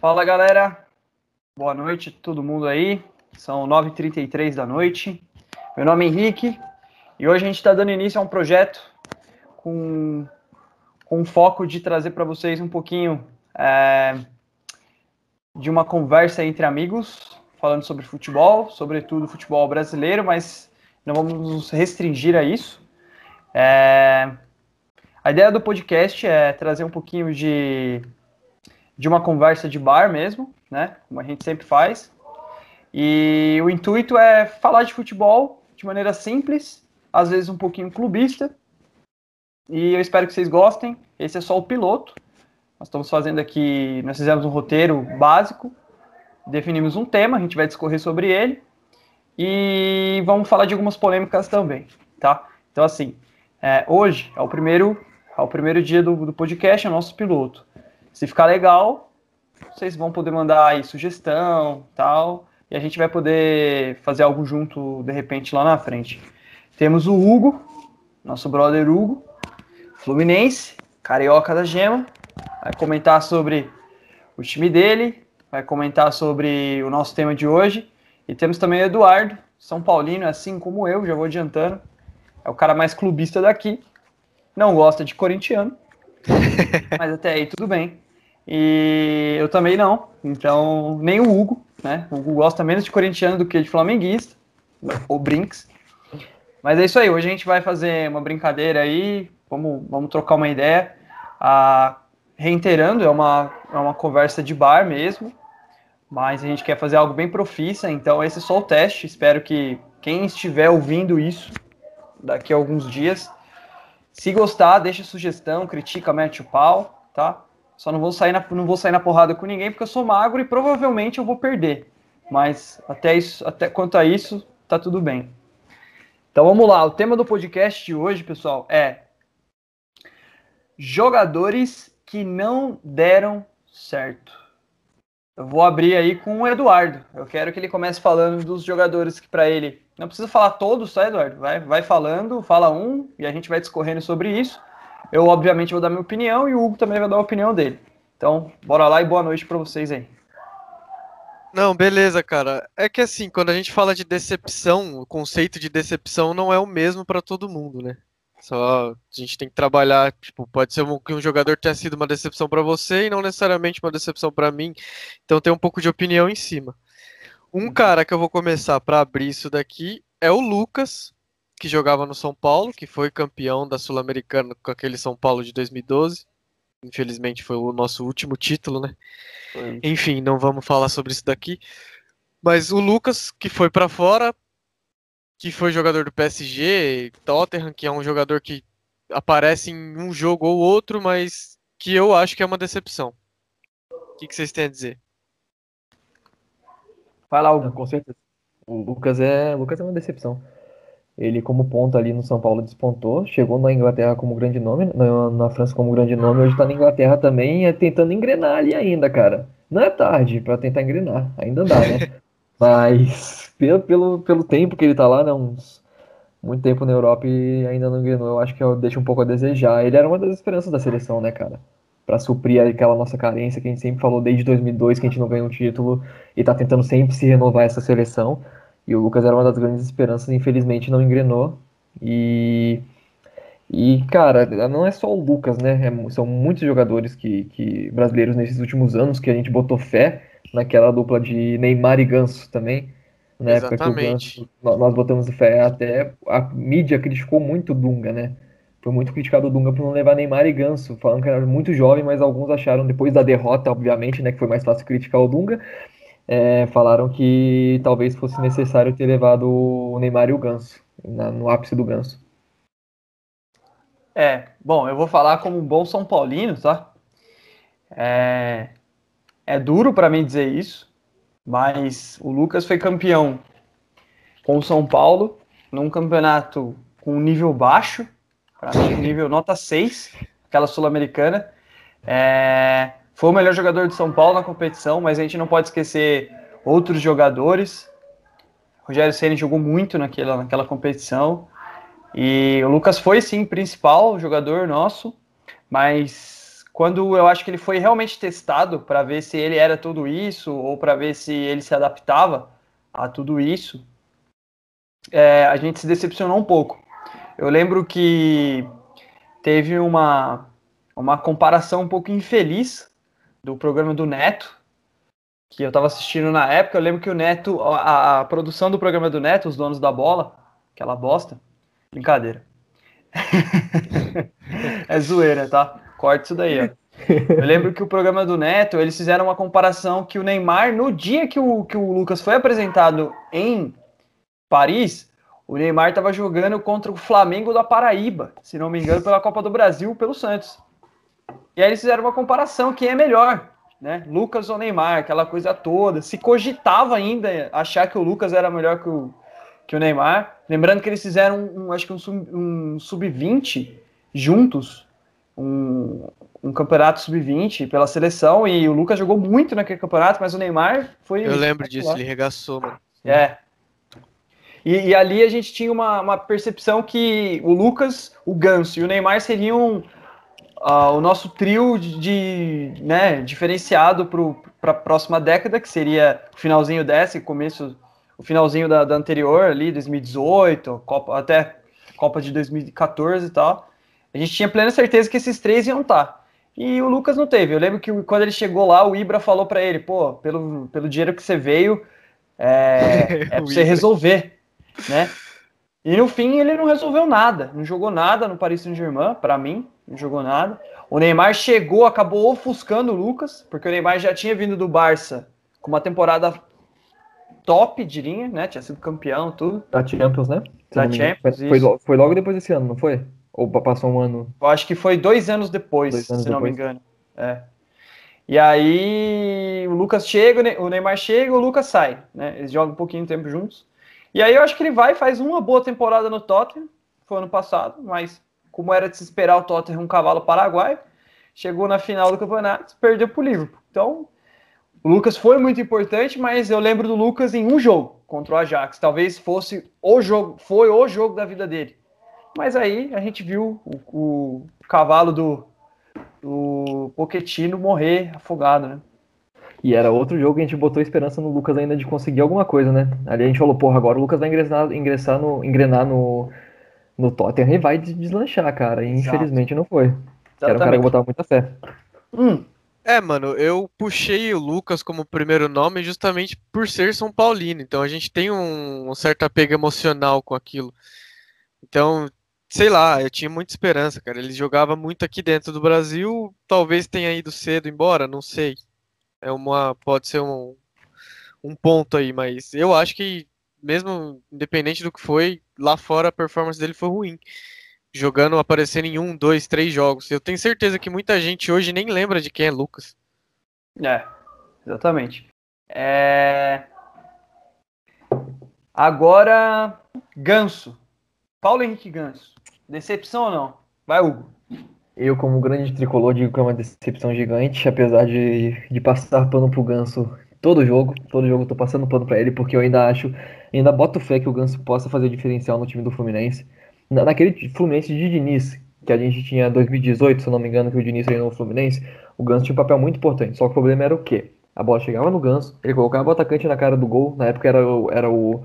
Fala galera, boa noite todo mundo aí. São 9h33 da noite. Meu nome é Henrique e hoje a gente está dando início a um projeto com, com foco de trazer para vocês um pouquinho é, de uma conversa entre amigos, falando sobre futebol, sobretudo futebol brasileiro, mas não vamos nos restringir a isso. É, a ideia do podcast é trazer um pouquinho de, de uma conversa de bar mesmo, né? Como a gente sempre faz. E o intuito é falar de futebol de maneira simples, às vezes um pouquinho clubista. E eu espero que vocês gostem. Esse é só o piloto. Nós estamos fazendo aqui, nós fizemos um roteiro básico, definimos um tema, a gente vai discorrer sobre ele e vamos falar de algumas polêmicas também, tá? Então, assim, é, hoje é o primeiro, é o primeiro dia do, do podcast, é o nosso piloto. Se ficar legal, vocês vão poder mandar aí sugestão, tal, e a gente vai poder fazer algo junto, de repente, lá na frente. Temos o Hugo, nosso brother Hugo, Fluminense, carioca da Gema, vai comentar sobre o time dele, vai comentar sobre o nosso tema de hoje. E temos também o Eduardo, São Paulino, assim como eu, já vou adiantando. É o cara mais clubista daqui. Não gosta de corintiano, mas até aí tudo bem. E eu também não, então nem o Hugo, né? O Hugo gosta menos de corintiano do que de flamenguista, ou Brinks. Mas é isso aí, hoje a gente vai fazer uma brincadeira aí, vamos, vamos trocar uma ideia. Ah, reiterando, é uma, é uma conversa de bar mesmo, mas a gente quer fazer algo bem profissa, então esse é só o teste. Espero que quem estiver ouvindo isso daqui a alguns dias, se gostar, deixa sugestão, critica, mete o pau, tá? Só não vou sair na, não vou sair na porrada com ninguém porque eu sou magro e provavelmente eu vou perder. Mas até isso, até quanto a isso, tá tudo bem. Então vamos lá, o tema do podcast de hoje, pessoal, é jogadores que não deram certo. Eu vou abrir aí com o Eduardo. Eu quero que ele comece falando dos jogadores que para ele não precisa falar todos, tá, Eduardo? Vai, vai falando, fala um e a gente vai discorrendo sobre isso. Eu obviamente vou dar minha opinião e o Hugo também vai dar a opinião dele. Então, bora lá e boa noite para vocês aí. Não, beleza, cara. É que assim, quando a gente fala de decepção, o conceito de decepção não é o mesmo para todo mundo, né? Só a gente tem que trabalhar, tipo, pode ser que um jogador tenha sido uma decepção para você e não necessariamente uma decepção para mim. Então tem um pouco de opinião em cima. Um uhum. cara que eu vou começar para abrir isso daqui é o Lucas, que jogava no São Paulo, que foi campeão da Sul-Americana com aquele São Paulo de 2012. Infelizmente foi o nosso último título, né? Foi. Enfim, não vamos falar sobre isso daqui. Mas o Lucas, que foi para fora, que foi jogador do PSG, Tottenham, que é um jogador que aparece em um jogo ou outro, mas que eu acho que é uma decepção. O que, que vocês têm a dizer? Fala algo. Com certeza. O Lucas é, o Lucas é uma decepção. Ele, como ponta ali no São Paulo, despontou. Chegou na Inglaterra como grande nome, na, na França como grande nome. Hoje está na Inglaterra também, é tentando engrenar ali ainda, cara. Não é tarde para tentar engrenar, ainda dá, né? Mas pelo, pelo, pelo tempo que ele tá lá, né? Uns, muito tempo na Europa e ainda não engrenou, eu acho que deixa um pouco a desejar. Ele era uma das esperanças da seleção, né, cara? Para suprir aquela nossa carência que a gente sempre falou desde 2002 que a gente não ganhou um título e tá tentando sempre se renovar essa seleção. E o Lucas era uma das grandes esperanças, infelizmente não engrenou. E, e cara, não é só o Lucas, né? É, são muitos jogadores que, que brasileiros nesses últimos anos que a gente botou fé naquela dupla de Neymar e Ganso também. Na Exatamente. época que Ganso, nós botamos fé, até a mídia criticou muito o Dunga, né? Foi muito criticado o Dunga por não levar Neymar e Ganso, falando que era muito jovem, mas alguns acharam, depois da derrota, obviamente, né, que foi mais fácil criticar o Dunga, é, falaram que talvez fosse necessário ter levado o Neymar e o Ganso, na, no ápice do Ganso. É, bom, eu vou falar como um bom São Paulino, tá? É, é duro para mim dizer isso, mas o Lucas foi campeão com o São Paulo num campeonato com um nível baixo, mim, nível nota 6, aquela sul-americana. É, foi o melhor jogador de São Paulo na competição, mas a gente não pode esquecer outros jogadores. O Rogério Ceni jogou muito naquela, naquela competição. E o Lucas foi sim principal jogador nosso, mas quando eu acho que ele foi realmente testado para ver se ele era tudo isso ou para ver se ele se adaptava a tudo isso, é, a gente se decepcionou um pouco. Eu lembro que teve uma, uma comparação um pouco infeliz do programa do Neto, que eu estava assistindo na época. Eu lembro que o Neto, a, a, produção do programa do Neto, os donos da bola, aquela bosta, brincadeira. é zoeira, tá? Corte isso daí, ó. Eu lembro que o programa do Neto, eles fizeram uma comparação que o Neymar, no dia que o, que o Lucas foi apresentado em Paris, o Neymar estava jogando contra o Flamengo da Paraíba, se não me engano, pela Copa do Brasil, pelo Santos. E aí eles fizeram uma comparação, quem é melhor, né? Lucas ou Neymar, aquela coisa toda. Se cogitava ainda achar que o Lucas era melhor que o, que o Neymar. Lembrando que eles fizeram, um, acho que um, sub-20 juntos, um, um campeonato sub-20 pela seleção, e o Lucas jogou muito naquele campeonato, mas o Neymar foi... Eu lembro disso, ele regaçou, mano. É, e, e, ali a gente tinha uma, uma, percepção que o Lucas, o Ganso e o Neymar seriam uh, o nosso trio de, de né, diferenciado para a próxima década, que seria o finalzinho dessa, começo, o finalzinho da, da anterior ali, 2018, Copa, até Copa de 2014 e tal. A gente tinha plena certeza que esses três iam estar. Tá. E o Lucas não teve. Eu lembro que quando ele chegou lá, o Ibra falou para ele: pô, pelo, pelo dinheiro que você veio, é, é pra você resolver né? E no fim ele não resolveu nada, não jogou nada no Paris Saint-Germain, para mim, não jogou nada. O Neymar chegou, acabou ofuscando o Lucas, porque o Neymar já tinha vindo do Barça com uma temporada top de linha, né? Tinha sido campeão, tudo. Da Champions, né? da Champions, foi, foi, foi, logo depois desse ano, não foi? Ou passou um ano? Eu acho que foi dois anos depois, dois anos se depois. não me engano. É. E aí o Lucas chega, o Neymar chega, o Lucas sai, né? Eles jogam um pouquinho de tempo juntos. E aí eu acho que ele vai faz uma boa temporada no Tottenham, foi ano passado, mas como era de se esperar o Tottenham um cavalo paraguaio, chegou na final do campeonato, perdeu para o Liverpool. Então, o Lucas foi muito importante, mas eu lembro do Lucas em um jogo contra o Ajax. Talvez fosse o jogo, foi o jogo da vida dele. Mas aí a gente viu o, o cavalo do, do Pochettino morrer afogado, né? E era outro jogo que a gente botou esperança no Lucas ainda de conseguir alguma coisa, né? Ali a gente falou, porra, agora o Lucas vai ingressar, ingressar no, engrenar no, no Tottenham e vai deslanchar, cara. E infelizmente não foi. Era um cara que botava muita fé. Hum. É, mano, eu puxei o Lucas como primeiro nome justamente por ser São Paulino. Então a gente tem um, um certo apego emocional com aquilo. Então, sei lá, eu tinha muita esperança, cara. Ele jogava muito aqui dentro do Brasil, talvez tenha ido cedo embora, não sei é uma pode ser um, um ponto aí, mas eu acho que mesmo independente do que foi, lá fora a performance dele foi ruim. Jogando, aparecendo em um, dois, três jogos. Eu tenho certeza que muita gente hoje nem lembra de quem é Lucas. É, exatamente. É... Agora, Ganso. Paulo Henrique Ganso. Decepção ou não? Vai, Hugo. Eu, como grande tricolor, digo que é uma decepção gigante, apesar de, de passar pano pro Ganso todo jogo. Todo jogo eu tô passando pano para ele, porque eu ainda acho, ainda boto fé que o Ganso possa fazer diferencial no time do Fluminense. Na, naquele Fluminense de Diniz, que a gente tinha 2018, se eu não me engano, que o Diniz treinou no Fluminense, o Ganso tinha um papel muito importante. Só que o problema era o quê? A bola chegava no Ganso, ele colocava o atacante na cara do gol, na época era, era o,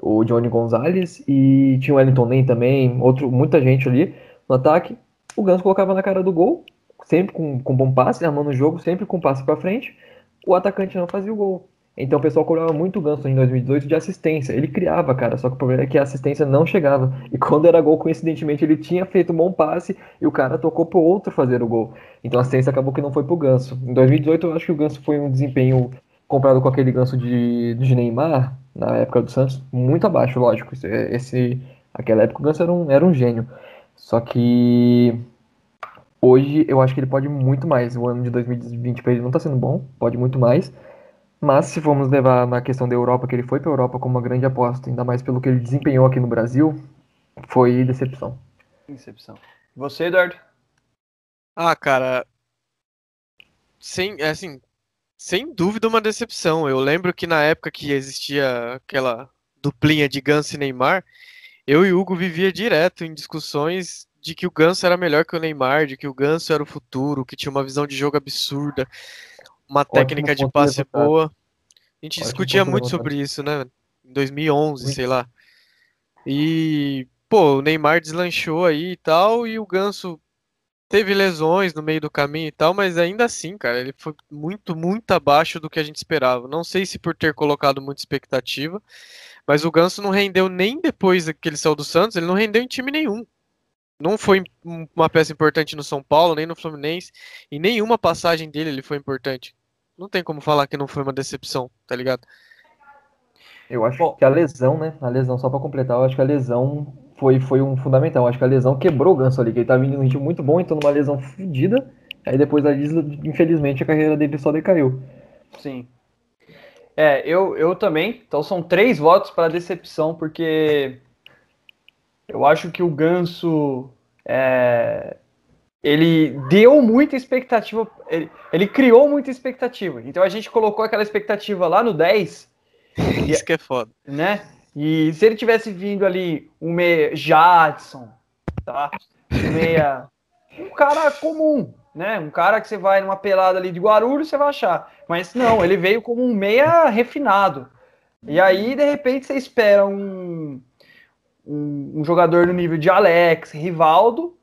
o Johnny Gonzalez e tinha o Wellington Nem também, outro, muita gente ali no ataque o Ganso colocava na cara do gol, sempre com, com bom passe, armando o jogo, sempre com passe para frente, o atacante não fazia o gol. Então o pessoal cobrava muito o Ganso em 2018 de assistência. Ele criava, cara, só que o problema é que a assistência não chegava. E quando era gol, coincidentemente, ele tinha feito um bom passe e o cara tocou pro outro fazer o gol. Então a assistência acabou que não foi pro Ganso. Em 2018 eu acho que o Ganso foi um desempenho comparado com aquele Ganso de, de Neymar, na época do Santos, muito abaixo, lógico. Esse, aquela época o Ganso era um, era um gênio. Só que hoje eu acho que ele pode muito mais. O ano de 2020 para ele não está sendo bom, pode muito mais. Mas se formos levar na questão da Europa, que ele foi para a Europa como uma grande aposta, ainda mais pelo que ele desempenhou aqui no Brasil, foi decepção. Decepção. Você, Eduardo? Ah, cara, sem, é assim, sem dúvida uma decepção. Eu lembro que na época que existia aquela duplinha de Gans e Neymar, eu e Hugo vivia direto em discussões de que o Ganso era melhor que o Neymar, de que o Ganso era o futuro, que tinha uma visão de jogo absurda, uma Ótimo técnica de passe boa. A gente Ótimo discutia muito sobre isso, né? Em 2011, muito. sei lá. E, pô, o Neymar deslanchou aí e tal, e o Ganso teve lesões no meio do caminho e tal, mas ainda assim, cara, ele foi muito, muito abaixo do que a gente esperava. Não sei se por ter colocado muita expectativa, mas o Ganso não rendeu nem depois que ele saiu do Santos, ele não rendeu em time nenhum. Não foi uma peça importante no São Paulo, nem no Fluminense, e nenhuma passagem dele ele foi importante. Não tem como falar que não foi uma decepção, tá ligado? Eu acho Bom, que a lesão, né? A lesão, só para completar, eu acho que a lesão foi, foi um fundamental. Acho que a lesão quebrou o Ganso ali, que ele tava vindo um ritmo muito bom, então numa lesão fodida. Aí depois, infelizmente, a carreira dele só decaiu. Sim. É, eu, eu também. Então são três votos para decepção, porque eu acho que o Ganso é, ele deu muita expectativa, ele, ele, criou muita expectativa. Então a gente colocou aquela expectativa lá no 10. Isso que é foda. Né? E se ele tivesse vindo ali um meia Jadson, tá? Um meia. Um cara comum, né? Um cara que você vai numa pelada ali de Guarulhos, você vai achar. Mas não, ele veio como um meia refinado. E aí, de repente, você espera um, um, um jogador no nível de Alex, Rivaldo,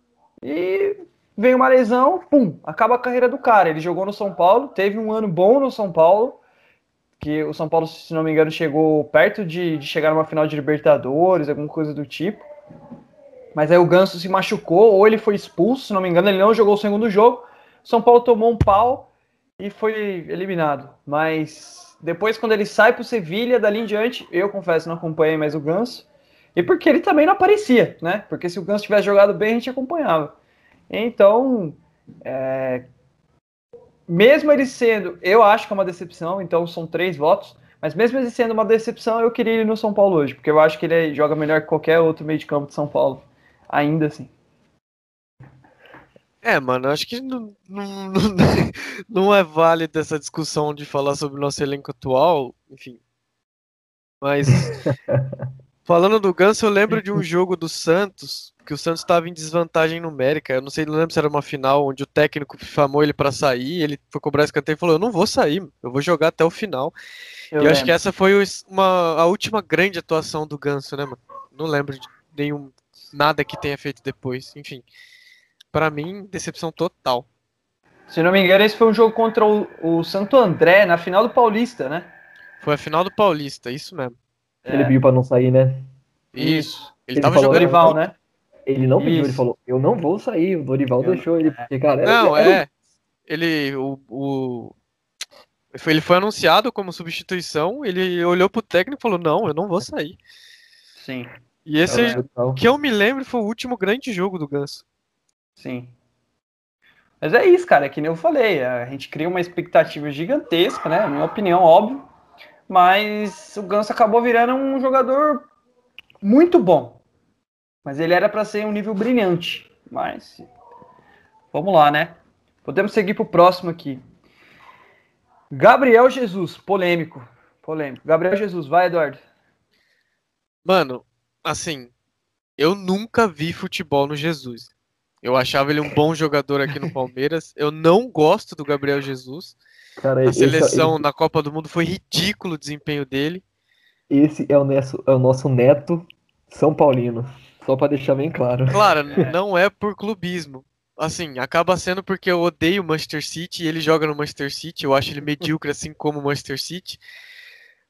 e vem uma lesão, pum, acaba a carreira do cara. Ele jogou no São Paulo, teve um ano bom no São Paulo, que o São Paulo, se não me engano, chegou perto de, de chegar numa final de Libertadores, alguma coisa do tipo. Mas aí o Ganso se machucou, ou ele foi expulso, se não me engano, ele não jogou o segundo jogo. São Paulo tomou um pau e foi eliminado. Mas depois, quando ele sai para o Sevilha, dali em diante, eu confesso, não acompanhei mais o Ganso. E porque ele também não aparecia, né? Porque se o Ganso tivesse jogado bem, a gente acompanhava. Então, é, mesmo ele sendo, eu acho que é uma decepção, então são três votos, mas mesmo ele sendo uma decepção, eu queria ele no São Paulo hoje, porque eu acho que ele joga melhor que qualquer outro meio de campo de São Paulo, ainda assim. É, mano, acho que não, não, não, não é válido essa discussão de falar sobre o nosso elenco atual, enfim. Mas, falando do Ganso, eu lembro de um jogo do Santos que o Santos estava em desvantagem numérica. Eu não sei, não lembro se era uma final onde o técnico chamou ele para sair, ele foi cobrar escanteio e falou: "Eu não vou sair, eu vou jogar até o final". Eu e eu acho que essa foi uma, a última grande atuação do Ganso, né, mano? Não lembro de nenhum nada que tenha feito depois. Enfim, para mim, decepção total. Se não me engano, esse foi um jogo contra o, o Santo André na final do Paulista, né? Foi a final do Paulista, isso mesmo. Ele é. pediu para não sair, né? Isso. Ele, ele tava jogando rival, né? Ele não pediu, ele falou, eu não vou sair. O Dorival eu, deixou ele, porque, cara. Não, é. Ele. O, o, ele foi anunciado como substituição, ele olhou pro técnico e falou, não, eu não vou sair. Sim. E esse, é, que eu me lembro, foi o último grande jogo do Ganso. Sim. Mas é isso, cara, é que nem eu falei, a gente cria uma expectativa gigantesca, né? Minha opinião, óbvio. Mas o Ganso acabou virando um jogador muito bom. Mas ele era para ser um nível brilhante. Mas vamos lá, né? Podemos seguir para o próximo aqui. Gabriel Jesus, polêmico. Polêmico. Gabriel Jesus, vai, Eduardo. Mano, assim, eu nunca vi futebol no Jesus. Eu achava ele um bom jogador aqui no Palmeiras. Eu não gosto do Gabriel Jesus. Cara, a seleção esse... na Copa do Mundo foi ridículo o desempenho dele. Esse é o, nosso, é o nosso neto São Paulino. Só para deixar bem claro. Claro, não é por clubismo. Assim, acaba sendo porque eu odeio o Manchester City e ele joga no Manchester City. Eu acho ele medíocre, assim como o Manchester City.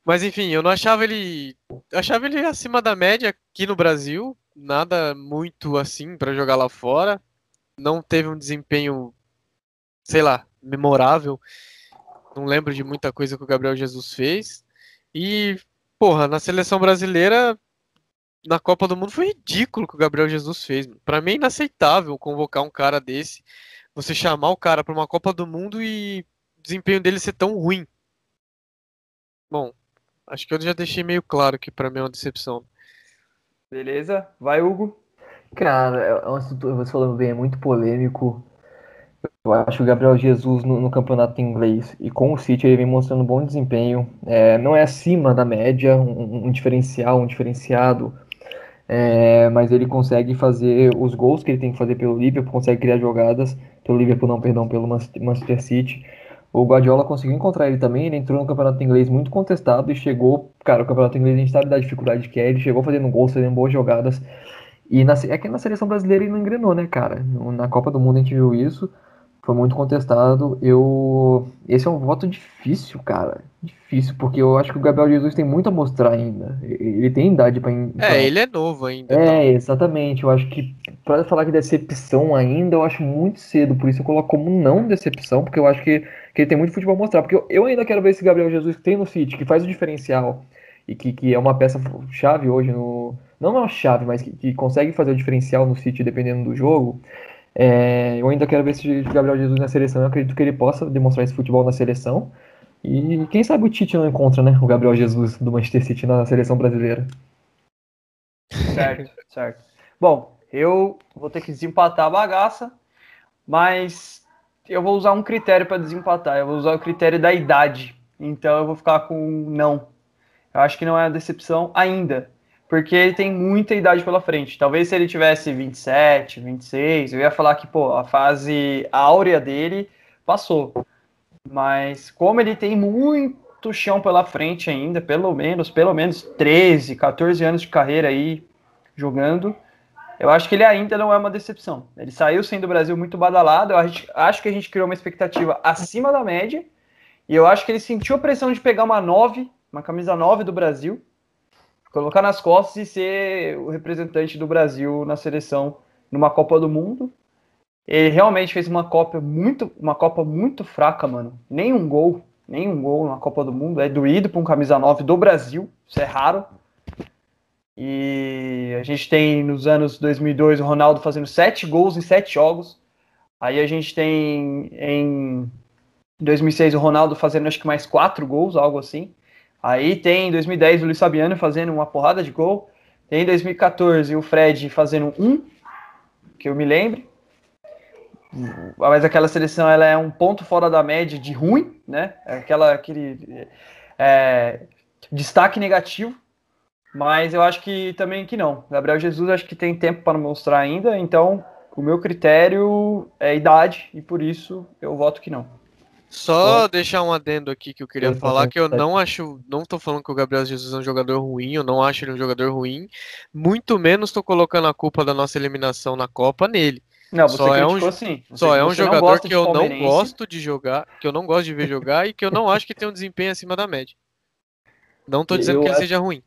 Mas enfim, eu não achava ele. Eu achava ele acima da média aqui no Brasil. Nada muito assim para jogar lá fora. Não teve um desempenho, sei lá, memorável. Não lembro de muita coisa que o Gabriel Jesus fez. E, porra, na seleção brasileira na Copa do Mundo foi ridículo o que o Gabriel Jesus fez. Para mim é inaceitável convocar um cara desse, você chamar o cara para uma Copa do Mundo e o desempenho dele ser tão ruim. Bom, acho que eu já deixei meio claro que para mim é uma decepção. Beleza, vai Hugo. Cara, é um assunto, você falando bem, é muito polêmico. Eu acho que o Gabriel Jesus no, no, campeonato inglês e com o City ele vem mostrando um bom desempenho. É, não é acima da média, um, um diferencial, um diferenciado É, mas ele consegue fazer os gols que ele tem que fazer pelo Liverpool, consegue criar jogadas pelo Liverpool, não, perdão, pelo Manchester City. O Guardiola conseguiu encontrar ele também, ele entrou no campeonato inglês muito contestado e chegou, cara, o campeonato inglês a gente sabe da dificuldade que é, ele chegou fazendo gols, fazendo boas jogadas. E na, é que na seleção brasileira ele não engrenou, né, cara? Na Copa do Mundo a gente viu isso foi muito contestado. Eu esse é um voto difícil, cara, difícil porque eu acho que o Gabriel Jesus tem muito a mostrar ainda. Ele tem idade para. É, ele é novo ainda. É, então. exatamente. Eu acho que para falar que decepção ainda, eu acho muito cedo. Por isso eu coloco como não decepção, porque eu acho que, que ele tem muito futebol a mostrar. Porque eu, eu ainda quero ver esse Gabriel Jesus que tem no City, que faz o diferencial e que, que é uma peça chave hoje no não é uma chave, mas que, que consegue fazer o diferencial no City dependendo do jogo. É, eu ainda quero ver se Gabriel Jesus na seleção. Eu acredito que ele possa demonstrar esse futebol na seleção. E quem sabe o Tite não encontra, né? O Gabriel Jesus do Manchester City na seleção brasileira. Certo, certo. Bom, eu vou ter que desempatar a bagaça, mas eu vou usar um critério para desempatar. Eu vou usar o critério da idade. Então eu vou ficar com não. Eu acho que não é a decepção ainda porque ele tem muita idade pela frente. Talvez se ele tivesse 27, 26, eu ia falar que, pô, a fase áurea dele passou. Mas como ele tem muito chão pela frente ainda, pelo menos, pelo menos 13, 14 anos de carreira aí jogando, eu acho que ele ainda não é uma decepção. Ele saiu sendo o Brasil muito badalado, eu acho que a gente criou uma expectativa acima da média, e eu acho que ele sentiu a pressão de pegar uma 9, uma camisa 9 do Brasil, colocar nas costas e ser o representante do Brasil na seleção numa Copa do Mundo. Ele realmente fez uma Copa muito, uma Copa muito fraca, mano. Nenhum gol, nenhum gol na Copa do Mundo. É doído para um camisa 9 do Brasil, isso é raro. E a gente tem nos anos 2002 o Ronaldo fazendo sete gols em sete jogos. Aí a gente tem em 2006 o Ronaldo fazendo acho que mais quatro gols, algo assim. Aí tem em 2010 o Luiz Fabiano fazendo uma porrada de gol. Tem em 2014 o Fred fazendo um, que eu me lembre. Mas aquela seleção ela é um ponto fora da média de ruim, né? É aquela, aquele é, destaque negativo. Mas eu acho que também que não. Gabriel Jesus acho que tem tempo para mostrar ainda. Então o meu critério é idade e por isso eu voto que não. Só deixar um adendo aqui que eu queria eu falar, que eu não acho, não tô falando que o Gabriel Jesus é um jogador ruim, eu não acho ele um jogador ruim, muito menos tô colocando a culpa da nossa eliminação na Copa nele. Não, só é um, sim. Você, só é um jogador que eu não gosto de jogar, que eu não gosto de ver jogar e que eu não acho que tem um desempenho acima da média. Não tô dizendo eu que ele acho... seja ruim.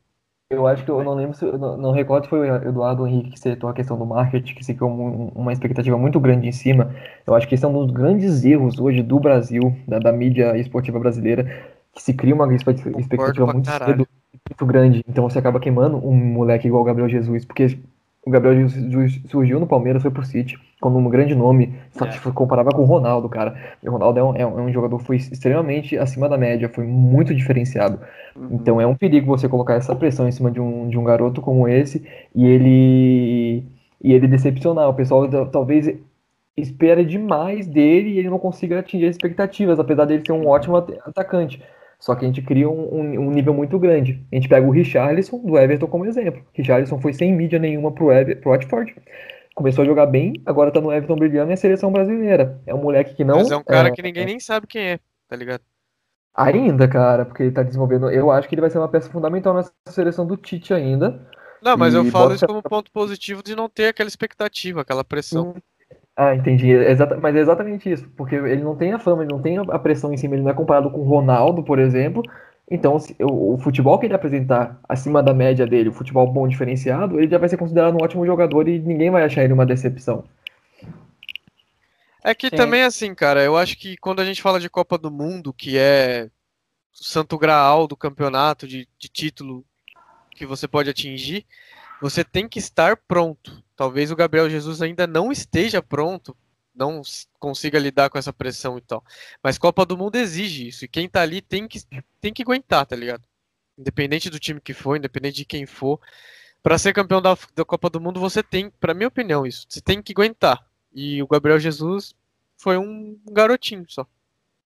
Eu acho que eu não lembro, se, não, não recordo se foi o Eduardo Henrique que citou a questão do marketing, que se criou uma expectativa muito grande em cima. Eu acho que esse é um dos grandes erros hoje do Brasil, da, da mídia esportiva brasileira, que se cria uma expectativa muito cedo, muito grande. Então você acaba queimando um moleque igual o Gabriel Jesus, porque o Gabriel Jesus surgiu no Palmeiras, foi pro City, como um grande nome, só que é. comparava com o Ronaldo, cara. E o Ronaldo é um, é um é jogador que foi extremamente acima da média, foi muito diferenciado. Uhum. Então é um perigo você colocar essa pressão em cima de um, de um garoto como esse e ele e ele decepcionar. O pessoal talvez espera demais dele e ele não consiga atingir as expectativas, apesar dele ser um ótimo atacante. Só que a gente cria um, um, um, nível muito grande. A gente pega o Richarlison do Everton como exemplo. Richarlison foi sem mídia nenhuma pro, Ever, pro Watford. Começou a jogar bem, agora tá no Everton brilhando e é seleção brasileira. É um moleque que não. Mas é um cara é, que ninguém nem sabe quem é, tá ligado? Ainda, cara, porque ele tá desenvolvendo. Eu acho que ele vai ser uma peça fundamental nessa seleção do Tite ainda. Não, mas eu falo isso como ponto positivo de não ter aquela expectativa, aquela pressão. Sim. Ah, entendi. Exata, mas é exatamente isso, porque ele não tem a fama, ele não tem a pressão em cima, ele não é comparado com o Ronaldo, por exemplo. Então, se, o, o, futebol que ele apresentar acima da média dele, o futebol bom diferenciado, ele já vai ser considerado um ótimo jogador e ninguém vai achar ele uma decepção. É que Sim. também, assim, cara, eu acho que quando a gente fala de Copa do Mundo, que é o santo graal do campeonato, de, de título que você pode atingir, você tem que estar pronto. Talvez o Gabriel Jesus ainda não esteja pronto, não consiga lidar com essa pressão e tal. Mas Copa do Mundo exige isso. E quem tá ali tem que, tem que aguentar, tá ligado? Independente do time que for, independente de quem for. Para ser campeão da, da Copa do Mundo, você tem, para minha opinião, isso. Você tem que aguentar. E o Gabriel Jesus foi um garotinho só.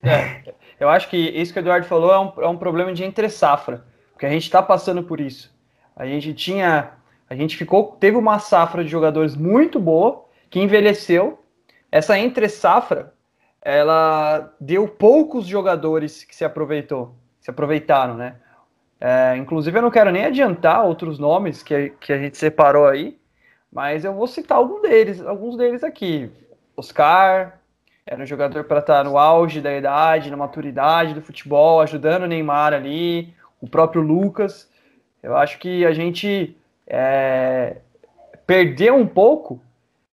É, eu acho que isso que o Eduardo falou é um, é um problema de entre safra. Porque a gente está passando por isso. A gente tinha a gente ficou, teve uma safra de jogadores muito boa, que envelheceu. Essa entre safra, ela deu poucos jogadores que se aproveitou, se aproveitaram, né? É, inclusive, eu não quero nem adiantar outros nomes que, que a gente separou aí, mas eu vou citar algum deles, alguns deles aqui. Oscar, era um jogador para estar no auge da idade, na maturidade do futebol, ajudando o Neymar ali, o próprio Lucas. Eu acho que a gente é, perdeu um pouco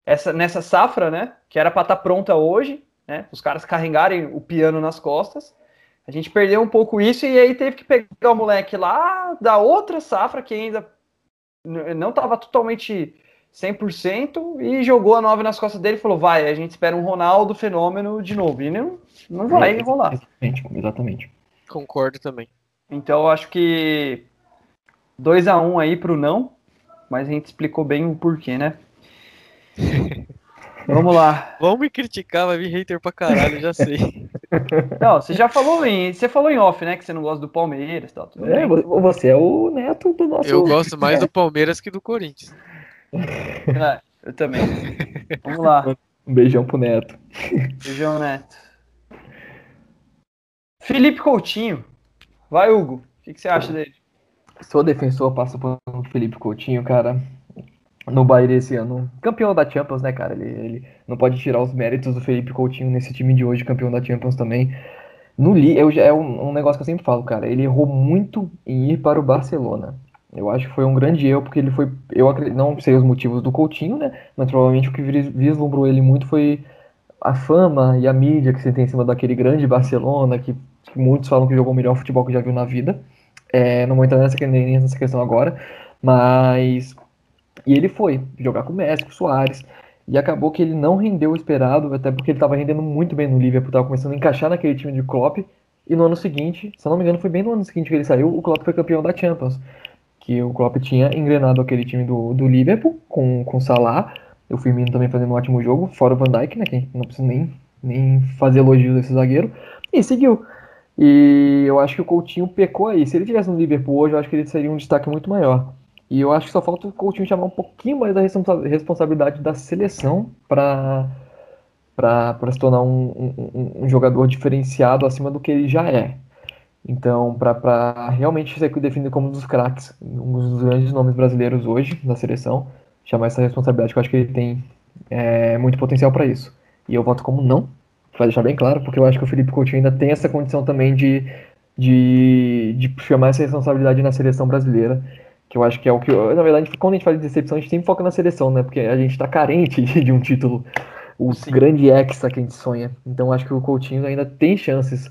essa, nessa safra, né? Que era para estar tá pronta hoje, né? Os caras carregarem o piano nas costas. A gente perdeu um pouco isso e aí teve que pegar o moleque lá da outra safra que ainda não estava totalmente 100% e jogou a 9 nas costas dele e falou: vai, a gente espera um Ronaldo fenômeno de novo. E não, não vai é, rolar. Exatamente, exatamente. Concordo também. Então eu acho que 2 a 1 um aí pro não, mas a gente explicou bem o porquê, né? Vamos lá. Vamos me criticar, vai vir hater pra caralho, já sei. Não, você já falou em. Você falou em off, né? Que você não gosta do Palmeiras e tal. é, bem. você é o neto do nosso. Eu gosto mais do Palmeiras que do Corinthians. É, eu também. Vamos lá. Um beijão pro Neto. Beijão, Neto. Felipe Coutinho. Vai, Hugo. O que, que você acha dele? Sou defensor, passa por Felipe Coutinho, cara. No Bayern esse ano. Campeão da Champions, né, cara? Ele, ele não pode tirar os méritos do Felipe Coutinho nesse time de hoje, campeão da Champions também. No Li, é um, um negócio que eu sempre falo, cara. Ele errou muito em ir para o Barcelona. Eu acho que foi um grande erro, porque ele foi. Eu acredito, não sei os motivos do Coutinho, né? Mas provavelmente o que vislumbrou ele muito foi a fama e a mídia que você tem em cima daquele grande Barcelona, que, que muitos falam que jogou o melhor futebol que já viu na vida. É, não vou entrar nessa, nessa questão agora, mas. E ele foi jogar com o Messi, com o Soares. E acabou que ele não rendeu o esperado, até porque ele estava rendendo muito bem no Liverpool, estava começando a encaixar naquele time de Klopp. E no ano seguinte, se eu não me engano, foi bem no ano seguinte que ele saiu, o Klopp foi campeão da Champions que o Klopp tinha engrenado aquele time do, do Liverpool com, com Salah, o Firmino também fazendo um ótimo jogo, fora o Van Dijk, né, que não precisa nem, nem fazer elogio desse zagueiro, e seguiu. E eu acho que o Coutinho pecou aí. Se ele tivesse no Liverpool hoje, eu acho que ele seria um destaque muito maior. E eu acho que só falta o Coutinho chamar um pouquinho mais da responsabilidade da seleção para para se tornar um, um, um, jogador diferenciado acima do que ele já é. Então, para realmente ser definido como um dos craques, um dos grandes nomes brasileiros hoje da seleção, chamar essa responsabilidade, que eu acho que ele tem é, muito potencial para isso. E eu voto como não, para deixar bem claro, porque eu acho que o Felipe Coutinho ainda tem essa condição também de, de, de chamar essa responsabilidade na seleção brasileira, que eu acho que é o que. Na verdade, quando a gente fala de decepção, a gente sempre foca na seleção, né? Porque a gente está carente de um título, o Sim. grande hexa que a gente sonha. Então, eu acho que o Coutinho ainda tem chances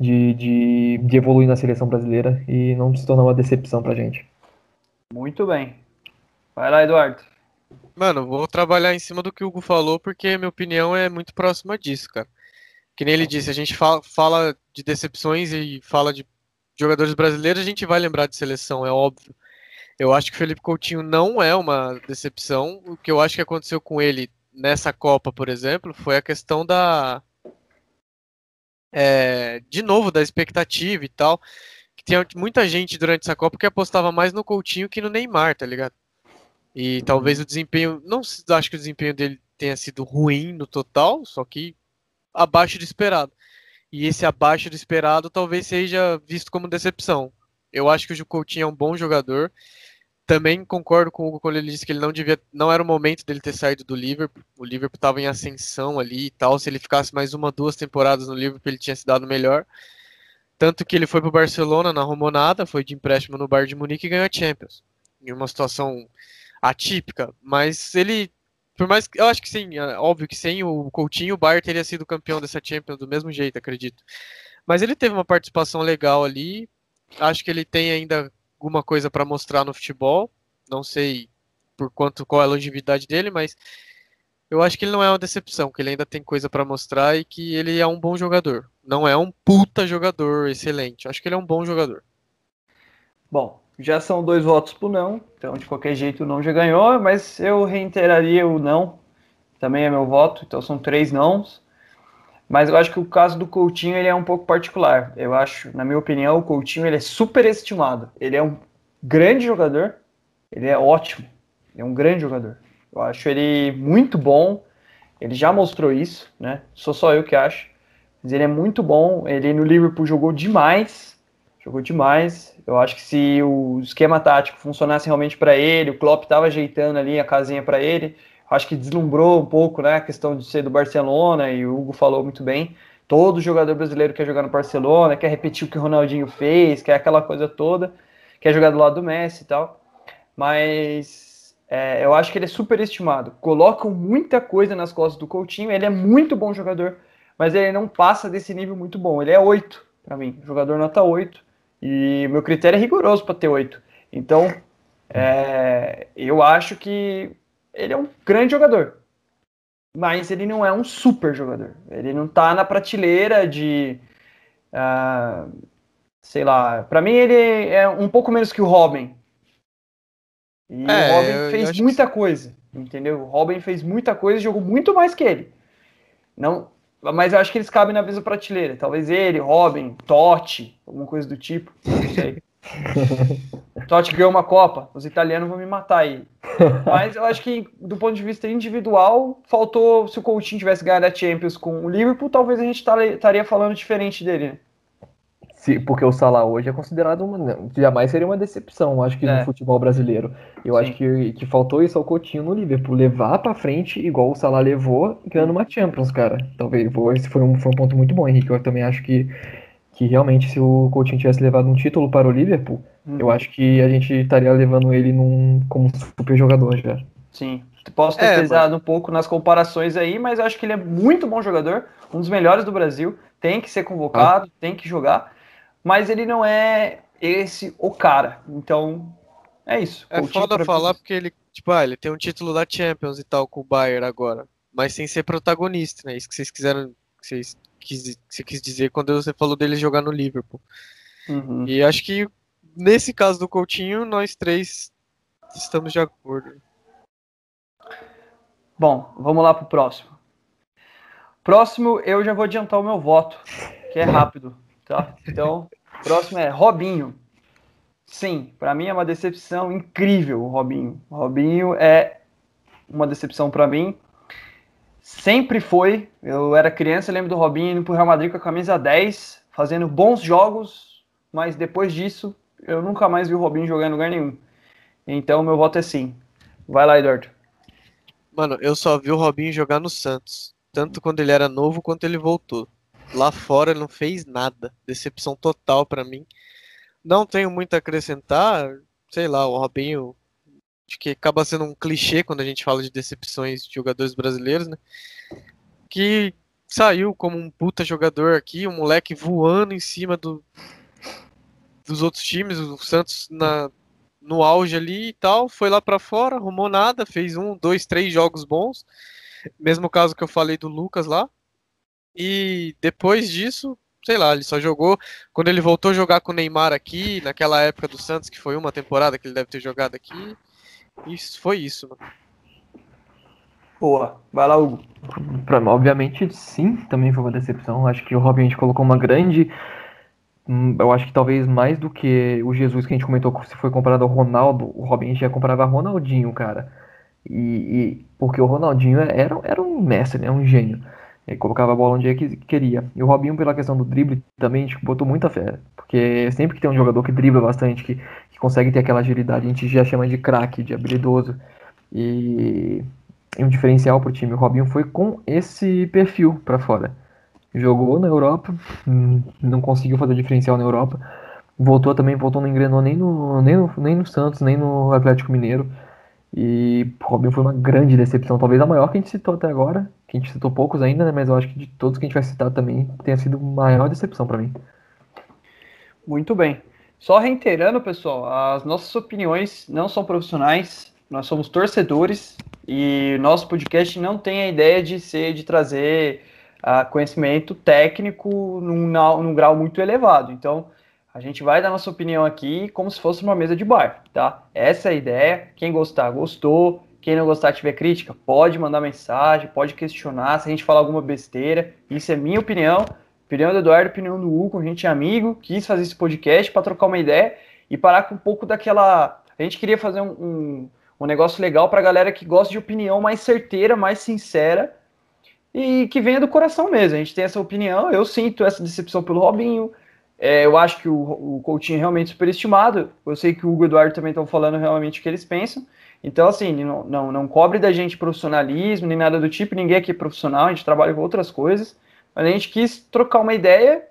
de, de, de evoluir na seleção brasileira e não se tornar uma decepção pra gente. Muito bem. Vai lá, Eduardo. Mano, vou trabalhar em cima do que o Hugo falou, porque minha opinião é muito próxima disso, cara. Que nem ele disse, a gente fala, fala de decepções e fala de jogadores brasileiros, a gente vai lembrar de seleção, é óbvio. Eu acho que o Felipe Coutinho não é uma decepção. O que eu acho que aconteceu com ele nessa Copa, por exemplo, foi a questão da, é, de novo, da expectativa e tal. Que tinha muita gente durante essa Copa que apostava mais no Coutinho que no Neymar, tá ligado? E talvez o desempenho. Não acho que o desempenho dele tenha sido ruim no total, só que abaixo do esperado. E esse abaixo do esperado talvez seja visto como decepção. Eu acho que o Coutinho é um bom jogador. Também concordo com o Hugo quando ele disse que ele não devia, não era o momento dele ter saído do Liverpool. O Liverpool estava em ascensão ali e tal. Se ele ficasse mais uma, duas temporadas no Liverpool, ele tinha se dado melhor. Tanto que ele foi para o Barcelona, não arrumou nada, foi de empréstimo no Bayern de Munique e ganhou a Champions. Em uma situação atípica, mas ele, por mais que, eu acho que sim, é óbvio que sem o Coutinho, o Bayern teria sido campeão dessa Champions do mesmo jeito, acredito. Mas ele teve uma participação legal ali. Acho que ele tem ainda alguma coisa para mostrar no futebol. Não sei por quanto qual é a longevidade dele, mas eu acho que ele não é uma decepção, que ele ainda tem coisa para mostrar e que ele é um bom jogador. Não é um puta jogador excelente. Acho que ele é um bom jogador. Bom, já são dois votos pro não, então de qualquer jeito o não já ganhou, mas eu reiteraria o não. Também é meu voto, então são três nãos. Mas eu acho que o caso do Coutinho ele é um pouco particular. Eu acho, na minha opinião, o Coutinho ele é super estimado. Ele é um grande jogador, ele é ótimo. é um grande jogador. Eu acho ele muito bom. Ele já mostrou isso, né? Sou só eu que acho. Mas ele é muito bom. Ele no Liverpool jogou demais. Jogou demais. Eu acho que se o esquema tático funcionasse realmente para ele, o Klopp estava ajeitando ali a casinha para ele. Acho que deslumbrou um pouco, né? A questão de ser do Barcelona e o Hugo falou muito bem. Todo jogador brasileiro quer jogar no Barcelona, quer repetir o que o Ronaldinho fez, quer aquela coisa toda, quer jogar do lado do Messi e tal. Mas é, eu acho que ele é super estimado. Colocam muita coisa nas costas do Coutinho, ele é muito bom jogador, mas ele não passa desse nível muito bom. Ele é 8 para mim, jogador nota 8. E meu critério é rigoroso para ter 8. Então, é, eu acho que ele é um grande jogador mas ele não é um super jogador. Ele não tá na prateleira de. Uh, sei lá. Para mim, ele é um pouco menos que o Robin. E é, o Robin fez muita que... coisa, entendeu? O Robin fez muita coisa e jogou muito mais que ele. Não, mas eu acho que eles cabem na mesma prateleira. Talvez ele, Robin, Totti, alguma coisa do tipo. Não sei. Totti ganhou uma Copa, os italianos vão me matar aí. Mas eu acho que, do ponto de vista individual, faltou. Se o Coutinho tivesse ganhado a Champions com o Liverpool, talvez a gente estaria falando diferente dele. Né? Se, porque o Salah hoje é considerado uma. Jamais seria uma decepção, acho que é. no futebol brasileiro. Eu Sim. acho que, que faltou isso ao Coutinho no Liverpool. Levar pra frente, igual o Salah levou, ganhando uma Champions, cara. Talvez. Esse foi um, foi um ponto muito bom, Henrique. Eu também acho que que realmente se o Coutinho tivesse levado um título para o Liverpool, uhum. eu acho que a gente estaria levando ele num, como super jogador já. Sim, posso ter é, pesado mas... um pouco nas comparações aí, mas eu acho que ele é muito bom jogador, um dos melhores do Brasil, tem que ser convocado, ah. tem que jogar, mas ele não é esse o cara. Então, é isso. É foda falar porque ele, tipo, ah, ele tem um título da Champions e tal com o Bayern agora, mas sem ser protagonista, né? Isso que vocês quiseram, que vocês quis, você quis dizer quando você falou dele jogar no Liverpool. Uhum. E acho que nesse caso do Coutinho, nós três estamos de acordo. Bom, vamos lá pro próximo. Próximo, eu já vou adiantar o meu voto, que é rápido, tá? Então, próximo é Robinho. Sim, para mim é uma decepção incrível o Robinho. O Robinho é uma decepção para mim sempre foi. Eu era criança, lembro do Robinho indo pro Real Madrid com a camisa 10, fazendo bons jogos, mas depois disso eu nunca mais vi o Robinho jogar em lugar nenhum. Então meu voto é sim. Vai lá, Eduardo. Mano, eu só vi o Robinho jogar no Santos, tanto quando ele era novo quanto ele voltou. Lá fora não fez nada, decepção total para mim. Não tenho muito a acrescentar, sei lá, o Robinho Acho que acaba sendo um clichê quando a gente fala de decepções de jogadores brasileiros, né? Que saiu como um puta jogador aqui, um moleque voando em cima do, dos outros times, o Santos na, no auge ali e tal, foi lá para fora, arrumou nada, fez um, dois, três jogos bons, mesmo caso que eu falei do Lucas lá, e depois disso, sei lá, ele só jogou quando ele voltou a jogar com o Neymar aqui, naquela época do Santos, que foi uma temporada que ele deve ter jogado aqui, isso, foi isso, mano. Boa. Vai lá, Hugo. Pra, obviamente, sim, também foi uma decepção. Acho que o Robin a gente colocou uma grande. Hum, eu acho que talvez mais do que o Jesus que a gente comentou, se foi comparado ao Ronaldo, o Robin a gente já comparava a Ronaldinho, cara. E, e porque o Ronaldinho era, era um mestre, né? Um gênio. Colocava a bola onde queria. E o Robinho, pela questão do drible, também gente botou muita fé. Porque sempre que tem um jogador que dribla bastante, que consegue ter aquela agilidade, a gente já chama de craque, de habilidoso. E, e um diferencial para o time. O Robinho foi com esse perfil para fora. Jogou na Europa, hum, não conseguiu fazer diferencial na Europa. Voltou também, voltou, não engrenou nem no, nem no, nem no Santos, nem no Atlético Mineiro. E Robinho foi uma grande decepção, talvez a maior que a gente citou até agora. Que a gente citou poucos ainda, né? Mas eu acho que de todos que a gente vai citar também tenha sido maior decepção para mim. Muito bem. Só reiterando, pessoal, as nossas opiniões não são profissionais, nós somos torcedores e nosso podcast não tem a ideia de ser, de trazer uh, conhecimento técnico num, num grau muito elevado. Então, a gente vai dar nossa opinião aqui como se fosse uma mesa de bar, tá? Essa é a ideia. Quem gostar, gostou. Quem não gostar, tiver crítica, pode mandar mensagem, pode questionar se a gente falar alguma besteira. Isso é minha opinião. Opinião do Eduardo, opinião do Hugo, a gente é amigo, quis fazer esse podcast para trocar uma ideia e parar com um pouco daquela. A gente queria fazer um, um, um negócio legal pra galera que gosta de opinião mais certeira, mais sincera e que venha do coração mesmo. A gente tem essa opinião, eu sinto essa decepção pelo Robinho. É, eu acho que o, o Coutinho é realmente superestimado. Eu sei que o Hugo e o Eduardo também estão falando realmente o que eles pensam. Então, assim, não, não, não cobre da gente profissionalismo, nem nada do tipo, ninguém aqui é profissional, a gente trabalha com outras coisas. Mas a gente quis trocar uma ideia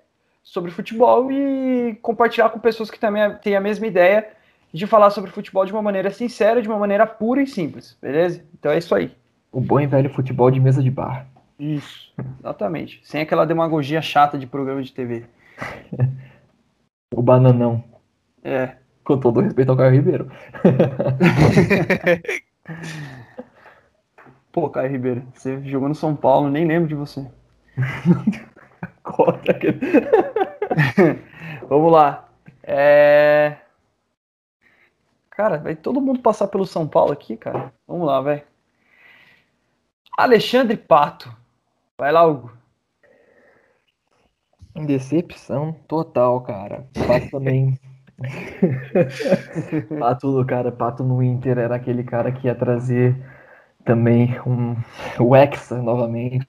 sobre futebol e compartilhar com pessoas que também têm a mesma ideia de falar sobre futebol de uma maneira sincera, de uma maneira pura e simples, beleza? Então é isso aí. O bom e velho futebol de mesa de bar. Isso, exatamente. Sem aquela demagogia chata de programa de TV. o bananão. É. Com todo respeito ao Caio Ribeiro. Pô, Caio Ribeiro, você jogou no São Paulo, nem lembro de você. Conta Vamos lá. É... Cara, vai todo mundo passar pelo São Paulo aqui, cara. Vamos lá, vai. Alexandre Pato. Vai lá, Hugo. Decepção total, cara. Pato também. Pato, cara, Pato no Inter era aquele cara que ia trazer também um, o Hexa novamente.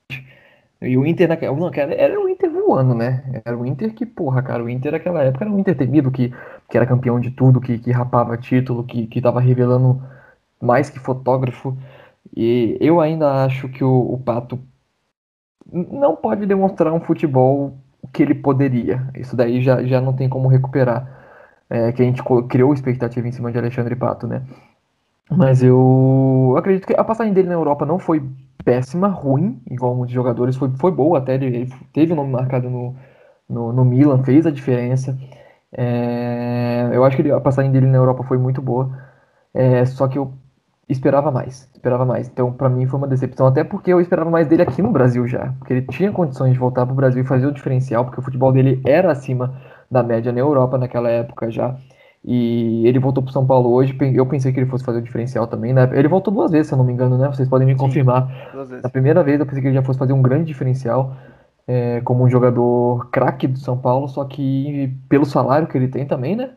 E o Inter naquela. Não, cara, era o Inter voando, né? Era o Inter que, porra, cara, o Inter naquela época era um Inter temido, que, que era campeão de tudo, que, que rapava título, que, que tava revelando mais que fotógrafo. E eu ainda acho que o, o Pato não pode demonstrar um futebol que ele poderia. Isso daí já, já não tem como recuperar. É, que a gente criou expectativa em cima de Alexandre Pato, né? Mas eu acredito que a passagem dele na Europa não foi péssima, ruim, igual muitos jogadores, foi, foi boa até, ele, teve o nome marcado no, no, no Milan, fez a diferença. É, eu acho que a passagem dele na Europa foi muito boa, é, só que eu esperava mais, esperava mais. Então, para mim foi uma decepção, até porque eu esperava mais dele aqui no Brasil já, porque ele tinha condições de voltar para o Brasil e fazer o diferencial, porque o futebol dele era acima da média na Europa naquela época já. E ele voltou para São Paulo hoje. Eu pensei que ele fosse fazer o diferencial também, né? Ele voltou duas vezes, se eu não me engano, né? Vocês podem me Sim, confirmar. Na primeira vez eu pensei que ele já fosse fazer um grande diferencial é, como um jogador craque do São Paulo, só que pelo salário que ele tem também, né?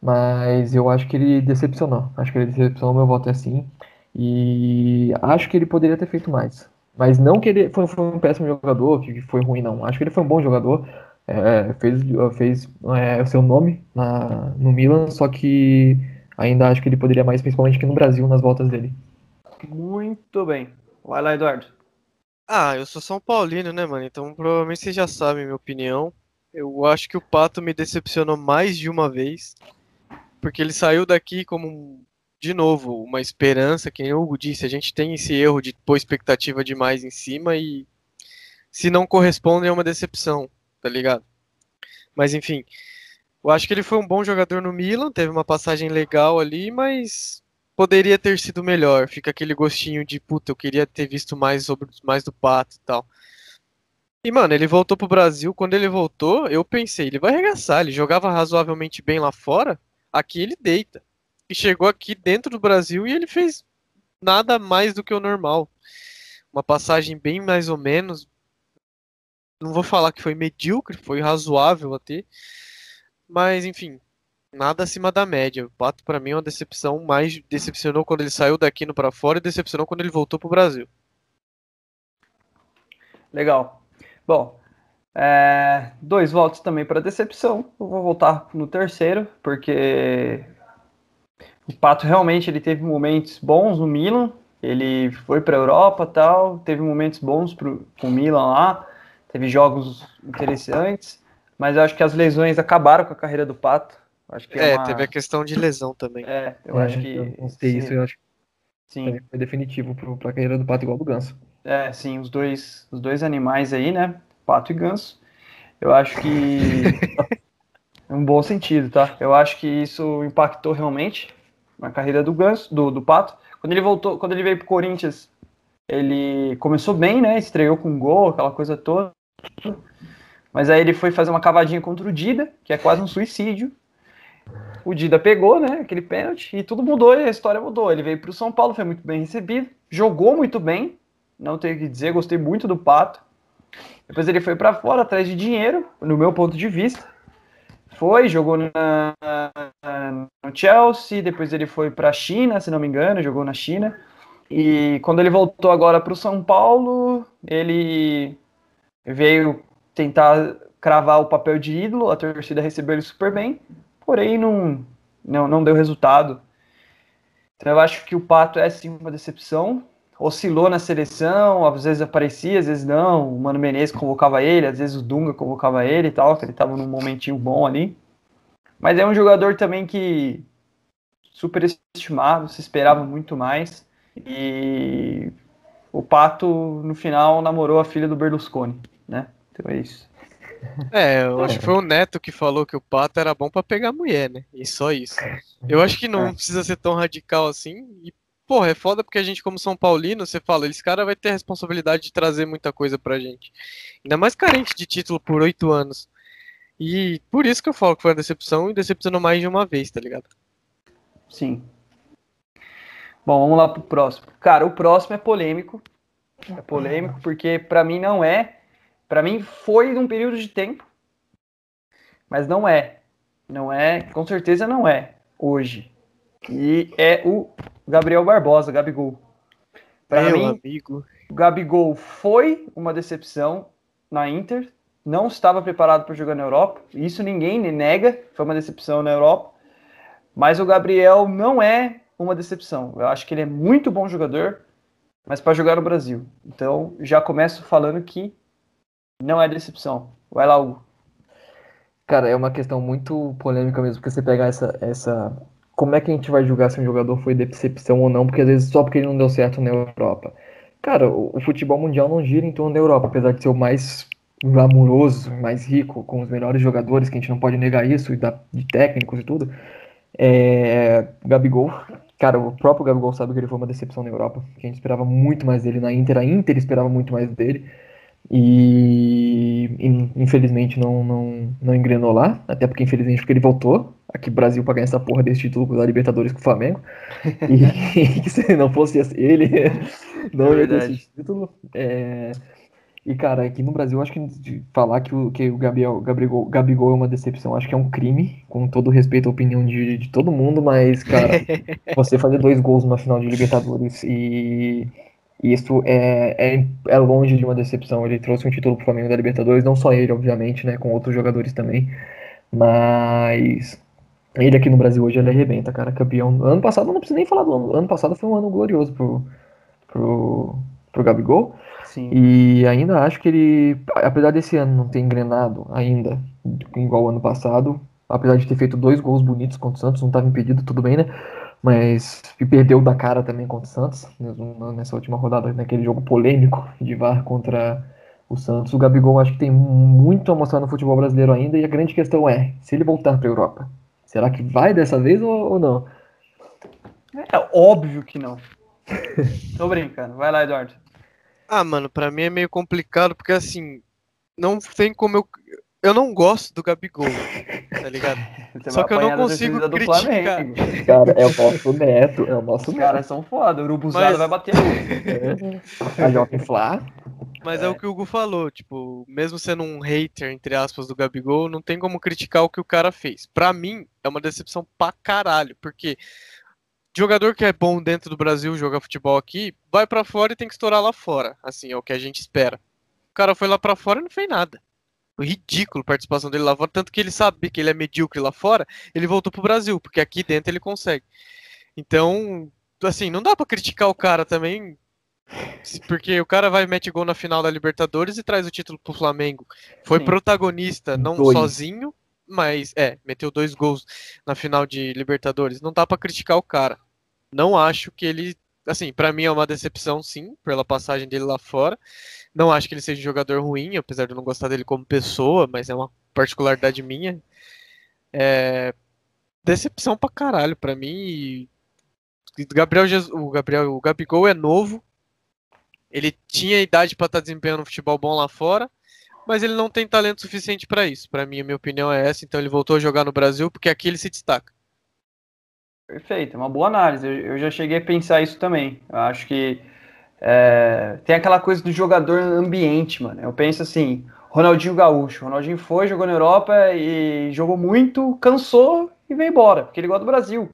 Mas eu acho que ele decepcionou. Acho que ele decepcionou, meu voto é assim. E acho que ele poderia ter feito mais. Mas não que ele foi, foi um péssimo jogador, que foi ruim, não. Acho que ele foi um bom jogador é, fez, fez é, o seu nome na, no Milan, só que ainda acho que ele poderia mais, principalmente aqui no Brasil, nas voltas dele. Muito bem. Vai lá, Eduardo. Ah, eu sou São Paulino, né, mano? Então provavelmente vocês já sabem minha opinião. Eu acho que o Pato me decepcionou mais de uma vez, porque ele saiu daqui como, de novo, uma esperança, que o Hugo disse, a gente tem esse erro de pôr expectativa demais em cima e se não corresponde é uma decepção tá ligado? Mas enfim, eu acho que ele foi um bom jogador no Milan, teve uma passagem legal ali, mas poderia ter sido melhor. Fica aquele gostinho de puta, eu queria ter visto mais sobre mais do Pato e tal. E mano, ele voltou pro Brasil. Quando ele voltou, eu pensei, ele vai arregaçar. Ele jogava razoavelmente bem lá fora. Aqui ele deita. E chegou aqui dentro do Brasil e ele fez nada mais do que o normal. Uma passagem bem mais ou menos, não vou falar que foi medíocre, foi razoável até. Mas, enfim, nada acima da média. O Pato, para mim, é uma decepção. Mais decepcionou quando ele saiu daqui no para fora e decepcionou quando ele voltou pro Brasil. Legal. Bom, é, dois votos também para decepção. Eu vou voltar no terceiro, porque o Pato realmente ele teve momentos bons no Milan. Ele foi para a Europa tal, teve momentos bons pro, com o Milan lá teve jogos interessantes, mas eu acho que as lesões acabaram com a carreira do Pato. Acho que é, é uma... teve a questão de lesão também. É, eu é, acho que. Eu não sei isso, eu acho que sim. foi definitivo para a carreira do Pato igual do Ganso. É, sim, os dois, os dois animais aí, né? Pato e Ganso. Eu acho que. é um bom sentido, tá? Eu acho que isso impactou realmente na carreira do Ganso, do, do Pato. Quando ele voltou, quando ele veio pro Corinthians, ele começou bem, né? Estreou com gol, aquela coisa toda. Mas aí ele foi fazer uma cavadinha contra o Dida, que é quase um suicídio. O Dida pegou, né, aquele pênalti, e tudo mudou, e a história mudou. Ele veio para o São Paulo, foi muito bem recebido, jogou muito bem, não tenho que dizer, gostei muito do Pato. Depois ele foi para fora, atrás de dinheiro, no meu ponto de vista. Foi, jogou na, na no Chelsea, depois ele foi para a China, se não me engano, jogou na China. E quando ele voltou agora para o São Paulo, ele veio tentar cravar o papel de ídolo, a torcida recebeu ele super bem, porém não, não, não deu resultado. Então eu acho que o Pato é sim uma decepção. Oscilou na seleção, às vezes aparecia, às vezes não. O Mano Menezes convocava ele, às vezes o Dunga convocava ele e tal, que ele estava num momentinho bom ali. Mas é um jogador também que superestimado, se esperava muito mais. E o Pato, no final, namorou a filha do Berlusconi, né? Então é isso. É, eu acho que foi o Neto que falou que o Pato era bom para pegar mulher, né? E só isso. Eu acho que não é. precisa ser tão radical assim. E, porra, é foda porque a gente, como São Paulino, você fala, esse cara vai ter a responsabilidade de trazer muita coisa pra gente. Ainda mais carente de título por oito anos. E por isso que eu falo que foi uma decepção e decepcionou mais de uma vez, tá ligado? Sim. Bom, vamos lá pro próximo. Cara, o próximo é polêmico. É polêmico porque para mim não é. Para mim foi num período de tempo, mas não é. Não é, com certeza não é hoje. E é o Gabriel Barbosa, Gabigol. Para mim, amigo. o Gabigol foi uma decepção na Inter. Não estava preparado para jogar na Europa. Isso ninguém nega. Foi uma decepção na Europa. Mas o Gabriel não é uma decepção. Eu acho que ele é muito bom jogador, mas para jogar no Brasil. Então, já começo falando que não é decepção. Vai lá, Hugo. Cara, é uma questão muito polêmica mesmo, porque você pegar essa, essa. Como é que a gente vai julgar se um jogador foi decepção ou não? Porque às vezes só porque ele não deu certo na Europa. Cara, o, o futebol mundial não gira em torno da Europa, apesar de ser o mais glamuroso, mais rico, com os melhores jogadores, que a gente não pode negar isso, e da, de técnicos e tudo. É, Gabigol Cara, o próprio Gabigol sabe que ele foi uma decepção na Europa, que a gente esperava muito mais dele na Inter, a Inter esperava muito mais dele, e infelizmente não, não, não engrenou lá, até porque infelizmente porque ele voltou aqui no Brasil para ganhar essa porra desse título da Libertadores com o Flamengo, e, se não fosse ele, não ia ter esse título. É, e, cara, aqui no Brasil, acho que falar que o, que o Gabriel, Gabigol, Gabigol é uma decepção, acho que é um crime, com todo respeito à opinião de, de todo mundo, mas, cara, você fazer dois gols numa final de Libertadores e isso é, é, é longe de uma decepção. Ele trouxe um título pro Flamengo da Libertadores, não só ele, obviamente, né, com outros jogadores também, mas ele aqui no Brasil hoje ele arrebenta, cara, campeão. Ano passado, não precisa nem falar do ano, ano passado foi um ano glorioso pro, pro, pro Gabigol. Sim. E ainda acho que ele, apesar desse ano não ter engrenado ainda, igual o ano passado, apesar de ter feito dois gols bonitos contra o Santos, não estava impedido, tudo bem, né? Mas perdeu da cara também contra o Santos, nessa última rodada, naquele jogo polêmico de VAR contra o Santos. O Gabigol acho que tem muito a mostrar no futebol brasileiro ainda, e a grande questão é, se ele voltar para a Europa, será que vai dessa vez ou, ou não? É óbvio que não. Tô brincando. Vai lá, Eduardo. Ah, mano, pra mim é meio complicado, porque assim, não tem como eu. Eu não gosto do Gabigol, tá ligado? Você Só que eu não consigo criticar. Cara, é o nosso neto, é o nosso Os caras são foda, o Urubuzado Mas... vai bater. É. A Jovem Flá. Mas é. é. o que o Hugo falou, tipo, mesmo sendo um hater, entre aspas, do Gabigol, não tem como criticar o que o cara fez. Pra mim, é uma decepção pra caralho, porque jogador que é bom dentro do Brasil, joga futebol aqui, vai para fora e tem que estourar lá fora. Assim, é o que a gente espera. O cara foi lá para fora e não fez nada. Ridículo a participação dele lá fora, tanto que ele sabe que ele é medíocre lá fora, ele voltou pro Brasil, porque aqui dentro ele consegue. Então, assim, não dá para criticar o cara também, porque o cara vai mete gol na final da Libertadores e traz o título pro Flamengo. Foi Sim. protagonista, não Dois. sozinho, mas é, meteu dois gols na final de Libertadores. Não dá para criticar o cara. Não acho que ele, assim, para mim é uma decepção sim, pela passagem dele lá fora. Não acho que ele seja um jogador ruim, apesar de eu não gostar dele como pessoa, mas é uma particularidade minha. É, decepção pra caralho pra mim. E... Gabriel Jesus, o Gabriel, o Gabigol é novo. Ele tinha idade para estar tá desempenhando um futebol bom lá fora mas ele não tem talento suficiente para isso. Para mim, a minha opinião é essa. Então ele voltou a jogar no Brasil porque aqui ele se destaca. Perfeito, é uma boa análise. Eu, já cheguei a pensar isso também. Eu acho que é, tem aquela coisa do jogador ambiente, mano. Eu penso assim, Ronaldinho Gaúcho. Ronaldinho foi, jogou na Europa e jogou muito, cansou e vem embora, porque ele gosta do Brasil.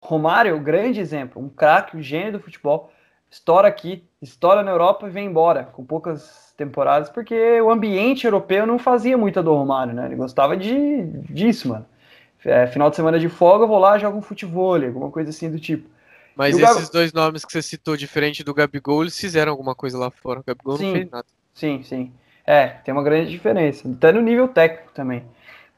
Romário é grande exemplo, um craque, um gênio do futebol, estoura aqui, estoura na Europa e vem embora, com poucas temporadas, porque o ambiente europeu não fazia muita do Romário, né? Ele gostava de, disso, mano. É, final de semana de folga, eu vou lá, jogo um futebol, alguma coisa assim do tipo. Mas esses dois nomes que você citou, diferente do Gabigol, eles fizeram alguma coisa lá fora. O Gabigol sim, não fez nada. Sim, sim. É, tem uma grande diferença. Até no nível técnico também.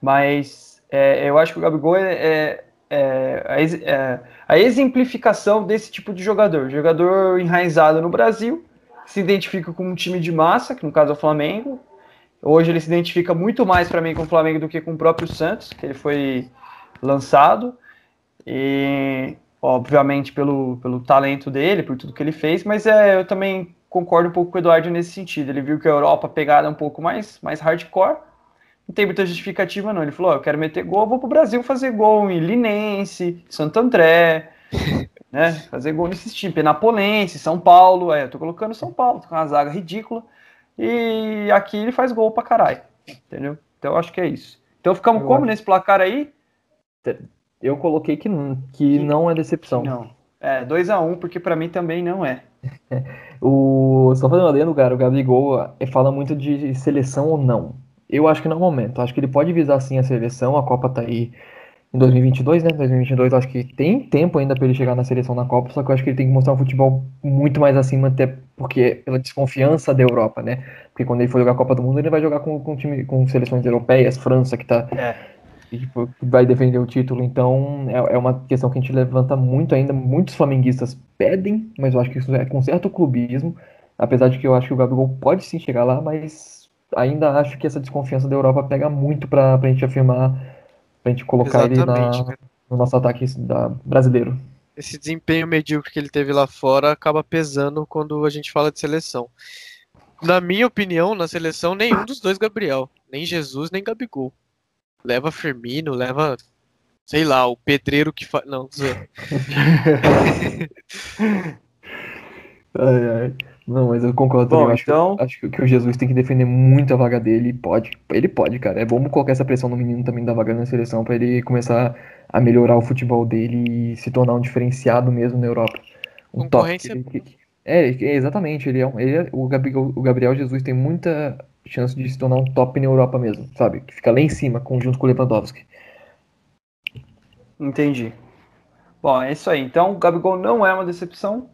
Mas é, eu acho que o Gabigol é, é, é a, é, a, exemplificação desse tipo de jogador. Jogador enraizado no Brasil, se identifica com um time de massa, que no caso é o Flamengo. Hoje ele se identifica muito mais para mim com o Flamengo do que com o próprio Santos, que ele foi lançado. E obviamente pelo, pelo talento dele, por tudo que ele fez, mas é, eu também concordo um pouco com o Eduardo nesse sentido. Ele viu que a Europa pegada é um pouco mais, mais hardcore, não tem muita justificativa não. Ele falou, oh, eu quero meter gol, vou pro Brasil fazer gol em Linense, Santo André, né, fazer gol nesse time, Penapolense, São Paulo, é, eu tô colocando São Paulo, com uma zaga ridícula, e aqui ele faz gol pra caralho, entendeu? Então eu acho que é isso. Então ficamos eu como acho... nesse placar aí? Eu coloquei que, que não é decepção. Não. É, 2x1, um, porque para mim também não é. o, só fazendo adendo, cara, o Gabigol eh, fala muito de seleção ou não. Eu acho que não é o momento. Acho que ele pode visar sim a seleção, a Copa tá aí em 2022, né? 2022 acho que tem tempo ainda para ele chegar na seleção na Copa, só que eu acho que ele tem que mostrar um futebol muito mais acima, até porque pela desconfiança da Europa, né? Porque quando ele for jogar a Copa do Mundo, ele vai jogar com, com, time, com seleções europeias, França, que tá é tipo, vai defender o título. Então é, é, uma questão que a gente levanta muito ainda. Muitos flamenguistas pedem, mas eu acho que isso é com certo clubismo. Apesar de que eu acho que o Gabigol pode sim chegar lá, mas ainda acho que essa desconfiança da Europa pega muito para a gente afirmar, para a gente colocar Exatamente, ele na, no nosso ataque da, brasileiro. Esse desempenho medíocre que ele teve lá fora acaba pesando quando a gente fala de seleção. Na minha opinião, na seleção, nenhum dos dois Gabriel. Nem Jesus, nem Gabigol. Leva Firmino, leva. Sei lá, o pedreiro que faz. Não, ai, ai. Não, mas eu concordo bom, acho, então... que, acho que o Jesus tem que defender muito a vaga dele. Pode. Ele pode, cara. É bom colocar essa pressão no menino também da vaga na seleção para ele começar a melhorar o futebol dele e se tornar um diferenciado mesmo na Europa. Um Concorrência... top. É, exatamente. Ele é, um, ele é o, Gabriel, o Gabriel Jesus tem muita chance de se tornar um top na Europa mesmo, sabe? Que fica lá em cima, junto com o Lewandowski. Entendi. Bom, é isso aí. Então, o Gabigol não é uma decepção,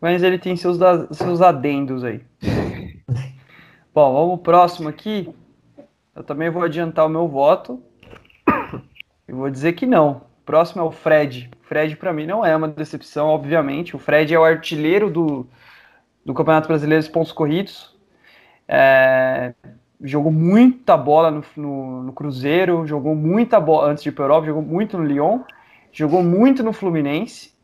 mas ele tem seus, seus adendos aí. Bom, vamos pro próximo aqui. Eu também vou adiantar o meu voto. E vou dizer que não. O próximo é o Fred. O Fred, para mim, não é uma decepção, obviamente. O Fred é o artilheiro do, do Campeonato Brasileiro dos Pontos Corridos. É, jogou muita bola no, no, no, Cruzeiro, jogou muita bola antes de ir para Europa, jogou muito no Lyon, jogou muito no Fluminense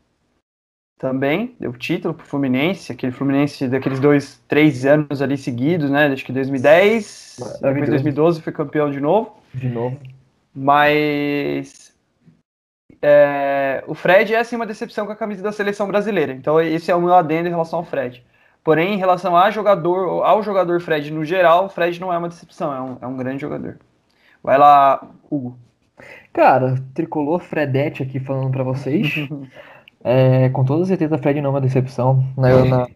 também, deu título para o Fluminense, aquele Fluminense daqueles dois, três anos ali seguidos, né? Acho que 2010, depois 2012 foi campeão de novo. De novo. Mas é, o Fred é assim uma decepção com a camisa da seleção brasileira. Então esse é o meu adendo em relação ao Fred. Porém, em relação a jogador, ao jogador Fred no geral, Fred não é uma decepção, é um, é um grande jogador. Vai lá, Hugo. Cara, tricolor Fredete aqui falando para vocês. é, com toda certeza, Fred não é uma decepção. Na, na,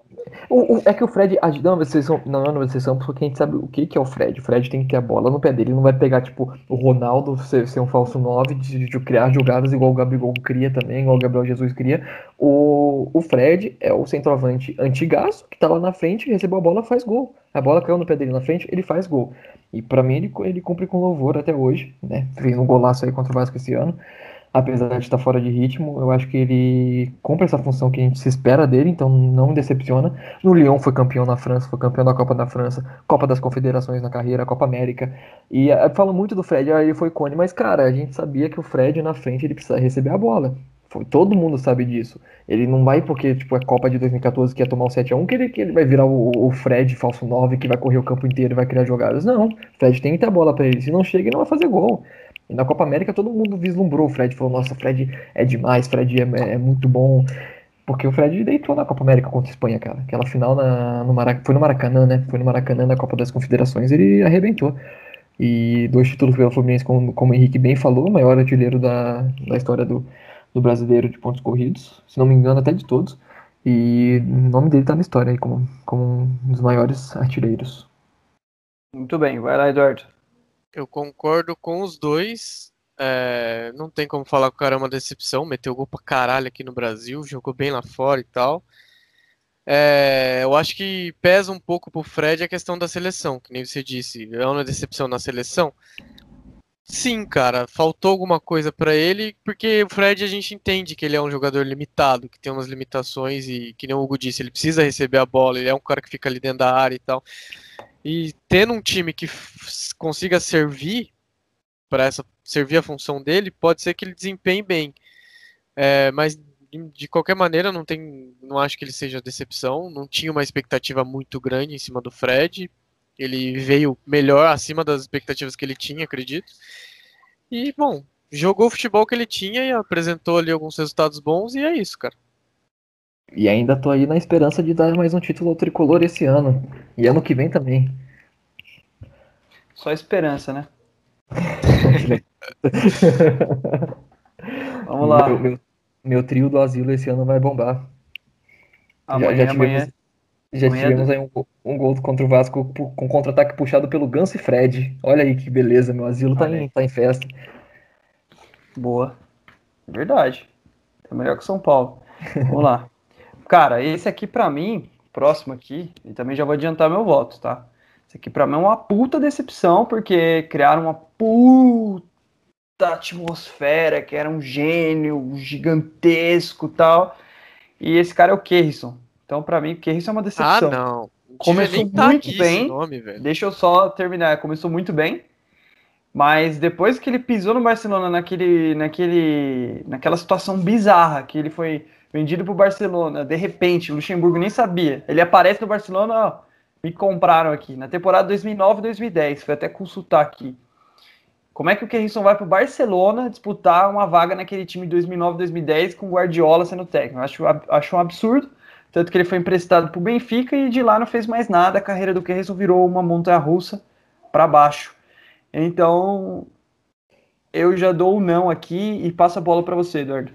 o, o, é que o Fred não decepção, não é uma porque a gente sabe o que, que é o Fred. O Fred tem que ter a bola no pé dele, não vai pegar, tipo, o Ronaldo ser, ser um falso 9, de, de, criar jogadas igual o Gabigol cria também, igual o Gabriel Jesus cria. O, o Fred é o centroavante antigaço, que tá lá na frente, recebeu a bola, faz gol. A bola caiu no pé dele na frente, ele faz gol. E para mim ele, ele cumpre com louvor até hoje, né? Fez um golaço aí contra o Vasco esse ano apesar de estar fora de ritmo, eu acho que ele cumpre essa função que a gente se espera dele, então não decepciona. No Lyon foi campeão na França, foi campeão da Copa da França, Copa das Confederações na carreira, Copa América. E uh, falo muito do Fred, aí ele foi cone, mas cara, a gente sabia que o Fred na frente ele precisa receber a bola. Foi, todo mundo sabe disso. Ele não vai porque tipo é Copa de 2014 que ia tomar o 7 a 1 que ele, que ele vai virar o, o Fred falso 9 que vai correr o campo inteiro e vai criar jogadas. Não, o Fred tem que ter a bola para ele. Se não chega, ele não vai fazer gol. E na Copa América todo mundo vislumbrou o Fred, falou, nossa, Fred é demais, Fred é, é, muito bom. Porque o Fred deitou na Copa América contra a Espanha, cara. Aquela final na, no Marac... foi no Maracanã, né? Foi no Maracanã na Copa das Confederações, ele arrebentou. E dois títulos pelo Fluminense, como, como o Henrique bem falou, o maior artilheiro da, da história do, do brasileiro de pontos corridos, se não me engano, até de todos. E o nome dele tá na história aí como, como um dos maiores artilheiros. Muito bem, vai lá, Eduardo. Eu concordo com os dois. É, não tem como falar que o cara é uma decepção. Meteu gol pra caralho aqui no Brasil, jogou bem lá fora e tal. É, eu acho que pesa um pouco pro Fred a questão da seleção, que nem você disse. É uma decepção na seleção. Sim, cara, faltou alguma coisa para ele, porque o Fred a gente entende que ele é um jogador limitado, que tem umas limitações e que nem o Hugo disse, ele precisa receber a bola, ele é um cara que fica ali dentro da área e tal. E tendo um time que consiga servir para essa servir a função dele, pode ser que ele desempenhe bem. É, mas de qualquer maneira, não tem, não acho que ele seja decepção. Não tinha uma expectativa muito grande em cima do Fred. Ele veio melhor acima das expectativas que ele tinha, acredito. E bom, jogou o futebol que ele tinha e apresentou ali alguns resultados bons e é isso, cara. E ainda tô aí na esperança de dar mais um título ao tricolor esse ano. E ano que vem também. Só esperança, né? Vamos lá. Meu, meu, meu, trio do asilo esse ano vai bombar. Amanhã, já, já tivemos, amanhã, já amanhã tivemos aí um, um, gol contra o Vasco com contra-ataque puxado pelo Ganso e Fred. Olha aí que beleza, meu asilo tá em, tá em festa. Boa. Verdade. É melhor que São Paulo. Vamos lá. Cara, esse aqui para mim, próximo aqui, e também já vou adiantar meu voto, tá? Esse aqui para mim é uma puta decepção, porque criaram uma puta atmosfera, que era um gênio gigantesco tal. E esse cara é o Kerrison. Então, para mim, o Kerrison é uma decepção. Ah, não. Começou tá muito bem. Nome, Deixa eu só terminar. Começou muito bem. Mas depois que ele pisou no Barcelona naquele, naquele, naquela situação bizarra, que ele foi vendido para o Barcelona, de repente, Luxemburgo nem sabia. Ele aparece no Barcelona, ó, me compraram aqui, na temporada 2009-2010, foi até consultar aqui. Como é que o Kerrison vai para o Barcelona disputar uma vaga naquele time de 2009-2010 com o Guardiola sendo técnico? Acho, acho um absurdo, tanto que ele foi emprestado para o Benfica e de lá não fez mais nada, a carreira do Kerrison virou uma montanha-russa para baixo. Então, eu já dou o não aqui e passo a bola para você, Eduardo.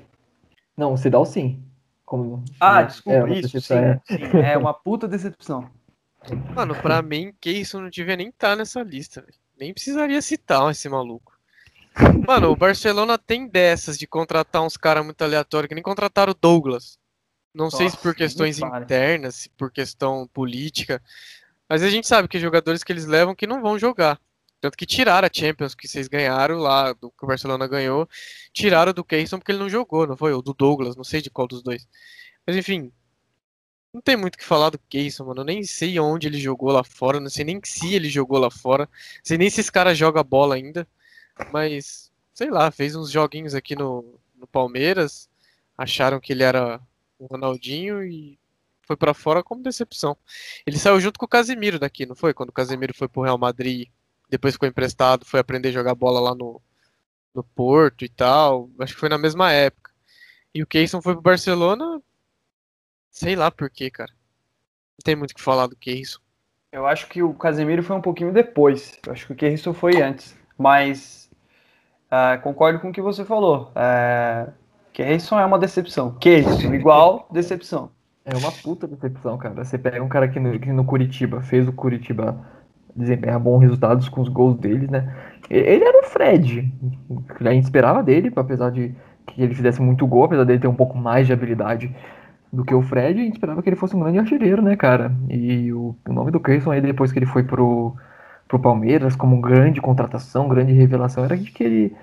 Não, você dá o sim. Como... Ah, desculpa, é, isso, sim, é. sim, é uma puta decepção. Mano, pra mim, isso não devia nem estar tá nessa lista, Nem precisaria citar esse maluco. Mano, o Barcelona tem dessas de contratar uns caras muito aleatórios, que nem contrataram o Douglas. Não Nossa, sei se por questões internas, se por questão política. Mas a gente sabe que jogadores que eles levam que não vão jogar. Tanto que tiraram a Champions que vocês ganharam lá, do que o Barcelona ganhou, tiraram do Keyson porque ele não jogou, não foi? Ou do Douglas, não sei de qual dos dois. Mas enfim, não tem muito o que falar do Keyson, mano. Eu nem sei onde ele jogou lá fora, não sei nem se ele jogou lá fora, não sei nem se esse cara joga bola ainda. Mas, sei lá, fez uns joguinhos aqui no, no Palmeiras, acharam que ele era o Ronaldinho e foi para fora como decepção. Ele saiu junto com o Casemiro daqui, não foi? Quando o Casemiro foi pro Real Madrid depois ficou emprestado, foi aprender a jogar bola lá no, no Porto e tal. Acho que foi na mesma época. E o Keyson foi pro Barcelona, sei lá por quê, cara. Não tem muito o que falar do Keyson. Eu acho que o Casemiro foi um pouquinho depois. Eu acho que o Keyson foi antes. Mas uh, concordo com o que você falou. Uh, Keyson é uma decepção. Keyson, igual decepção. É uma puta decepção, cara. Você pega um cara que no, que no Curitiba fez o Curitiba desempenhar bons resultados com os gols dele, né? Ele era o Fred. A gente esperava dele, apesar de que ele fizesse muito gol, apesar dele ter um pouco mais de habilidade do que o Fred, a gente esperava que ele fosse um grande artilheiro, né, cara? E o, o nome do Cleison aí, depois que ele foi pro, pro Palmeiras, como grande contratação, grande revelação, era de que ele,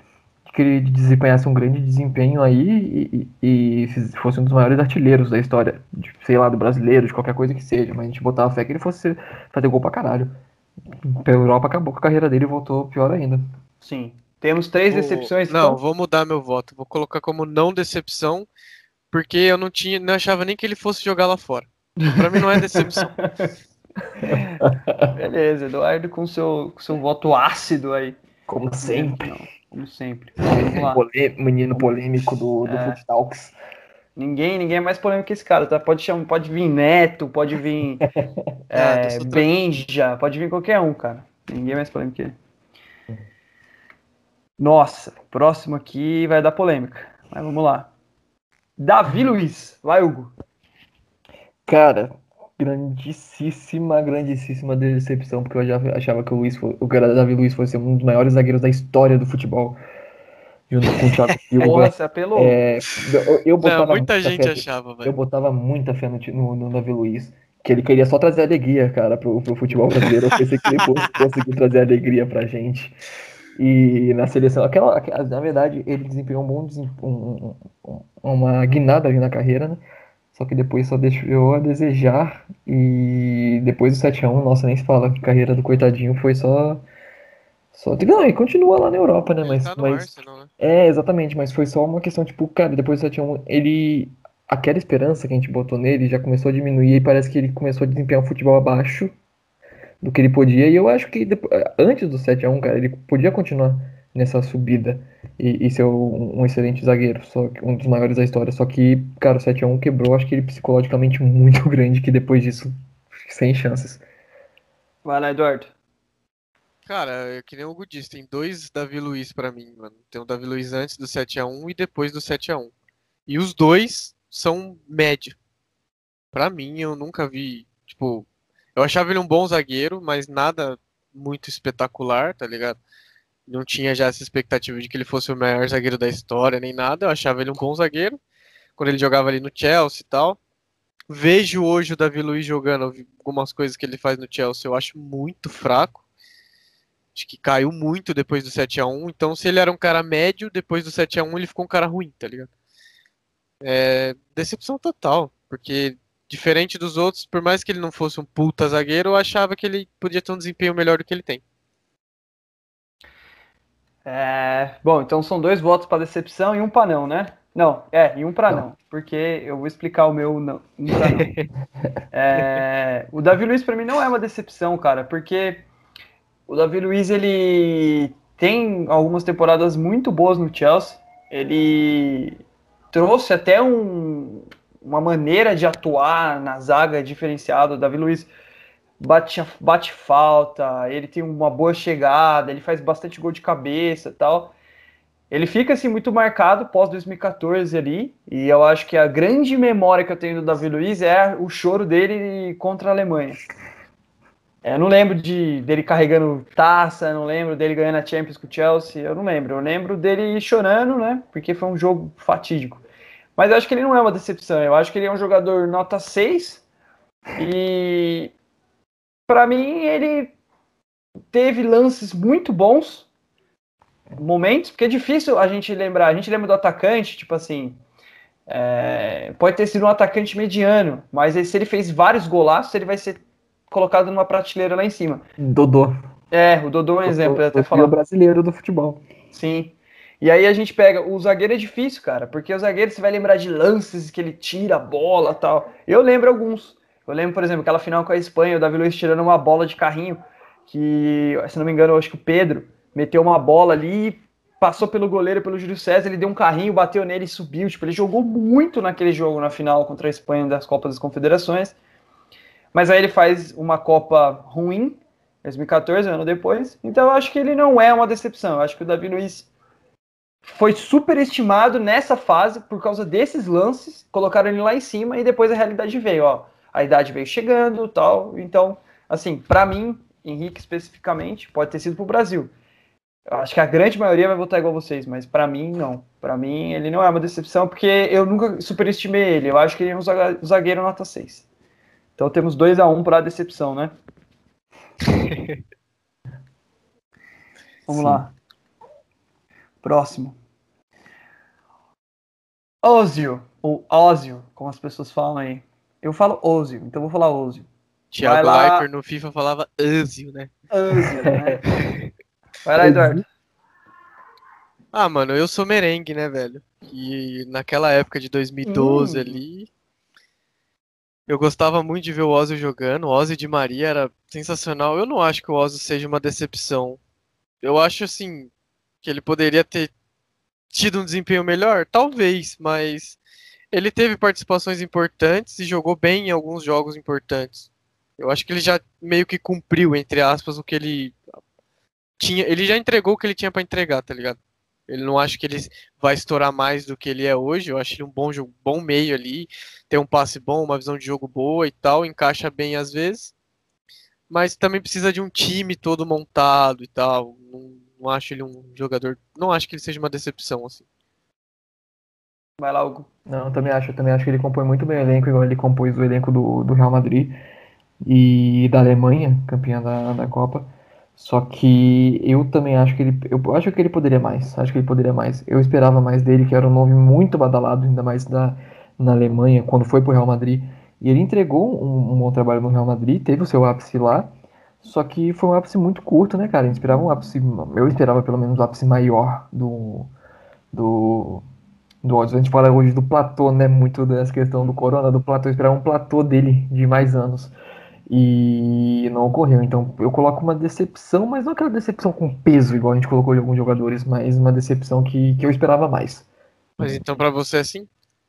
que ele desempenhasse um grande desempenho aí e, e, e, fosse um dos maiores artilheiros da história, de, sei lá, do brasileiro, de qualquer coisa que seja, mas a gente botava fé que ele fosse fazer gol pra caralho pela Europa acabou com a carreira dele e voltou pior ainda. Sim. Temos três vou... decepções. Não, então... vou mudar meu voto. Vou colocar como não decepção, porque eu não tinha, não achava nem que ele fosse jogar lá fora. Pra mim não é decepção. Beleza, Eduardo com seu, com seu voto ácido aí. Como sempre. Não, como sempre. Menino polêmico do, do é. Talks. Ninguém, ninguém é mais polêmico que esse cara, tá? Pode, chamar, pode vir Neto, pode vir é, ah, Benja, pode vir qualquer um, cara. Ninguém é mais polêmico que ele. Nossa, próximo aqui vai dar polêmica. Mas vamos lá. Davi Luiz. Vai, Hugo. Cara, grandíssima, grandíssima decepção, porque eu já achava que o Luiz, o cara Davi Luiz fosse um dos maiores zagueiros da história do futebol. Junto com o Thiago Silva. Nossa, apelou. É, eu, eu botava Não, muita muita gente fé, achava, eu velho. botava muita fé no, no, no Davi Luiz. Que ele queria só trazer alegria, cara, pro, pro futebol brasileiro. Eu pensei que ele fosse conseguir trazer alegria pra gente. E na seleção, aquela, aquela- na verdade, ele desempenhou um bom um- um- um- uma guinada ali na carreira, né? Só que depois só deixou a desejar. E depois do 7x1, nossa, nem se fala. A carreira do coitadinho foi só. Só... Não, e continua lá na Europa, né? Ele Mas, tá no mas Arsenal, né? é, exatamente, mas foi só uma questão, tipo, cara, depois do 7x1, ele. Aquela esperança que a gente botou nele já começou a diminuir e parece que ele começou a desempenhar um futebol abaixo do que ele podia. E eu acho que depo- antes do 7x1, cara, ele podia continuar nessa subida e, e ser um, um excelente zagueiro, só que um dos maiores da história. Só que, cara, o 7x1 quebrou, acho que ele psicologicamente muito grande, que depois disso, sem chances. Vai lá, Eduardo. Cara, é que nem o disse, tem dois Davi Luiz pra mim, mano. Tem o Davi Luiz antes do 7x1 e depois do 7x1. E os dois são médio. Pra mim, eu nunca vi, tipo, eu achava ele um bom zagueiro, mas nada muito espetacular, tá ligado? Não tinha já essa expectativa de que ele fosse o maior zagueiro da história, nem nada. Eu achava ele um bom zagueiro. Quando ele jogava ali no Chelsea e tal. Vejo hoje o Davi Luiz jogando algumas coisas que ele faz no Chelsea, eu acho muito fraco. Acho que caiu muito depois do 7x1. Então, se ele era um cara médio, depois do 7x1 ele ficou um cara ruim, tá ligado? É, decepção total. Porque, diferente dos outros, por mais que ele não fosse um puta zagueiro, eu achava que ele podia ter um desempenho melhor do que ele tem. É, bom, então são dois votos para decepção e um para não, né? Não, é, e um para não. porque eu vou explicar o meu não, um não. É, o Davi Luiz para mim não é uma decepção, cara, porque o Davi Luiz ele tem algumas temporadas muito boas no Chelsea. Ele trouxe até um, uma maneira de atuar na zaga diferenciada. O Davi Luiz bate, bate falta, ele tem uma boa chegada, ele faz bastante gol de cabeça tal. Ele fica assim muito marcado pós 2014 ali, e eu acho que a grande memória que eu tenho do Davi Luiz é o choro dele contra a Alemanha. É, eu não lembro de, dele carregando taça, não lembro dele ganhando a Champions com o Chelsea, eu não lembro. Eu lembro dele chorando, né? Porque foi um jogo fatídico. Mas eu acho que ele não é uma decepção. Eu acho que ele é um jogador nota 6. E para mim ele teve lances muito bons, momentos, porque é difícil a gente lembrar. A gente lembra do atacante, tipo assim, é, pode ter sido um atacante mediano, mas se ele fez vários golaços, ele vai ser colocado numa prateleira lá em cima. Dodô. É, o Dodô é um exemplo, eu até o falar. brasileiro do futebol. Sim. E aí a gente pega, o zagueiro é difícil, cara, porque o zagueiro você vai lembrar de lances que ele tira a bola tal. Eu lembro alguns. Eu lembro, por exemplo, aquela final com a Espanha, o Davi Luiz tirando uma bola de carrinho, que, se não me engano, eu acho que o Pedro meteu uma bola ali, passou pelo goleiro, pelo Júlio César, ele deu um carrinho, bateu nele e subiu. Tipo, ele jogou muito naquele jogo na final contra a Espanha das Copas das Confederações. Mas aí ele faz uma Copa ruim, 2014, um ano depois. Então eu acho que ele não é uma decepção. Eu acho que o Davi Luiz foi superestimado nessa fase por causa desses lances, colocaram ele lá em cima e depois a realidade veio, ó. A idade veio chegando, tal. Então, assim, para mim, Henrique especificamente, pode ter sido pro Brasil. Eu acho que a grande maioria vai votar igual vocês, mas para mim não. Para mim ele não é uma decepção porque eu nunca superestimei ele. Eu acho que ele é um zagueiro nota 6. Então temos 2 a 1 um para a decepção, né? Vamos Sim. lá. Próximo. Ozio, ou Ozio, como as pessoas falam aí. Eu falo Ozio, então vou falar Ozio. Thiago Leifert no FIFA falava Ozio, né? Ozio, né? Vai lá, Eduardo. Ah, mano, eu sou merengue, né, velho? E naquela época de 2012 hum. ali, eu gostava muito de ver o Ozio jogando. O Ozio de Maria era sensacional. Eu não acho que o Ozio seja uma decepção. Eu acho, assim, que ele poderia ter tido um desempenho melhor? Talvez, mas ele teve participações importantes e jogou bem em alguns jogos importantes. Eu acho que ele já meio que cumpriu, entre aspas, o que ele tinha. Ele já entregou o que ele tinha para entregar, tá ligado? Ele não acho que ele vai estourar mais do que ele é hoje. Eu acho ele um bom, bom meio ali, tem um passe bom, uma visão de jogo boa e tal, encaixa bem às vezes. Mas também precisa de um time todo montado e tal. Não, não acho ele um jogador. Não acho que ele seja uma decepção assim. Vai lá, Hugo. Não, também acho, também acho que ele compõe muito bem o elenco, igual ele compôs o elenco do, do Real Madrid e da Alemanha, campeã da, da Copa. Só que eu também acho que ele. Eu acho que ele poderia mais. Acho que ele poderia mais. Eu esperava mais dele, que era um nome muito badalado, ainda mais da, na Alemanha, quando foi pro Real Madrid. E ele entregou um, um bom trabalho no Real Madrid, teve o seu ápice lá. Só que foi um ápice muito curto, né, cara? Gente esperava um ápice. Eu esperava pelo menos um ápice maior do. Do. Do A gente fala hoje do platô, né? Muito dessa questão do Corona, do platô. Eu esperava um platô dele de mais anos e não ocorreu. Então eu coloco uma decepção, mas não aquela decepção com peso, igual a gente colocou de alguns jogadores, mas uma decepção que, que eu esperava mais. Mas então para você é assim?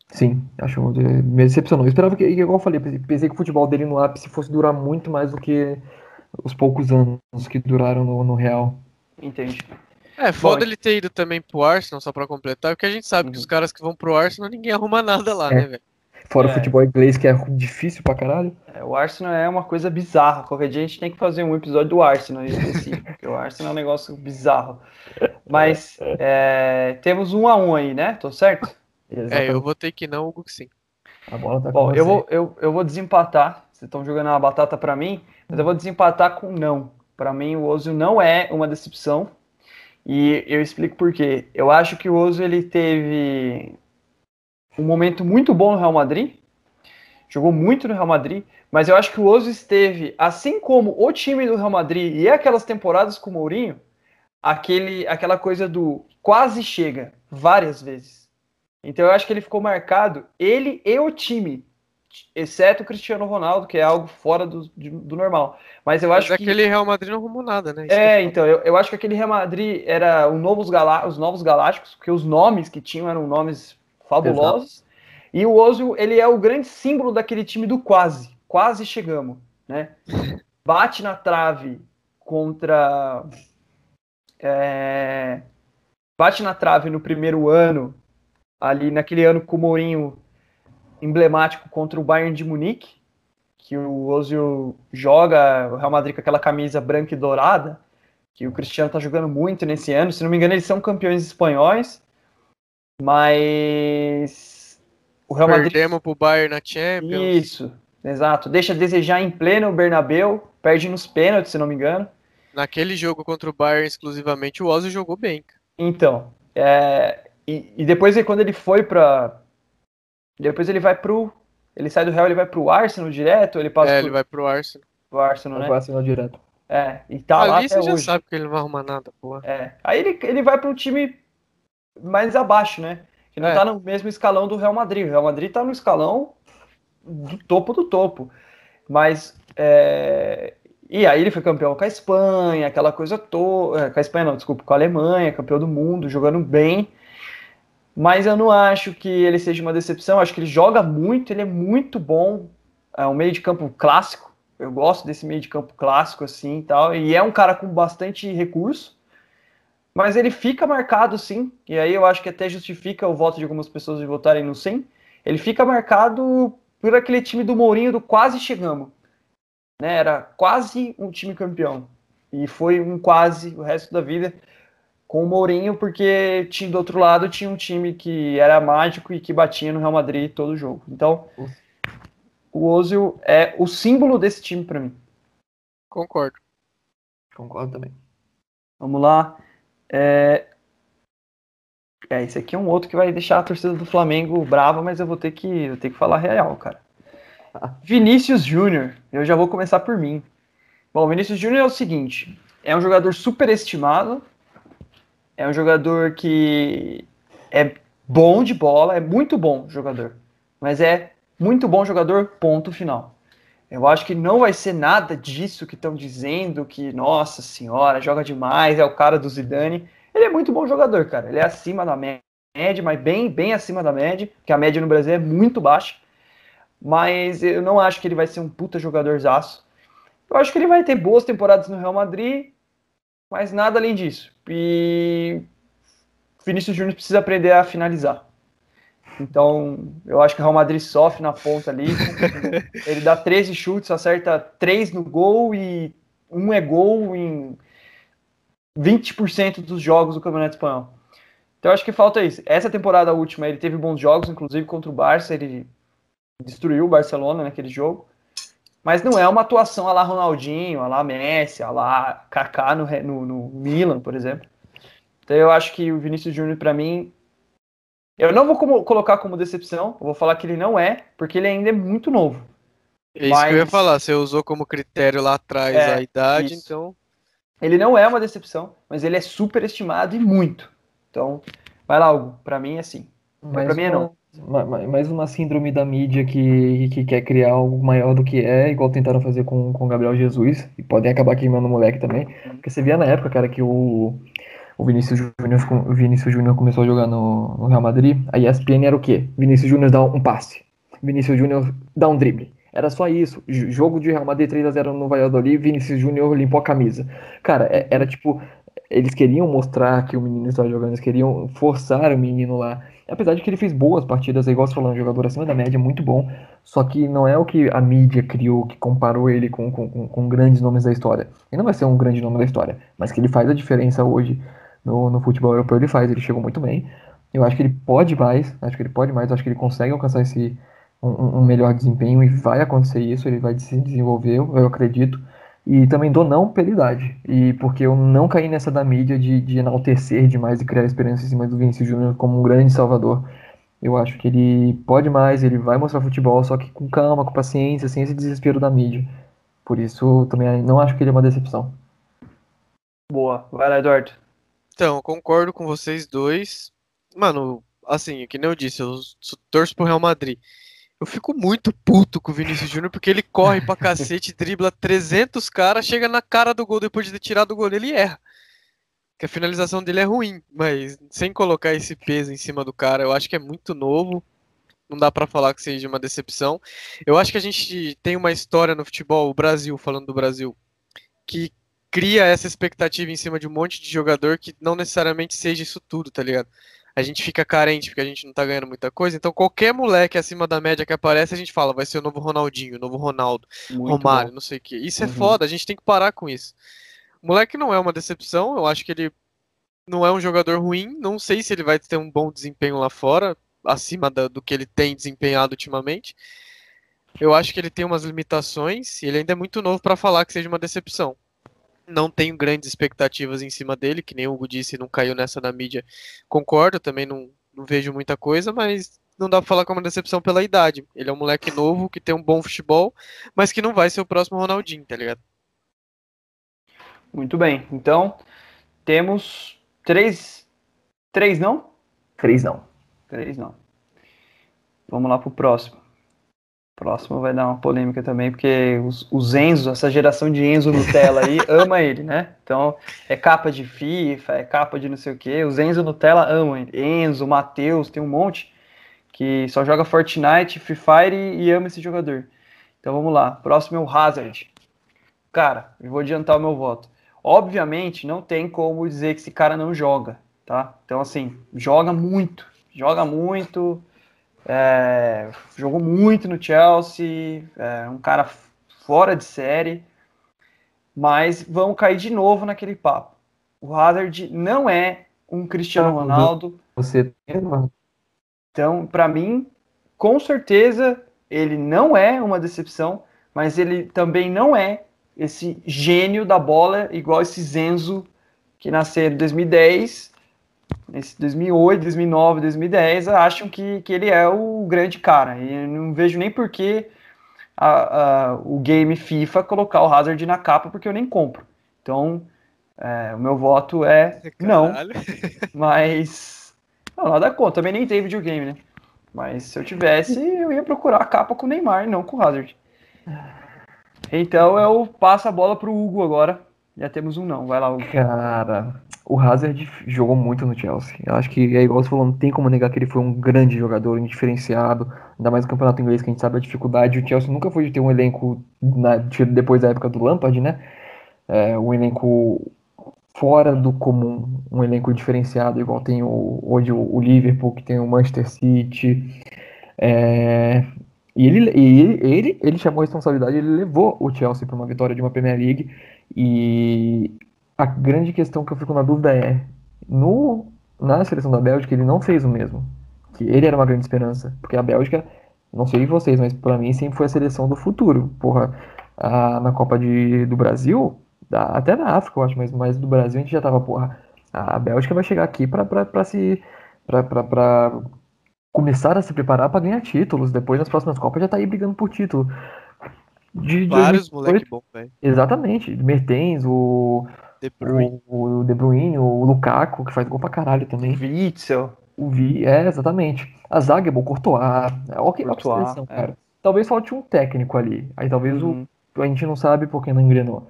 Sim, acho me decepcionou. Eu esperava que, igual eu falei, pensei que o futebol dele no ápice fosse durar muito mais do que os poucos anos que duraram no, no Real. Entendi. É, foda Bom, ele ter ido também pro Arsenal, só pra completar, porque a gente sabe uhum. que os caras que vão pro Arsenal, ninguém arruma nada lá, é. né, velho? Fora é. o futebol inglês, que é difícil pra caralho. É, o Arsenal é uma coisa bizarra. Qualquer dia a gente tem que fazer um episódio do Arsenal específico, porque o Arsenal é um negócio bizarro. Mas é, temos um a um aí, né? Tô certo? É, eu vou ter que não, Hugo que sim. A bola tá Bom, eu vou, eu, eu vou desempatar. Vocês estão jogando uma batata para mim, mas eu vou desempatar com não. Para mim, o Ozil não é uma decepção. E eu explico por quê. Eu acho que o Ozil ele teve um momento muito bom no Real Madrid, jogou muito no Real Madrid, mas eu acho que o Ozil esteve, assim como o time do Real Madrid e aquelas temporadas com o Mourinho, aquele, aquela coisa do quase chega várias vezes. Então eu acho que ele ficou marcado, ele e o time, exceto o Cristiano Ronaldo, que é algo fora do, do normal. Mas eu acho mas que. aquele Real Madrid não arrumou nada, né? Isso é, então, eu, eu acho que aquele Real Madrid era o novos Galá os Novos Galácticos, porque os nomes que tinham eram nomes fabulosos. Exato. E o Ozil, ele é o grande símbolo daquele time do quase. Quase chegamos, né? Bate na trave contra... É, bate na trave no primeiro ano, ali naquele ano com o Mourinho emblemático contra o Bayern de Munique, que o Ozil joga o Real Madrid com aquela camisa branca e dourada, que o Cristiano tá jogando muito nesse ano. Se não me engano, eles são campeões espanhóis. Mas o Real Madrid perdemos pro Bayern na Champions. Isso, exato. Deixa a desejar em pleno Bernabéu, perde nos pênaltis, se não me engano. Naquele jogo contra o Bayern exclusivamente, o Ozil jogou bem. Então, é... e, e, depois quando ele foi para depois ele vai pro ele sai do Real, ele vai pro Arsenal direto, ele passa É, pro... ele vai pro Arsenal. Pro Arsenal, né? Pro Arsenal direto. É, e tá Ali lá até você já sabe que ele não vai arrumar nada, porra. É. Aí ele, ele vai para um time mais abaixo, né? Que não é. tá no mesmo escalão do Real Madrid. O Real Madrid tá no escalão do topo do topo. Mas. É... E aí ele foi campeão com a Espanha, aquela coisa toda. É, com a Espanha, não, desculpa, com a Alemanha, campeão do mundo, jogando bem. Mas eu não acho que ele seja uma decepção. Eu acho que ele joga muito, ele é muito bom. É um meio de campo clássico. Eu gosto desse meio de campo clássico assim e tal. E é um cara com bastante recurso mas ele fica marcado sim, e aí eu acho que até justifica o voto de algumas pessoas de votarem no sim. Ele fica marcado por aquele time do Mourinho do quase chegamos. Né? Era quase um time campeão. E foi um quase o resto da vida com o Mourinho, porque tinha do outro lado tinha um time que era mágico e que batia no Real Madrid todo jogo. Então, o Ozil é o símbolo desse time para mim. Concordo. Concordo também. Vamos lá. É... é, esse aqui é um outro que vai deixar a torcida do Flamengo brava, mas eu vou ter que, eu ter que falar real, cara. Vinícius Júnior, eu já vou começar por mim. Bom, Vinícius Júnior é o seguinte: é um jogador superestimado, é um jogador que é bom de bola, é muito bom jogador, mas é muito bom jogador, ponto final. Eu acho que não vai ser nada disso que estão dizendo que, nossa senhora, joga demais, é o cara do Zidane. Ele é muito bom jogador, cara. Ele é acima da média, mas bem, bem acima da média, que a média no Brasil é muito baixa. Mas eu não acho que ele vai ser um puta jogadorzaço. Eu acho que ele vai ter boas temporadas no Real Madrid, mas nada além disso. E Vinícius Júnior precisa aprender a finalizar. Então, eu acho que o Real Madrid sofre na ponta ali. ele dá 13 chutes, acerta 3 no gol e um é gol em 20% dos jogos do Campeonato Espanhol. Então, acho que falta isso. Essa temporada última, ele teve bons jogos, inclusive contra o Barça, ele destruiu o Barcelona naquele jogo. Mas não é uma atuação a lá Ronaldinho, a lá Messi, a lá Kaká no, no, no Milan, por exemplo. Então eu acho que o Vinícius Júnior, para mim, eu não vou como, colocar como decepção, eu vou falar que ele não é, porque ele ainda é muito novo. É isso mas... que eu ia falar, você usou como critério lá atrás é, a idade, isso. então. Ele não é uma decepção, mas ele é super estimado e muito. Então, vai lá, Hugo. Pra mim é sim. Mas pra mim é não. Mais uma síndrome da mídia que, que quer criar algo maior do que é, igual tentaram fazer com o Gabriel Jesus, e podem acabar queimando o moleque também. Porque você via na época, cara, que o, o Vinícius Júnior o Vinícius Júnior começou a jogar no, no Real Madrid, a ESPN era o quê? Vinícius Júnior dá um passe. Vinícius Júnior dá um drible. Era só isso. Jogo de Real Madrid 3x0 no Valladolid, Vinícius Júnior limpou a camisa. Cara, é, era tipo. Eles queriam mostrar que o menino estava jogando, eles queriam forçar o menino lá. Apesar de que ele fez boas partidas, igual você falando, um jogador acima da média, muito bom. Só que não é o que a mídia criou, que comparou ele com, com, com grandes nomes da história. Ele não vai ser um grande nome da história, mas que ele faz a diferença hoje no, no futebol europeu, ele faz. Ele chegou muito bem. Eu acho que ele pode mais, acho que ele pode mais, acho que ele consegue alcançar esse um, um melhor desempenho e vai acontecer isso, ele vai se desenvolver, eu acredito. E também dou não pela idade. E porque eu não caí nessa da mídia de, de enaltecer demais e criar esperança em cima do Vinícius Júnior como um grande salvador. Eu acho que ele pode mais, ele vai mostrar futebol, só que com calma, com paciência, sem esse desespero da mídia. Por isso, também não acho que ele é uma decepção. Boa. Vai lá, Eduardo. Então, concordo com vocês dois. Mano, assim, que nem eu disse, eu torço pro Real Madrid. Eu fico muito puto com o Vinícius Júnior porque ele corre pra cacete, dribla 300 caras, chega na cara do gol depois de ter tirado o gol, ele erra. Que a finalização dele é ruim, mas sem colocar esse peso em cima do cara, eu acho que é muito novo. Não dá para falar que seja uma decepção. Eu acho que a gente tem uma história no futebol, o Brasil, falando do Brasil, que cria essa expectativa em cima de um monte de jogador que não necessariamente seja isso tudo, tá ligado? a gente fica carente porque a gente não tá ganhando muita coisa. Então, qualquer moleque acima da média que aparece, a gente fala, vai ser o novo Ronaldinho, o novo Ronaldo, Muito Romário, bom. não sei o quê. Isso é uhum. foda, a gente tem que parar com isso. O moleque não é uma decepção, eu acho que ele não é um jogador ruim, não sei se ele vai ter um bom desempenho lá fora, acima da, do que ele tem desempenhado ultimamente. Eu acho que ele tem umas limitações e ele ainda é muito novo para falar que seja uma decepção não tenho grandes expectativas em cima dele, que nem o Hugo disse, não caiu nessa na mídia. Concordo, também não, não vejo muita coisa, mas não dá pra falar que é uma decepção pela idade. Ele é um moleque novo que tem um bom futebol, mas que não vai ser o próximo Ronaldinho, tá ligado? Muito bem. Então, temos três. Três não? Três não. Três não. Vamos lá pro próximo. Próximo vai dar uma polêmica também, porque os, os Enzo, essa geração de Enzo Nutella aí, ama ele, né? Então, é capa de FIFA, é capa de não sei o quê. Os Enzo Nutella amam ele. Enzo, Matheus, tem um monte que só joga Fortnite, Free Fire e, e ama esse jogador. Então vamos lá. Próximo é o Hazard. Cara, eu vou adiantar o meu voto. Obviamente, não tem como dizer que esse cara não joga, tá? Então, assim, joga muito. Joga muito é, jogou muito no Chelsea, é um cara fora de série, mas vão cair de novo naquele papo. O Hazard não é um Cristiano Ronaldo. Você Então, para mim, com certeza, ele não é uma decepção, mas ele também não é esse gênio da bola igual esse Zenzo que nasceu em 2010 nesse 2008, 2009, 2010, acham que, que ele é o grande cara. E não vejo nem por que a, a, o game FIFA colocar o Hazard na capa, porque eu nem compro. Então, é, o meu voto é não. Mas. Não, nada contra. Também nem tem videogame, né? Mas se eu tivesse, eu ia procurar a capa com o Neymar, não com o Hazard. Então eu passo a bola pro Hugo agora. Já temos um não. Vai lá, Hugo. Cara, o Hazard jogou muito no Chelsea. Eu acho que é igual você falou, não tem como negar que ele foi um grande jogador, um diferenciado, ainda mais no campeonato inglês que a gente sabe a dificuldade. O Chelsea nunca foi de ter um elenco na, depois da época do Lampard, né? É, um elenco fora do comum, um elenco diferenciado, igual tem o, hoje o, o Liverpool, que tem o Manchester City. É, e ele, ele, ele, ele chamou a responsabilidade, ele levou o Chelsea para uma vitória de uma Premier League. E a grande questão que eu fico na dúvida é: no, na seleção da Bélgica, ele não fez o mesmo. Que ele era uma grande esperança, porque a Bélgica, não sei de vocês, mas para mim sempre foi a seleção do futuro. Porra, a, na Copa de, do Brasil, da, até na África, eu acho, mas, mas do Brasil a gente já tava, porra, a Bélgica vai chegar aqui para se. para começar a se preparar para ganhar títulos. Depois nas próximas Copas já tá aí brigando por título. De, Vários moleque bom, velho. Exatamente. Mertens, o De. O, o De Bruyne, o Lukaku, que faz gol pra caralho também. Witzel. O Vi, é, exatamente. A zaga é bom, Courtois. É ok Courtois, seleção, é. cara. Talvez falte um técnico ali. Aí talvez uhum. o, a gente não sabe porque não engrenou.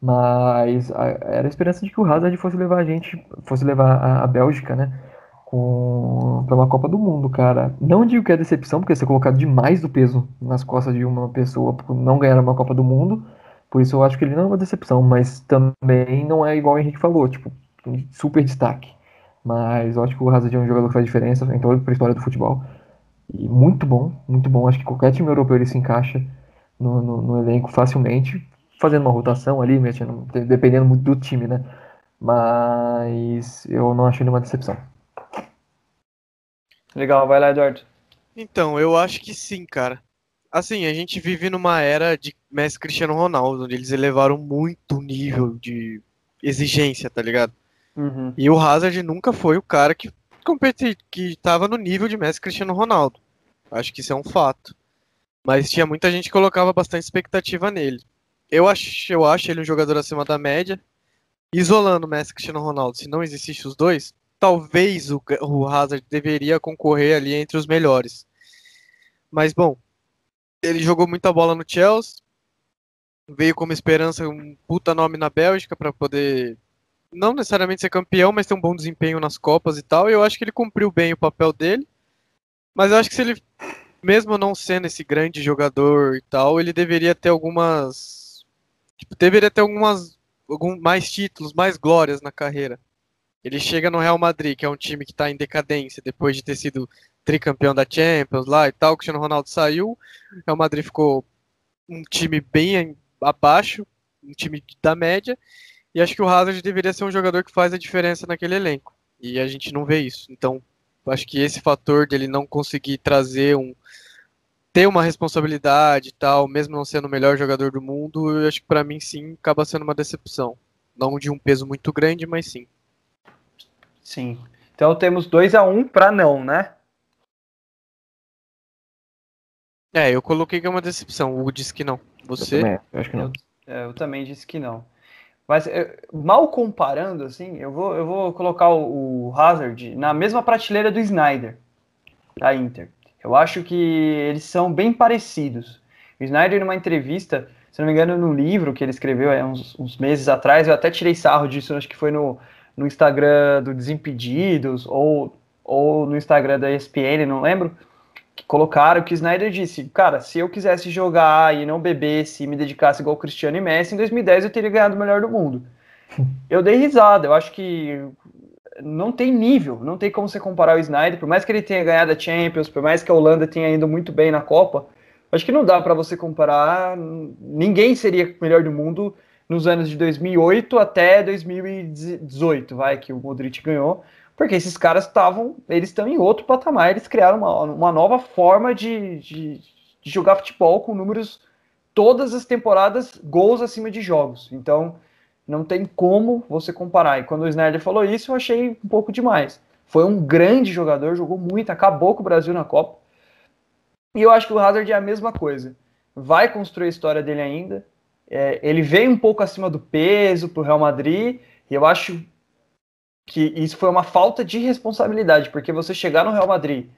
Mas a, era a esperança de que o Hazard fosse levar a gente, fosse levar a, a Bélgica, né? para uma Copa do Mundo, cara. Não digo que é decepção, porque você colocado demais do peso nas costas de uma pessoa por não ganhar uma Copa do Mundo. Por isso eu acho que ele não é uma decepção, mas também não é igual o Henrique falou, tipo, super destaque. Mas eu acho que o Hazard é um jogador que faz diferença em toda a história do futebol. E muito bom, muito bom. Acho que qualquer time europeu ele se encaixa no, no, no elenco facilmente, fazendo uma rotação ali, mexendo, dependendo muito do time, né? Mas eu não acho ele uma decepção. Legal, vai lá, Eduardo. Então, eu acho que sim, cara. Assim, a gente vive numa era de Messi Cristiano Ronaldo, onde eles elevaram muito o nível de exigência, tá ligado? Uhum. E o Hazard nunca foi o cara que competi que tava no nível de Messi Cristiano Ronaldo. Acho que isso é um fato. Mas tinha muita gente que colocava bastante expectativa nele. Eu acho, eu acho ele um jogador acima da média. Isolando Messi Cristiano Ronaldo, se não existisse os dois, talvez o, o Hazard deveria concorrer ali entre os melhores. Mas bom, ele jogou muita bola no Chelsea, veio como esperança um puta nome na Bélgica para poder não necessariamente ser campeão, mas ter um bom desempenho nas Copas e tal. E eu acho que ele cumpriu bem o papel dele. Mas eu acho que se ele, mesmo não sendo esse grande jogador e tal, ele deveria ter algumas. Tipo, deveria ter algumas. Algum, mais títulos, mais glórias na carreira. Ele chega no Real Madrid, que é um time que está em decadência depois de ter sido tricampeão da Champions lá e tal. O Cristiano Ronaldo saiu, o Madrid ficou um time bem abaixo, um time da média. E acho que o Hazard deveria ser um jogador que faz a diferença naquele elenco. E a gente não vê isso. Então, acho que esse fator dele não conseguir trazer um ter uma responsabilidade e tal, mesmo não sendo o melhor jogador do mundo, eu acho que para mim sim acaba sendo uma decepção. Não de um peso muito grande, mas sim. Sim. Então temos 2 a 1 um para não, né? É, eu coloquei que é uma decepção. O Hugo disse que não. Você? Eu, também, eu acho que não. Eu, é, eu, também disse que não. Mas é, mal comparando, assim, eu vou, eu vou colocar o, o Hazard na mesma prateleira do Snyder, da Inter. Eu acho que eles são bem parecidos. O Snyder, numa entrevista, se não me engano, no livro que ele escreveu há uns, uns meses atrás, eu até tirei sarro disso, acho que foi no no Instagram do Desimpedidos ou, ou no Instagram da ESPN, não lembro, colocaram que Snyder disse, cara, se eu quisesse jogar e não bebesse e me dedicasse igual Cristiano e Messi, em 2010 eu teria ganhado o melhor do mundo. Eu dei risada, eu acho que não tem nível, não tem como você comparar o Snyder, por mais que ele tenha ganhado a Champions, por mais que a Holanda tenha ido muito bem na Copa, acho que não dá para você comparar, ninguém seria melhor do mundo nos anos de 2008 até 2018, vai, que o Modric ganhou, porque esses caras estavam, eles estão em outro patamar, eles criaram uma, uma nova forma de, de, de, jogar futebol com números todas as temporadas, gols acima de jogos. Então, não tem como você comparar. E quando o Snyder falou isso, eu achei um pouco demais. Foi um grande jogador, jogou muito, acabou com o Brasil na Copa. E eu acho que o Hazard é a mesma coisa. Vai construir a história dele ainda. É, ele veio um pouco acima do peso para o Real Madrid, e eu acho que isso foi uma falta de responsabilidade, porque você chegar no Real Madrid,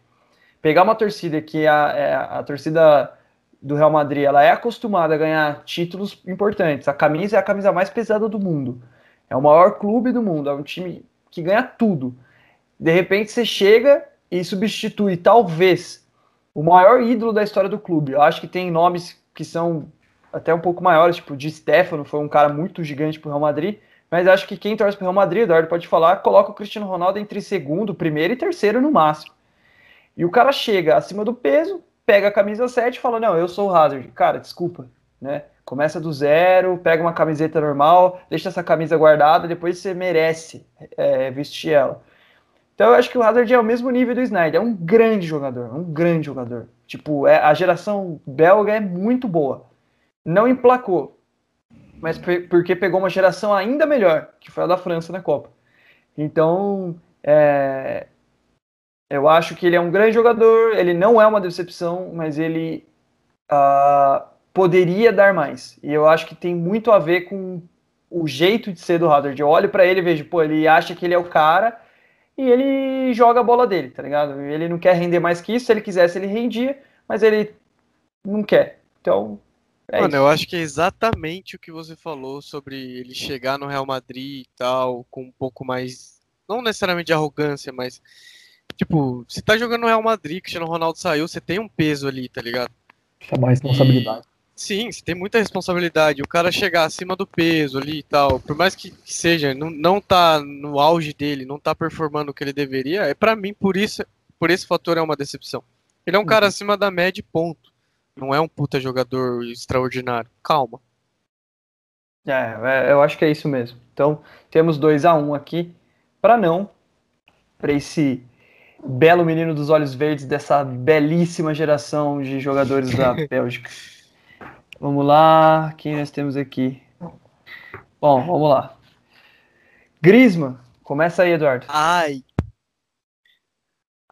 pegar uma torcida que é a, é a torcida do Real Madrid ela é acostumada a ganhar títulos importantes, a camisa é a camisa mais pesada do mundo, é o maior clube do mundo, é um time que ganha tudo. De repente você chega e substitui talvez o maior ídolo da história do clube. Eu acho que tem nomes que são até um pouco maiores, tipo, de Stefano foi um cara muito gigante pro Real Madrid, Mas acho que quem torce para o Real Madrid, Eduardo pode falar, coloca o Cristiano Ronaldo entre segundo, primeiro e terceiro no máximo. E o cara chega acima do peso, pega a camisa 7 e fala: Não, eu sou o Hazard. Cara, desculpa, né? Começa do zero, pega uma camiseta normal, deixa essa camisa guardada, depois você merece é, vestir ela. Então eu acho que o Hazard é o mesmo nível do Snyder, é um grande jogador, um grande jogador. Tipo, é, a geração belga é muito boa. Não emplacou, mas porque pegou uma geração ainda melhor, que foi a da França na Copa. Então, é, eu acho que ele é um grande jogador, ele não é uma decepção, mas ele uh, poderia dar mais. E eu acho que tem muito a ver com o jeito de ser do Hazard. Eu olho para ele e vejo, pô, ele acha que ele é o cara e ele joga a bola dele, tá ligado? Ele não quer render mais que isso, se ele quisesse ele rendia, mas ele não quer. Então, é Mano, isso. eu acho que é exatamente o que você falou sobre ele chegar no Real Madrid e tal, com um pouco mais, não necessariamente de arrogância, mas tipo, você tá jogando no Real Madrid, Cristiano Ronaldo saiu, você tem um peso ali, tá ligado? Chamar responsabilidade. Sim, você tem muita responsabilidade. O cara chegar acima do peso ali e tal, por mais que, que seja, não, não tá no auge dele, não tá performando o que ele deveria, é para mim, por isso, por esse fator é uma decepção. Ele é um cara uhum. acima da média, ponto. Não é um puta jogador extraordinário. Calma. É, é eu acho que é isso mesmo. Então, temos 2 a 1 um aqui para não para esse belo menino dos olhos verdes dessa belíssima geração de jogadores da Bélgica. Vamos lá, quem nós temos aqui? Bom, vamos lá. Grisma, começa aí, Eduardo. Ai.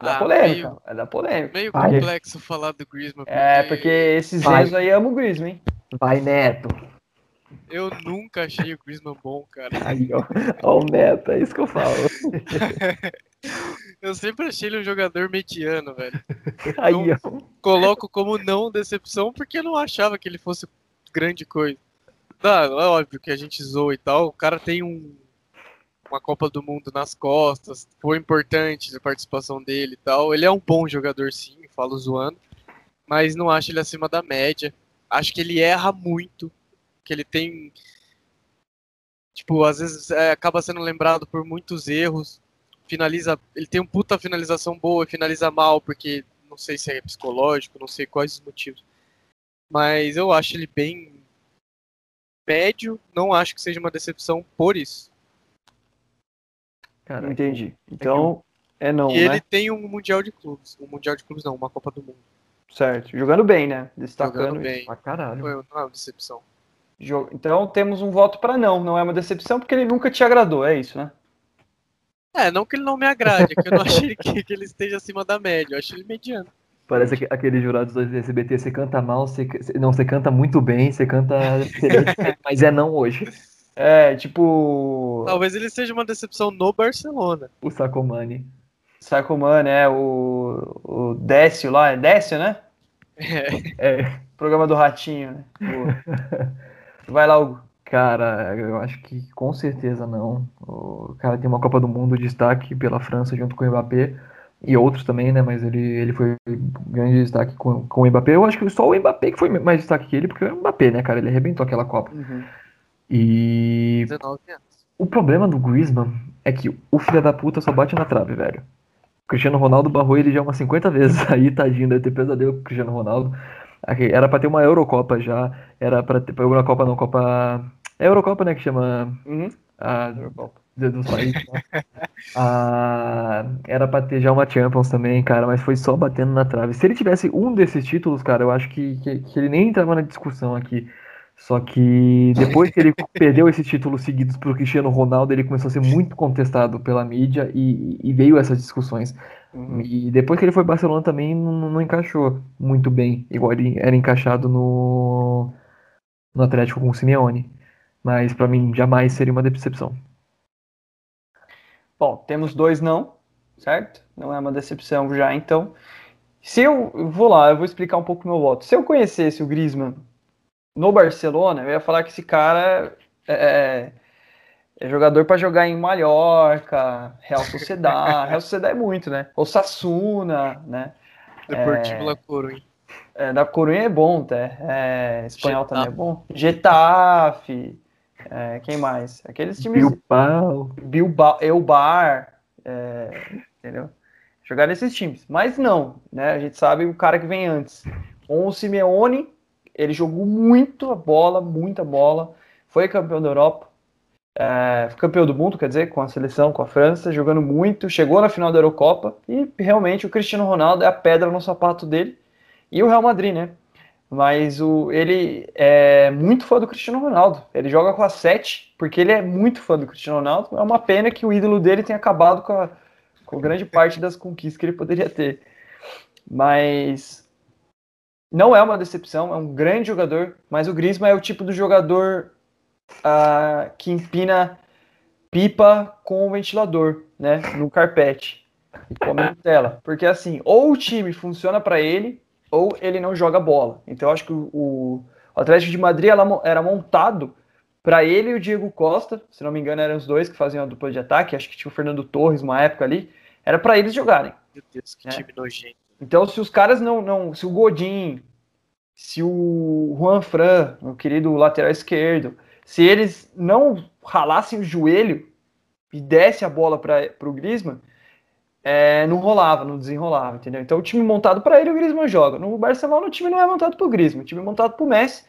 É da ah, polêmica, meio, é da polêmica. Meio complexo Vai. falar do Grisma. Porque... É, porque esses anos aí amam o Grisma, hein? Vai, Neto. Eu nunca achei o Griezmann bom, cara. Aí, ó, ó o Neto, é isso que eu falo. eu sempre achei ele um jogador mediano, velho. Aí, ó. Coloco como não decepção porque eu não achava que ele fosse grande coisa. Tá, é óbvio que a gente zoa e tal. O cara tem um, uma Copa do Mundo nas costas. Foi importante a participação dele e tal. Ele é um bom jogador, sim, falo zoando. Mas não acho ele acima da média. Acho que ele erra muito que ele tem tipo, às vezes é, acaba sendo lembrado por muitos erros. Finaliza, ele tem um puta finalização boa e finaliza mal porque não sei se é psicológico, não sei quais os motivos. Mas eu acho ele bem médio, não acho que seja uma decepção por isso. Cara, entendi. Então, é não, E né? ele tem um mundial de clubes, um mundial de clubes não, uma Copa do Mundo. Certo, jogando bem, né? Destacando jogando bem. Pra caralho. Foi, não é uma decepção. Então temos um voto para não. Não é uma decepção porque ele nunca te agradou, é isso, né? É, não que ele não me agrade, é que eu não achei que, que ele esteja acima da média, eu acho ele mediano. Parece aquele jurados do SBT, você canta mal, você, não, você canta muito bem, você canta mas é não hoje. É, tipo. Talvez ele seja uma decepção no Barcelona. O Sacomani. Sacomani, é, o, o Décio lá, é Décio, né? É. é. Programa do Ratinho, né? Vai lá, Hugo. Cara, eu acho que com certeza não. O cara tem uma Copa do Mundo de destaque pela França junto com o Mbappé e outros também, né? Mas ele, ele foi grande destaque com, com o Mbappé. Eu acho que só o Mbappé que foi mais destaque que ele, porque o Mbappé, né, cara? Ele arrebentou aquela Copa. Uhum. E. 19 anos. O problema do Griezmann é que o filho da puta só bate na trave, velho. O Cristiano Ronaldo barrou ele já umas 50 vezes aí, tadinho, deve ter pesadelo com o Cristiano Ronaldo. Era pra ter uma Eurocopa já. Era pra ter. Eurocopa não, Copa. É Eurocopa, né? Que chama. Uhum. A, Eurocopa. Dos países. Né? a, era pra ter já uma Champions também, cara, mas foi só batendo na trave. Se ele tivesse um desses títulos, cara, eu acho que, que, que ele nem entrava na discussão aqui. Só que depois que ele perdeu esses títulos seguidos pro Cristiano Ronaldo, ele começou a ser muito contestado pela mídia e, e veio essas discussões. Uhum. E depois que ele foi Barcelona também não, não, encaixou muito bem, igual ele era encaixado no, no Atlético com o Simeone. Mas para mim jamais seria uma decepção. Bom, temos dois não, certo? Não é uma decepção já, então. Se eu, eu vou lá, eu vou explicar um pouco meu voto. Se eu conhecesse o Griezmann no Barcelona, eu ia falar que esse cara é, é é jogador para jogar em Mallorca, Real Sociedade. Real Sociedade é muito, né? O Sassuna, né? Deportivo é, La Coruña. É, da Coruña é bom, tá? É, espanhol Getafe. também é bom. Getafe. É, quem mais? Aqueles times. Bilbao. Bilbao, Elbar, é, entendeu? Jogar nesses times. Mas não, né? A gente sabe o cara que vem antes. Com o Simeone, ele jogou muito a bola, muita bola. Foi campeão da Europa. É, campeão do mundo, quer dizer, com a seleção, com a França, jogando muito, chegou na final da Eurocopa e realmente o Cristiano Ronaldo é a pedra no sapato dele e o Real Madrid, né? Mas o, ele é muito fã do Cristiano Ronaldo. Ele joga com a 7 porque ele é muito fã do Cristiano Ronaldo. É uma pena que o ídolo dele tenha acabado com, a, com grande parte das conquistas que ele poderia ter. Mas não é uma decepção, é um grande jogador, mas o Griezmann é o tipo do jogador uh, que empina pipa com o ventilador, né, no carpete e come Nutella, porque assim, ou o time funciona para ele, ou ele não joga bola. Então eu acho que o, o Atlético de Madrid ela, era montado para ele e o Diego Costa, se não me engano eram os dois que faziam a dupla de ataque, acho que tinha o Fernando Torres uma época ali, era para eles jogarem. Meu Deus, que né? time nojento. Então se os caras não, não se o Godin, se o Juan Fran, o querido lateral esquerdo, se eles não ralassem o joelho e desse a bola para o Griezmann, é, não rolava, não desenrolava, entendeu? Então o time montado para ele, o Griezmann joga. No Barcelona, o time não é montado para o Griezmann, o time é montado para o Messi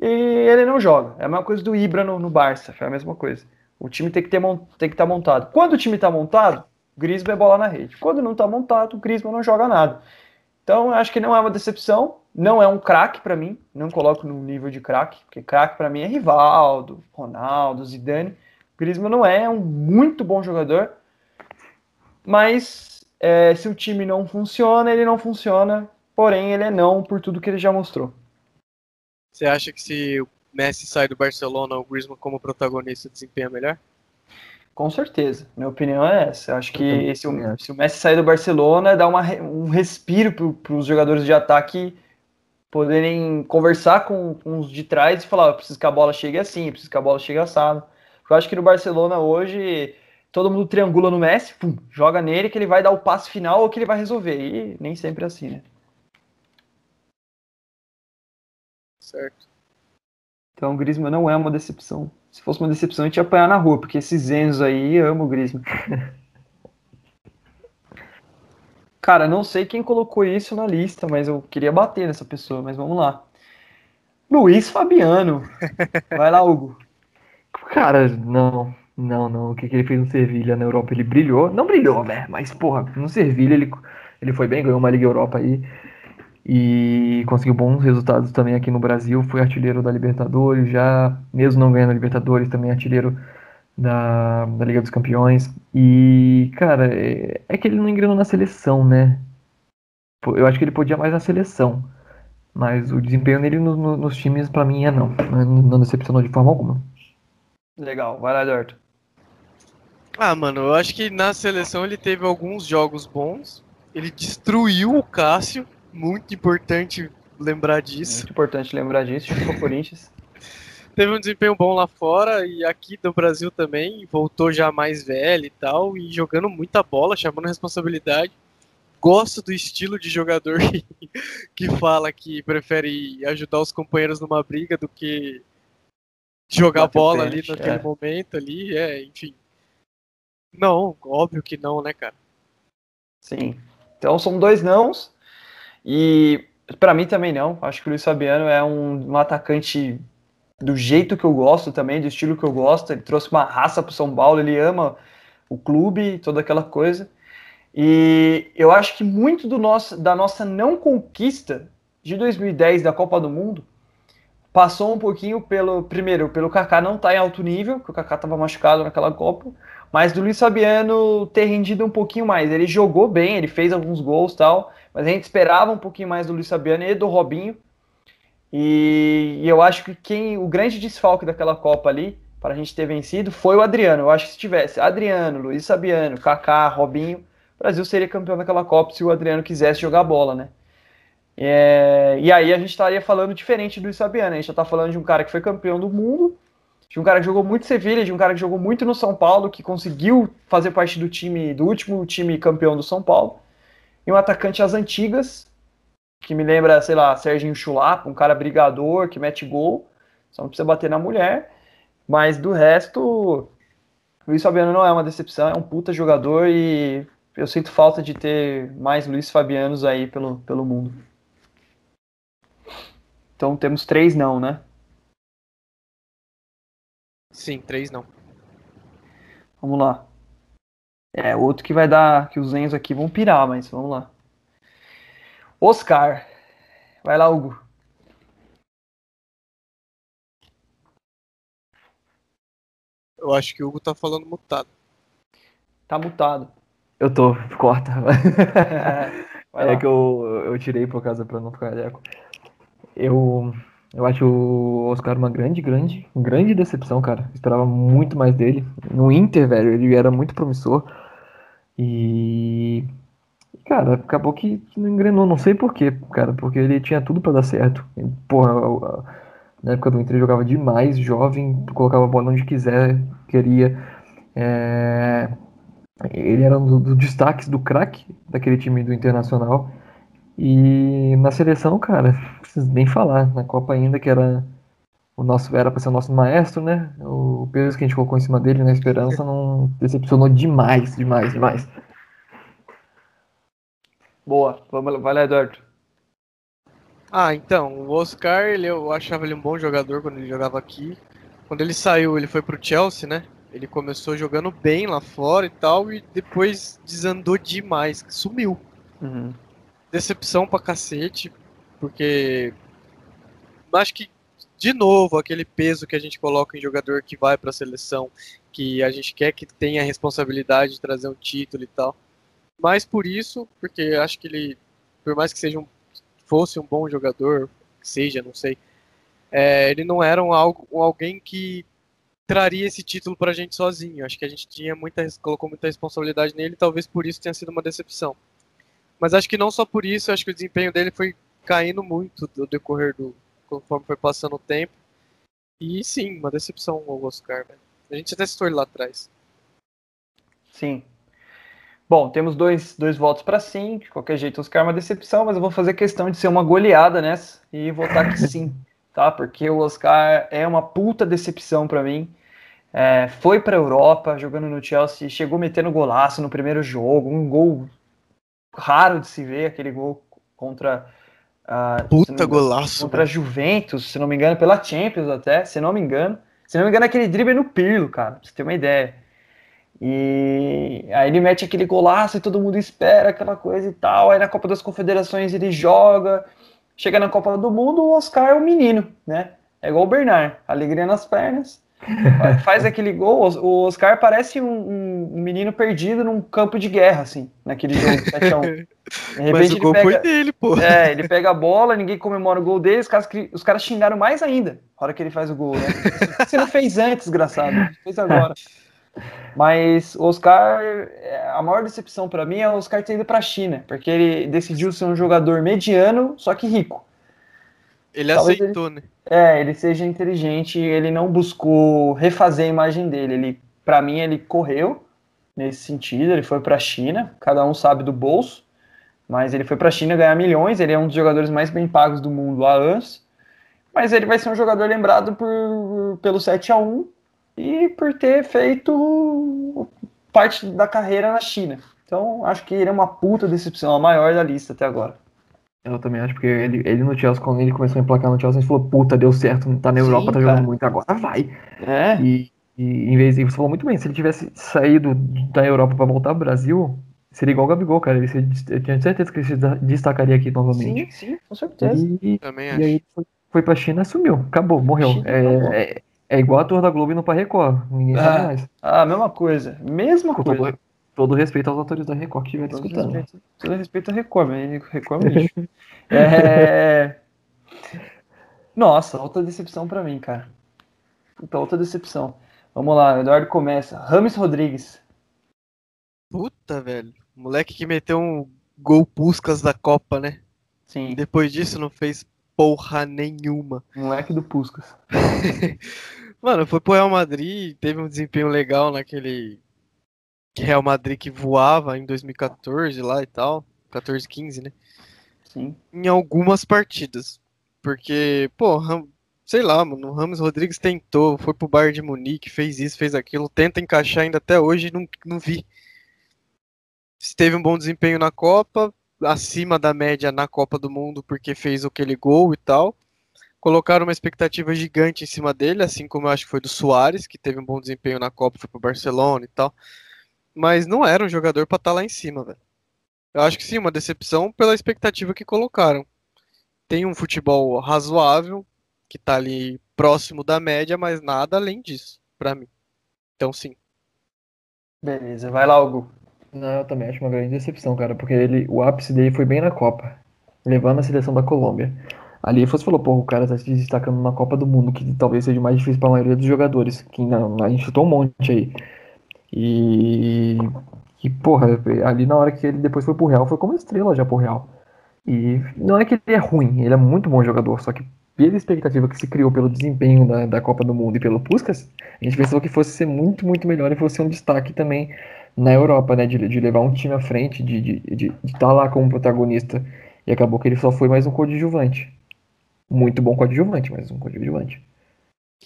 e ele não joga. É a mesma coisa do Ibra no, no Barça, foi a mesma coisa. O time tem que ter tem que estar tá montado. Quando o time está montado, Griezmann é bola na rede. Quando não está montado, o Griezmann não joga nada. Então, acho que não é uma decepção. Não é um craque para mim. Não coloco no nível de craque, porque craque para mim é Rivaldo, Ronaldo, Zidane. Griezmann não é, é um muito bom jogador. Mas é, se o time não funciona, ele não funciona. Porém, ele é não por tudo que ele já mostrou. Você acha que se o Messi sai do Barcelona, o Griezmann como protagonista desempenha melhor? Com certeza, minha opinião é essa. Eu acho que se o, se o Messi sair do Barcelona, dá uma, um respiro para os jogadores de ataque poderem conversar com, com, os de trás e falar: preciso que a bola chegue assim, preciso que a bola chegue assado. Eu acho que no Barcelona hoje todo mundo triangula no Messi, pum, joga nele que ele vai dar o passe final ou que ele vai resolver. E nem sempre é assim, né? Certo. Então o Griezmann não é uma decepção. Se fosse uma decepção, a gente ia apanhar na rua, porque esses Enzo aí, amo o Griezmann. Cara, não sei quem colocou isso na lista, mas eu queria bater nessa pessoa, mas vamos lá. Luiz Fabiano. Vai lá, Hugo. Cara, não, não, não. O que, que ele fez no Sevilha na Europa? Ele brilhou. Não brilhou, né? Mas, porra, no Sevilha ele, ele foi bem, ganhou uma Liga Europa aí e conseguiu bons resultados também aqui no Brasil. Foi artilheiro da Libertadores, já, mesmo não ganhando a Libertadores, também artilheiro da, da Liga dos Campeões. E, cara, é, é, que ele não engrenou na seleção, né? Eu acho que ele podia mais na seleção. Mas o desempenho dele no, no, nos times, para mim, é não. Não, não decepcionou de forma alguma. Legal, vai lá, Eduardo. Ah, mano, eu acho que na seleção ele teve alguns jogos bons. Ele destruiu o Cássio muito importante lembrar disso. Muito importante lembrar disso, ficou Corinthians. Teve um desempenho bom lá fora e aqui no Brasil também, voltou já mais velho e tal, e jogando muita bola, chamando responsabilidade. Gosto do estilo de jogador que fala que prefere ajudar os companheiros numa briga do que jogar bola ali naquele é. momento ali, é, enfim. Não, óbvio que não, né, cara? Sim. Então são dois nãos. E para mim também não. Acho que o Luiz Fabiano é um, um, atacante do jeito que eu gosto também, do estilo que eu gosto. Ele trouxe uma raça para São Paulo, ele ama o clube, toda aquela coisa. E eu acho que muito do nosso, da nossa não conquista de 2010 da Copa do Mundo passou um pouquinho pelo primeiro, pelo Kaká não estar tá em alto nível, que o Kaká estava machucado naquela Copa, mas do Luiz Fabiano ter rendido um pouquinho mais. Ele jogou bem, ele fez alguns gols tal, mas a gente esperava um pouquinho mais do Luiz Fabiano e do Robinho. E, e eu acho que quem o grande desfalque daquela Copa ali, para a gente ter vencido, foi o Adriano. Eu acho que se tivesse Adriano, Luiz Fabiano, Kaká, Robinho, o Brasil seria campeão daquela Copa se o Adriano quisesse jogar bola, né? É, e aí a gente estaria falando diferente do Luiz Fabiano. A gente já está falando de um cara que foi campeão do mundo, de um cara que jogou muito Sevilha, de um cara que jogou muito no São Paulo, que conseguiu fazer parte do time, do último time campeão do São Paulo e um atacante às antigas, que me lembra, sei lá, Serginho Chulapa, um cara brigador que mete gol, só não precisa bater na mulher. Mas do resto, Luiz Fabiano não é uma decepção, é um puta jogador e eu sinto falta de ter mais Luiz Fabianos aí pelo, pelo mundo. Então temos três não, né? Sim, três não. Vamos lá. É, outro que vai dar. Que os Enzos aqui vão pirar, mas vamos lá. Oscar. Vai lá, Hugo. Eu acho que o Hugo tá falando mutado. Tá mutado. Eu tô, corta. É, É que eu, eu tirei por causa pra não ficar eco. Eu, eu acho o Oscar uma grande, grande, grande decepção, cara. Esperava muito mais dele. No Inter, velho, ele era muito promissor. E. Cara, acabou que, não engrenou. Não sei por quê, cara, porque ele tinha tudo pra dar certo. Porra, na época do Inter jogava demais, jovem, colocava a bola onde quiser, queria. É, Ele era um do- dos destaques do craque daquele time do Internacional. E na seleção, cara, não preciso nem falar. Na Copa ainda, que era o nosso, era pra ser o nosso maestro, né? O peso que a gente colocou em cima dele na esperança não decepcionou demais, demais, demais. Boa. Vamos lá, vai lá, Eduardo. Ah, então, o Oscar, ele, eu achava ele um bom jogador quando ele jogava aqui. Quando ele saiu, ele foi pro Chelsea, né? Ele começou jogando bem lá fora e tal, e depois desandou demais, sumiu. Uhum. Decepção pra cacete, porque acho que, de novo, aquele peso que a gente coloca em jogador que vai pra seleção, que a gente quer que tenha a responsabilidade de trazer um título e tal. Mais por isso, porque acho que ele, por mais que seja um, fosse um bom jogador, seja, não sei, é, ele não era um, um alguém que traria esse título pra gente sozinho. Acho que a gente tinha muita, colocou muita responsabilidade nele, talvez por isso tenha sido uma decepção. Mas acho que não só por isso, acho que o desempenho dele foi caindo muito do decorrer do conforme foi passando o tempo. E sim, uma decepção o Oscar, velho. A gente até citou ele lá atrás. Sim. Bom, temos dois, dois votos para sim. De qualquer jeito, Oscar é uma decepção, mas eu vou fazer questão de ser uma goleada nessa e votar que sim, tá? Porque o Oscar é uma puta decepção para mim. É, foi para Europa jogando no Chelsea, chegou metendo golaço no primeiro jogo, um gol raro de se ver, aquele gol contra. Não Puta engano, golaço. contra a Juventus, se não me engano, pela Champions até, se não me engano. Se não me engano, aquele drible é no Pirlo, cara, pra você ter uma ideia. E aí ele mete aquele golaço e todo mundo espera aquela coisa e tal. Aí na Copa das Confederações ele joga. Chega na Copa do Mundo, o Oscar é um menino, né? É igual o Bernard, alegria nas pernas. Faz aquele gol, o Oscar parece um, um- menino perdido num campo de guerra, assim, naquele jogo 7x1. De repente Mas o ele gol pega- foi dele, pô. é, ele pega a bola, ninguém comemora o gol dele, os caras, os caras xingaram mais ainda na hora que ele faz o gol, né? Você não fez antes, desgraçado, fez agora. Mas o Oscar, é, a maior decepção pra mim é o Oscar ter ido pra China, porque ele decidiu ser um jogador mediano, só que rico. Ele Talvez aceitou, né? É, ele seja inteligente, ele não buscou refazer a imagem dele. Ele, para mim, ele correu nesse sentido. Ele foi para a China, cada um sabe do bolso, mas ele foi para a China ganhar milhões. Ele é um dos jogadores mais bem pagos do mundo há anos. Mas ele vai ser um jogador lembrado por, pelo 7 a 1 e por ter feito parte da carreira na China. Então, acho que ele é uma puta decepção, a maior da lista até agora. Eu também acho, porque ele, ele no Chelsea, quando ele começou a emplacar no Chelsea, a gente falou, puta, deu certo, tá na Sim, Europa, tá jogando cara. muito, agora vai. É, E, e em vez de, você falou muito bem, se ele tivesse saído da Europa pra voltar pro Brasil, seria igual o Gabigol, cara. Ele se, eu tinha certeza que ele se destacaria aqui novamente. sim, sim, com certeza. E, Também e acho. aí foi, foi pra China, sumiu, acabou, morreu. China, é, acabou. é, é igual a Torre da Globo indo pra Record, ninguém Ah, sabe mais. Ah, mesma coisa. Mesma coisa. Todo, respeito aos atores da Record que estiverem Todo escutando. respeito, todo respeito a Record, mas Record é um lixo. É... Nossa, outra decepção pra mim, cara. Puta, outra decepção. Vamos lá, o Eduardo começa. Rames Rodrigues. Puta, velho. Moleque que meteu um gol Puscas da Copa, né? E Sim, depois disso não fez porra nenhuma. moleque do Puskas. Mano, foi pro Real Madrid, teve um desempenho legal naquele Real Madrid que voava em 2014 lá e tal. 14, 15, né? Sim. Em algumas partidas. Porque, pô, sei lá, mano, o Ramos Rodrigues tentou, foi pro Bayern de Munique, fez isso, fez aquilo, tenta encaixar ainda até hoje e não, não vi. Teve um bom desempenho na Copa, acima da média na Copa do Mundo, porque fez aquele gol e tal. Colocaram uma expectativa gigante em cima dele, assim como eu acho que foi do Soares, que teve um bom desempenho na Copa, foi pro Barcelona e tal. Mas não era um jogador para estar tá lá em cima, velho. Eu acho que sim, uma decepção pela expectativa que colocaram. Tem um futebol razoável, que tá ali próximo da média, mas nada além disso, para mim. Então, sim. Beleza, vai lá, Hugo. Não, eu também acho uma grande decepção, cara, porque ele, o ápice dele foi bem na Copa, levando a seleção da Colômbia. Ali você falou, pô, o cara tá se destacando na Copa do Mundo, que talvez seja mais difícil para a maioria dos jogadores, que não, a gente chutou um monte aí. E, e, porra, ali na hora que ele depois foi pro Real, foi como estrela já pro Real. E não é que ele é ruim, ele é muito bom jogador, só que pela expectativa que se criou pelo desempenho da, da Copa do Mundo e pelo Puskas, a gente pensou que fosse ser muito, muito melhor e fosse um destaque também na Europa, né? De, de levar um time à frente, de estar tá lá como protagonista. E acabou que ele só foi mais um coadjuvante. Muito bom coadjuvante, mas um coadjuvante.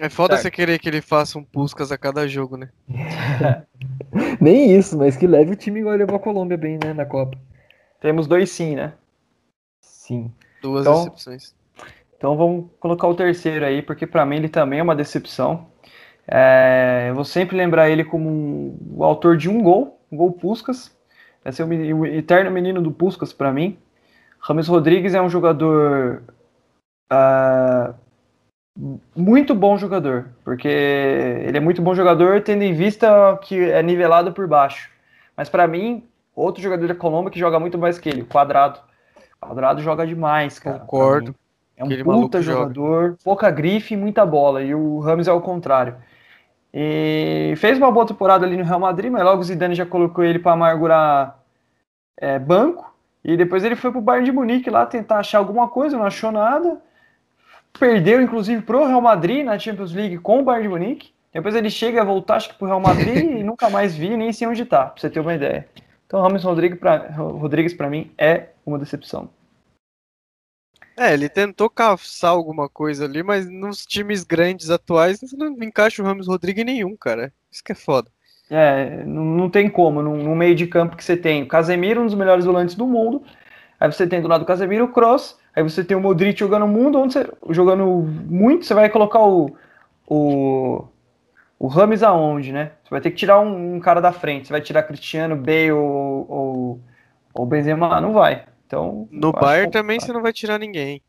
É foda certo. você querer que ele faça um Puskas a cada jogo, né? Nem isso, mas que leve o time igual levou a Colômbia bem, né, na Copa. Temos dois sim, né? Sim. Duas então, decepções. Então vamos colocar o terceiro aí, porque para mim ele também é uma decepção. É, eu vou sempre lembrar ele como um, o autor de um gol, um gol Puskas. Vai ser o, o eterno menino do Puskas para mim. Rames Rodrigues é um jogador uh, muito bom jogador, porque ele é muito bom jogador tendo em vista que é nivelado por baixo. Mas para mim, outro jogador da Colômbia que joga muito mais que ele, Quadrado. Quadrado joga demais, cara. Concordo. É um Aquele puta jogador, joga. pouca grife e muita bola. E o Ramos é o contrário. E fez uma boa temporada ali no Real Madrid, mas logo o Zidane já colocou ele para amargurar é, banco. E depois ele foi pro Bayern de Munique lá tentar achar alguma coisa, não achou nada. Perdeu, inclusive, pro Real Madrid na Champions League com o Bayern de Munique. Depois ele chega a voltar, acho que pro Real Madrid e nunca mais vi, nem sei onde tá, pra você ter uma ideia. Então, Ramos Rodrigues, pra, Rodrigues, para mim, é uma decepção. É, ele tentou caçar alguma coisa ali, mas nos times grandes atuais não encaixa o Ramos Rodrigues nenhum, cara. Isso que é foda. É, não, não tem como. No, no, meio de campo que você tem o Casemiro, um dos melhores volantes do mundo. Aí você tem do lado do Casemiro o Cross. Aí você tem o Modric jogando mundo, onde você, jogando muito, você vai colocar o, o, o Rames aonde, né? Você vai ter que tirar um, um cara da frente. Você vai tirar Cristiano, Bale ou, ou, ou Benzema? Não vai. Então, no Bayern também você não vai tirar ninguém.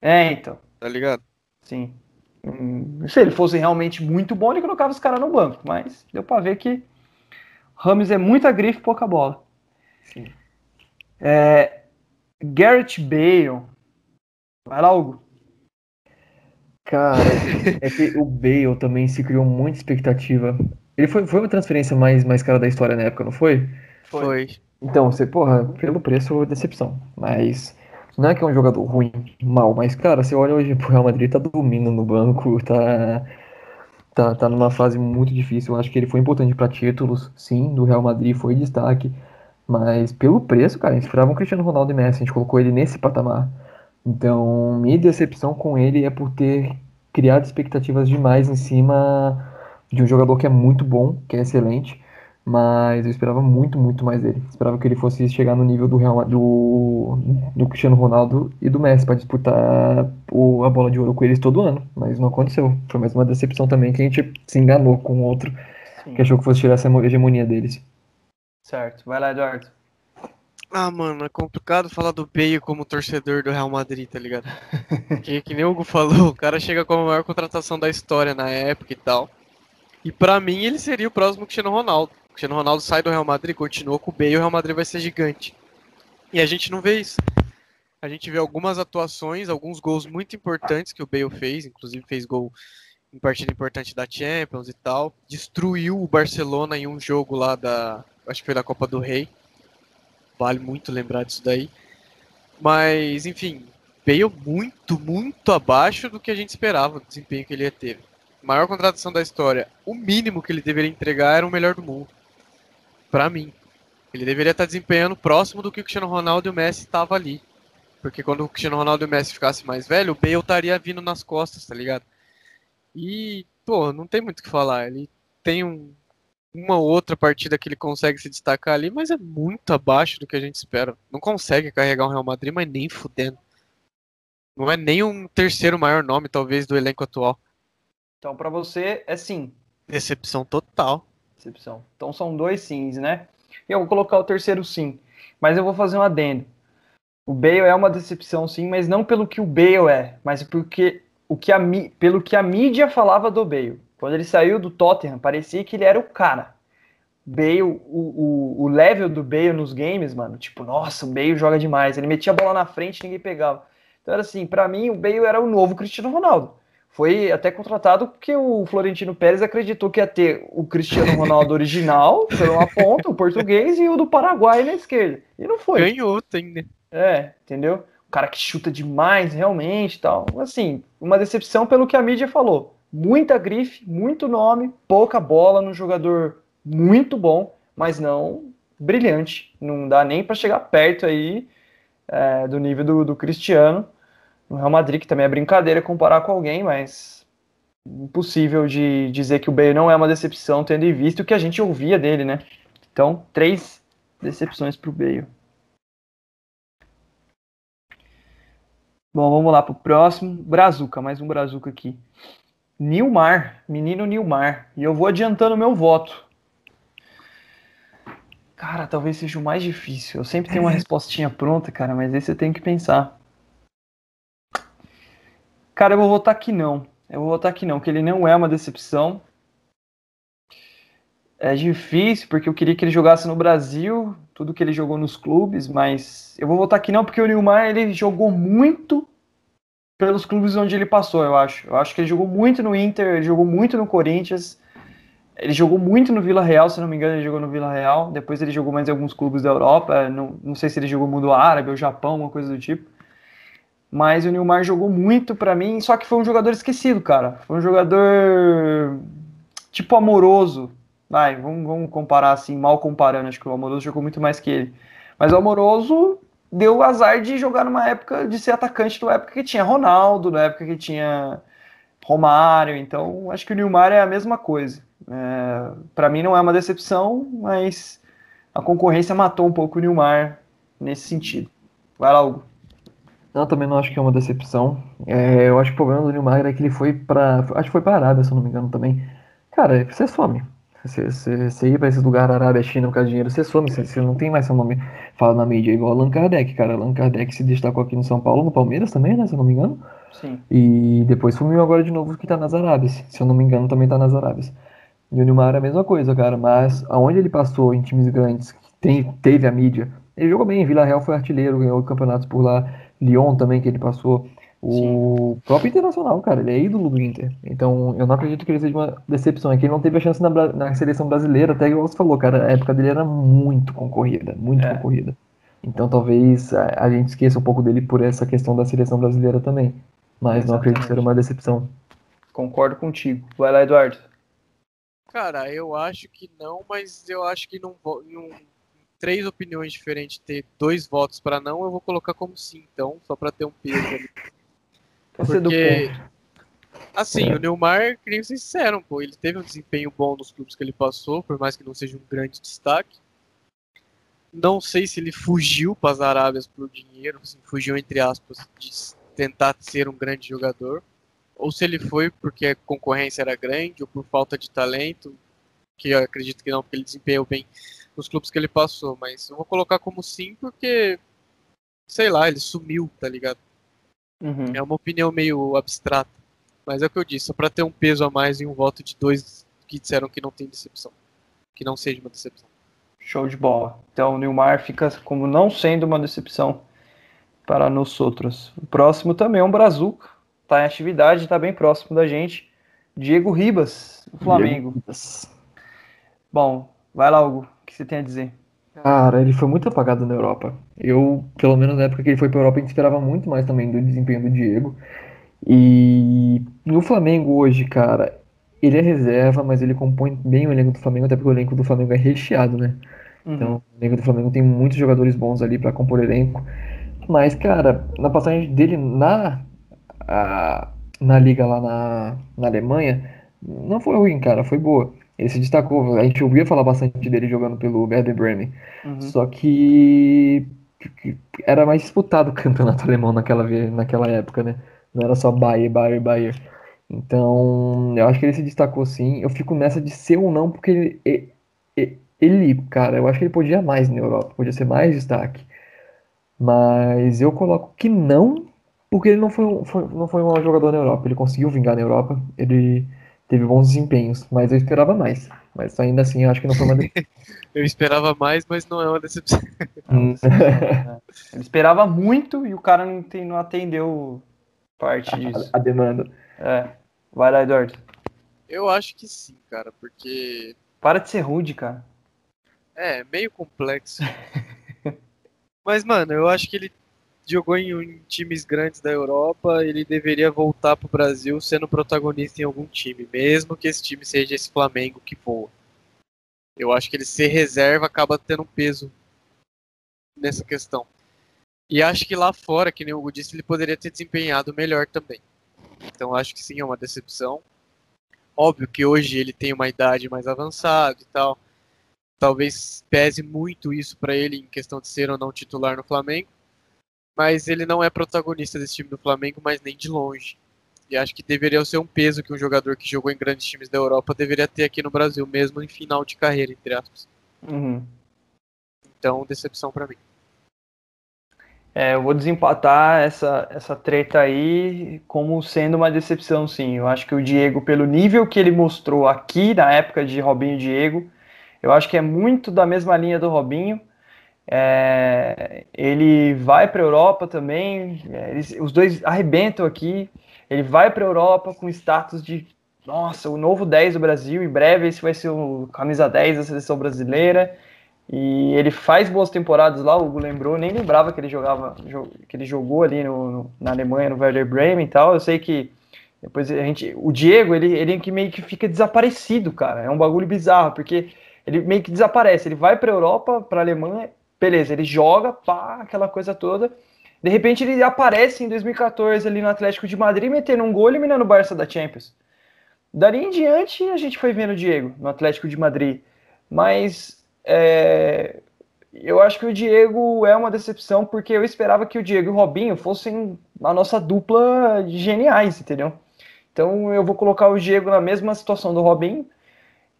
É, então. Tá ligado? Sim. Hum, se ele fosse realmente muito bom, ele colocava os caras no banco, mas deu para ver que Rames é muita grife e pouca bola. Sim. É, Garrett Bale. Vai lá, Hugo. Cara, é que o Bale também se criou muita expectativa. Ele foi, foi uma transferência mais, mais cara da história na época, não foi? Foi. Então, você, porra, pelo preço, decepção. Mas não é que é um jogador ruim, mal, mas, cara, você olha hoje pro Real Madrid, tá dormindo no banco, tá, tá, tá numa fase muito difícil. Eu acho que ele foi importante para títulos, sim, do Real Madrid, foi destaque. Mas pelo preço, cara, a gente esperava um Cristiano Ronaldo e Messi, a gente colocou ele nesse patamar. Então, minha decepção com ele é por ter criado expectativas demais em cima de um jogador que é muito bom, que é excelente, mas eu esperava muito, muito mais dele. Esperava que ele fosse chegar no nível do, Real, do, do Cristiano Ronaldo e do Messi para disputar o, a bola de ouro com eles todo ano, mas não aconteceu. Foi mais uma decepção também que a gente se enganou com o outro Sim. que achou que fosse tirar essa hegemonia deles. Certo, vai lá, Eduardo. Ah, mano, é complicado falar do Bale como torcedor do Real Madrid, tá ligado? que, que nem o Hugo falou, o cara chega com a maior contratação da história na época e tal. E para mim ele seria o próximo Cristiano Ronaldo. O Cristiano Ronaldo sai do Real Madrid, continua com o Bale, o Real Madrid vai ser gigante. E a gente não vê isso. A gente vê algumas atuações, alguns gols muito importantes que o Bale fez, inclusive fez gol em partida importante da Champions e tal. Destruiu o Barcelona em um jogo lá da, acho que foi da Copa do Rei. Vale muito lembrar disso daí. Mas, enfim, Bale muito, muito abaixo do que a gente esperava, do desempenho que ele ia ter. Maior contratação da história. O mínimo que ele deveria entregar era o melhor do mundo para mim. Ele deveria estar desempenhando próximo do que o Cristiano Ronaldo e o Messi estavam ali. Porque quando o Cristiano Ronaldo e o Messi ficassem mais velho, o Bale estaria vindo nas costas, tá ligado? E, pô, não tem muito o que falar. Ele tem um, uma outra partida que ele consegue se destacar ali, mas é muito abaixo do que a gente espera. Não consegue carregar um Real Madrid, mas nem fudendo. Não é nem um terceiro maior nome, talvez, do elenco atual. Então, para você, é sim. Decepção total. Decepção. Então, são dois sims, né? Eu vou colocar o terceiro sim. Mas eu vou fazer um adendo. O Bale é uma decepção, sim, mas não pelo que o Bale é, mas porque o que a, pelo que a mídia falava do Bale. Quando ele saiu do Tottenham, parecia que ele era o cara. Bale, o, o, o level do Bale nos games, mano, tipo, nossa, o Bale joga demais. Ele metia a bola na frente e ninguém pegava. Então era assim, para mim o Bale era o novo Cristiano Ronaldo. Foi até contratado porque o Florentino Pérez acreditou que ia ter o Cristiano Ronaldo original, pela uma ponta, o português, e o do Paraguai na esquerda. E não foi. Ganhou, tem, né? É, entendeu? O cara que chuta demais, realmente, tal. Assim, uma decepção pelo que a mídia falou muita grife, muito nome, pouca bola no jogador muito bom, mas não brilhante. Não dá nem para chegar perto aí é, do nível do, do Cristiano. No Real Madrid, que também é brincadeira comparar com alguém, mas impossível de dizer que o Bale não é uma decepção, tendo em vista o que a gente ouvia dele, né? Então, três decepções para o Bale. Bom, vamos lá para o próximo. Brazuca, mais um Brazuca aqui. Nilmar, menino Nilmar. E eu vou adiantando meu voto. Cara, talvez seja o mais difícil. Eu sempre tenho uma respostinha pronta, cara, mas esse eu tenho que pensar. Cara, eu vou votar que não. Eu vou votar que não, que ele não é uma decepção. É difícil, porque eu queria que ele jogasse no Brasil, tudo que ele jogou nos clubes, mas eu vou votar que não, porque o Nilmar ele jogou muito pelos clubes onde ele passou, eu acho. Eu acho que ele jogou muito no Inter, ele jogou muito no Corinthians, ele jogou muito no Vila Real, se não me engano, ele jogou no Vila Real. Depois ele jogou mais em alguns clubes da Europa, não, não sei se ele jogou no mundo árabe ou Japão, uma coisa do tipo. Mas o Neymar jogou muito para mim, só que foi um jogador esquecido, cara. Foi um jogador tipo amoroso. Vai, vamos, vamos comparar assim, mal comparando, acho que o amoroso jogou muito mais que ele. Mas o amoroso deu o azar de jogar numa época, de ser atacante numa época que tinha Ronaldo, na época que tinha Romário, então acho que o Nilmar é a mesma coisa. É, para mim não é uma decepção, mas a concorrência matou um pouco o Nilmar nesse sentido. Vai lá, Hugo. Não, também não acho que é uma decepção. É, eu acho que o problema do Nilmar é que ele foi para, acho que foi para Arábia, se eu não me engano também. Cara, você some. Você, ir pra esse lugar, Arábia, China, por causa de dinheiro, você some, você, não tem mais seu nome falado na mídia, igual Allan Kardec, cara. Allan Kardec se destacou aqui no São Paulo, no Palmeiras também, né, se eu não me engano. Sim. E depois sumiu agora de novo que tá nas Arábias, se eu não me engano também tá nas Arábias. E o Nilmar é a mesma coisa, cara, mas aonde ele passou em times grandes, tem, teve a mídia, ele jogou bem, Vila Real foi artilheiro, ganhou campeonatos por lá, Lyon também que ele passou, o Sim. próprio Internacional, cara, ele é ídolo do Inter. Então, eu não acredito que ele seja uma decepção. É que ele não teve a chance na, na seleção brasileira, até igual você falou, cara, a época dele era muito concorrida, muito é. concorrida. Então, talvez a, a, gente esqueça um pouco dele por essa questão da seleção brasileira também. Mas Exatamente. não acredito ser uma decepção. Concordo contigo. Vai lá, Eduardo. Cara, eu acho que não, mas eu acho que não, não três opiniões diferentes ter dois votos para não, eu vou colocar como sim, então, só para ter um peso ali. Porque, assim, é. o Neymar, que nem vocês disseram, pô, ele teve um desempenho bom nos clubes que ele passou, por mais que não seja um grande destaque. Não sei se ele fugiu para as Arábias por dinheiro, assim, fugiu entre aspas, de tentar ser um grande jogador, ou se ele foi porque a concorrência era grande ou por falta de talento, que eu acredito que não, porque ele desempenhou bem nos clubes que ele passou, mas eu vou colocar como sim porque, sei lá, ele sumiu, tá ligado? Uhum. É uma opinião meio abstrata. Mas é o que eu disse, só pra ter um peso a mais e um voto de dois que disseram que não tem decepção. Que não seja uma decepção. Show de bola. Então o Nilmar fica como não sendo uma decepção para nós outros. O próximo também é um Brazuca. Tá em atividade, tá bem próximo da gente. Diego Ribas, do Flamengo. Bom, vai lá, Hugo. O que você tem a dizer? Cara, ele foi muito apagado na Europa. Eu, pelo menos na época que ele foi para a Europa, a gente esperava muito mais também do desempenho do Diego. E no Flamengo hoje, cara, ele é reserva, mas ele compõe bem o elenco do Flamengo, até porque o elenco do Flamengo é recheado, né? Uhum. Então, o elenco do Flamengo tem muitos jogadores bons ali para compor elenco. Mas, cara, na passagem dele na, a, na liga lá na, na Alemanha, não foi ruim, cara, foi boa. Ele se destacou, a gente ouvia falar bastante dele jogando pelo Werder Bremen. Uhum. Só que era mais disputado o campeonato alemão naquela, naquela época, né? Não era só Bayern, Bayern, Bayern. Então, eu acho que ele se destacou sim. Eu fico nessa de ser ou não, porque ele, e- e- ele, cara, eu acho que ele podia mais na Europa, podia ser mais destaque. Mas eu coloco que não, porque ele não foi, um- foi- não foi um jogador na Europa. Ele conseguiu vingar na Europa, ele teve bons desempenhos, mas eu esperava mais. Mas ainda assim, eu acho que não foi uma Eu esperava mais, mas não é uma decepção. Hum. É. Ele esperava muito e o cara não, tem- não atendeu parte disso. a demanda. É. Vai lá, Eduardo. Eu acho que sim, cara, porque Para de ser rude, cara. é meio complexo. Mas, mano, eu acho que ele jogou em, em times grandes da Europa, ele deveria voltar pro Brasil sendo protagonista em algum time, mesmo que esse time seja esse Flamengo que voa. Eu acho que ele ser reserva acaba tendo um peso nessa questão. E acho que lá fora, que nem o Hugo disse, ele poderia ter desempenhado melhor também. Então acho que sim, é uma decepção. Óbvio que hoje ele tem uma idade mais avançada e tal. Talvez pese muito isso pra ele em questão de ser ou não titular no Flamengo. Mas ele não é protagonista desse time do Flamengo, mas nem de longe. E acho que deveria ser um peso que um jogador que jogou em grandes times da Europa deveria ter aqui no Brasil, mesmo em final de carreira, entre aspas. Uhum. Então, decepção pra mim. É, eu vou desempatar essa, essa treta aí como sendo uma decepção, sim. Eu acho que o Diego, pelo nível que ele mostrou aqui na época de Robinho e Diego, eu acho que é muito da mesma linha do Robinho. É, ele vai para a Europa também, é, eles- os dois arrebentam aqui. Ele vai para a Europa com status de, nossa, o novo 10 do Brasil. Em breve esse vai ser o camisa 10 da seleção brasileira. E ele faz boas temporadas lá, o Hugo lembrou, nem lembrava que ele jogava, jo- que ele jogou ali no, no- na Alemanha, no Werder Bremen e tal. Eu sei que depois a gente, o Diego, ele, ele que meio que fica desaparecido, cara. É um bagulho bizarro, porque ele meio que desaparece. Ele vai para Europa, para Alemanha, beleza, ele joga, pá, aquela coisa toda. De repente ele aparece em 2014 ali no Atlético de Madrid, metendo um gol e eliminando o Barça da Champions. Dali em diante a gente foi vendo o Diego no Atlético de Madrid. Mas é, eu acho que o Diego é uma decepção, porque eu esperava que o Diego e o Robinho fossem a nossa dupla de geniais, entendeu? Então eu vou colocar o Diego na mesma situação do Robinho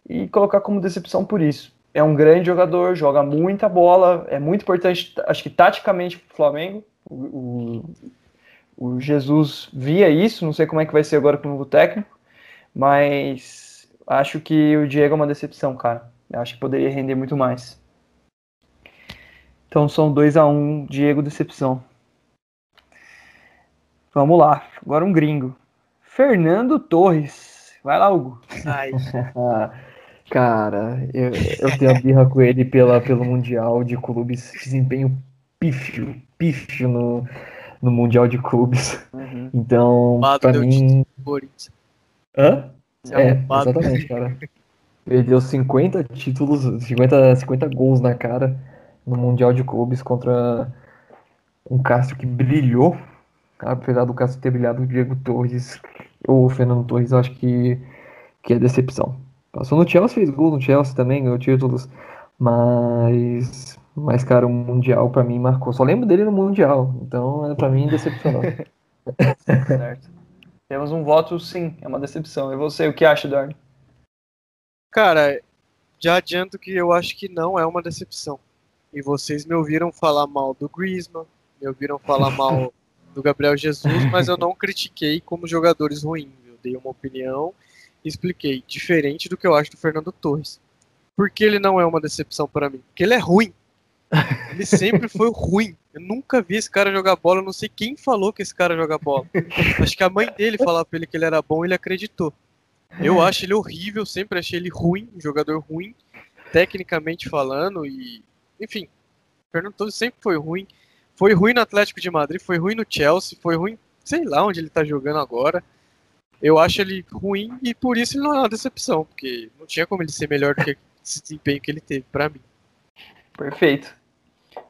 e colocar como decepção por isso. É um grande jogador, joga muita bola, é muito importante, acho que taticamente para o Flamengo. O, Jesus via isso, não sei como é que vai ser agora com o novo técnico, mas acho que o Diego é uma decepção, cara. Eu acho que poderia render muito mais. Então são 2 a 1 um, Diego decepção. Vamos lá, agora um gringo. Fernando Torres. Vai lá, Hugo. Ai, cara, eu, eu tenho a birra com ele pela, pelo Mundial de Clubes. Desempenho pífio, pífio no, no Mundial de Clubes. Uhum. Então, Lado pra deu mim. Hã? É, arrombado. exatamente, cara. Perdeu 50 títulos, 50, 50 gols na cara no Mundial de Clubes contra um Castro que brilhou. Apesar do Castro ter brilhado, o Diego Torres, ou o Fernando Torres, eu acho que, que é decepção. Passou no Chelsea, fez gol no Chelsea também, ganhou títulos, mas, mas cara, o Mundial pra mim marcou. Só lembro dele no Mundial, então é pra mim decepcionou. Certo. Temos um voto sim, é uma decepção. E você, o que acha, Eduardo? Cara, já adianto que eu acho que não é uma decepção. E vocês me ouviram falar mal do Griezmann, me ouviram falar mal do Gabriel Jesus, mas eu não critiquei como jogadores ruins. Eu dei uma opinião expliquei, diferente do que eu acho do Fernando Torres. Por que ele não é uma decepção para mim? Porque ele é ruim. Ele sempre foi ruim. Eu nunca vi esse cara jogar bola, eu não sei quem falou que esse cara joga bola. Acho que a mãe dele falava pra ele que ele era bom e ele acreditou. Eu acho ele horrível, sempre achei ele ruim, um jogador ruim, tecnicamente falando, e. Enfim, Fernando Torres sempre foi ruim. Foi ruim no Atlético de Madrid, foi ruim no Chelsea, foi ruim, sei lá onde ele tá jogando agora. Eu acho ele ruim e por isso ele não é uma decepção, porque não tinha como ele ser melhor do que esse desempenho que ele teve, pra mim. Perfeito.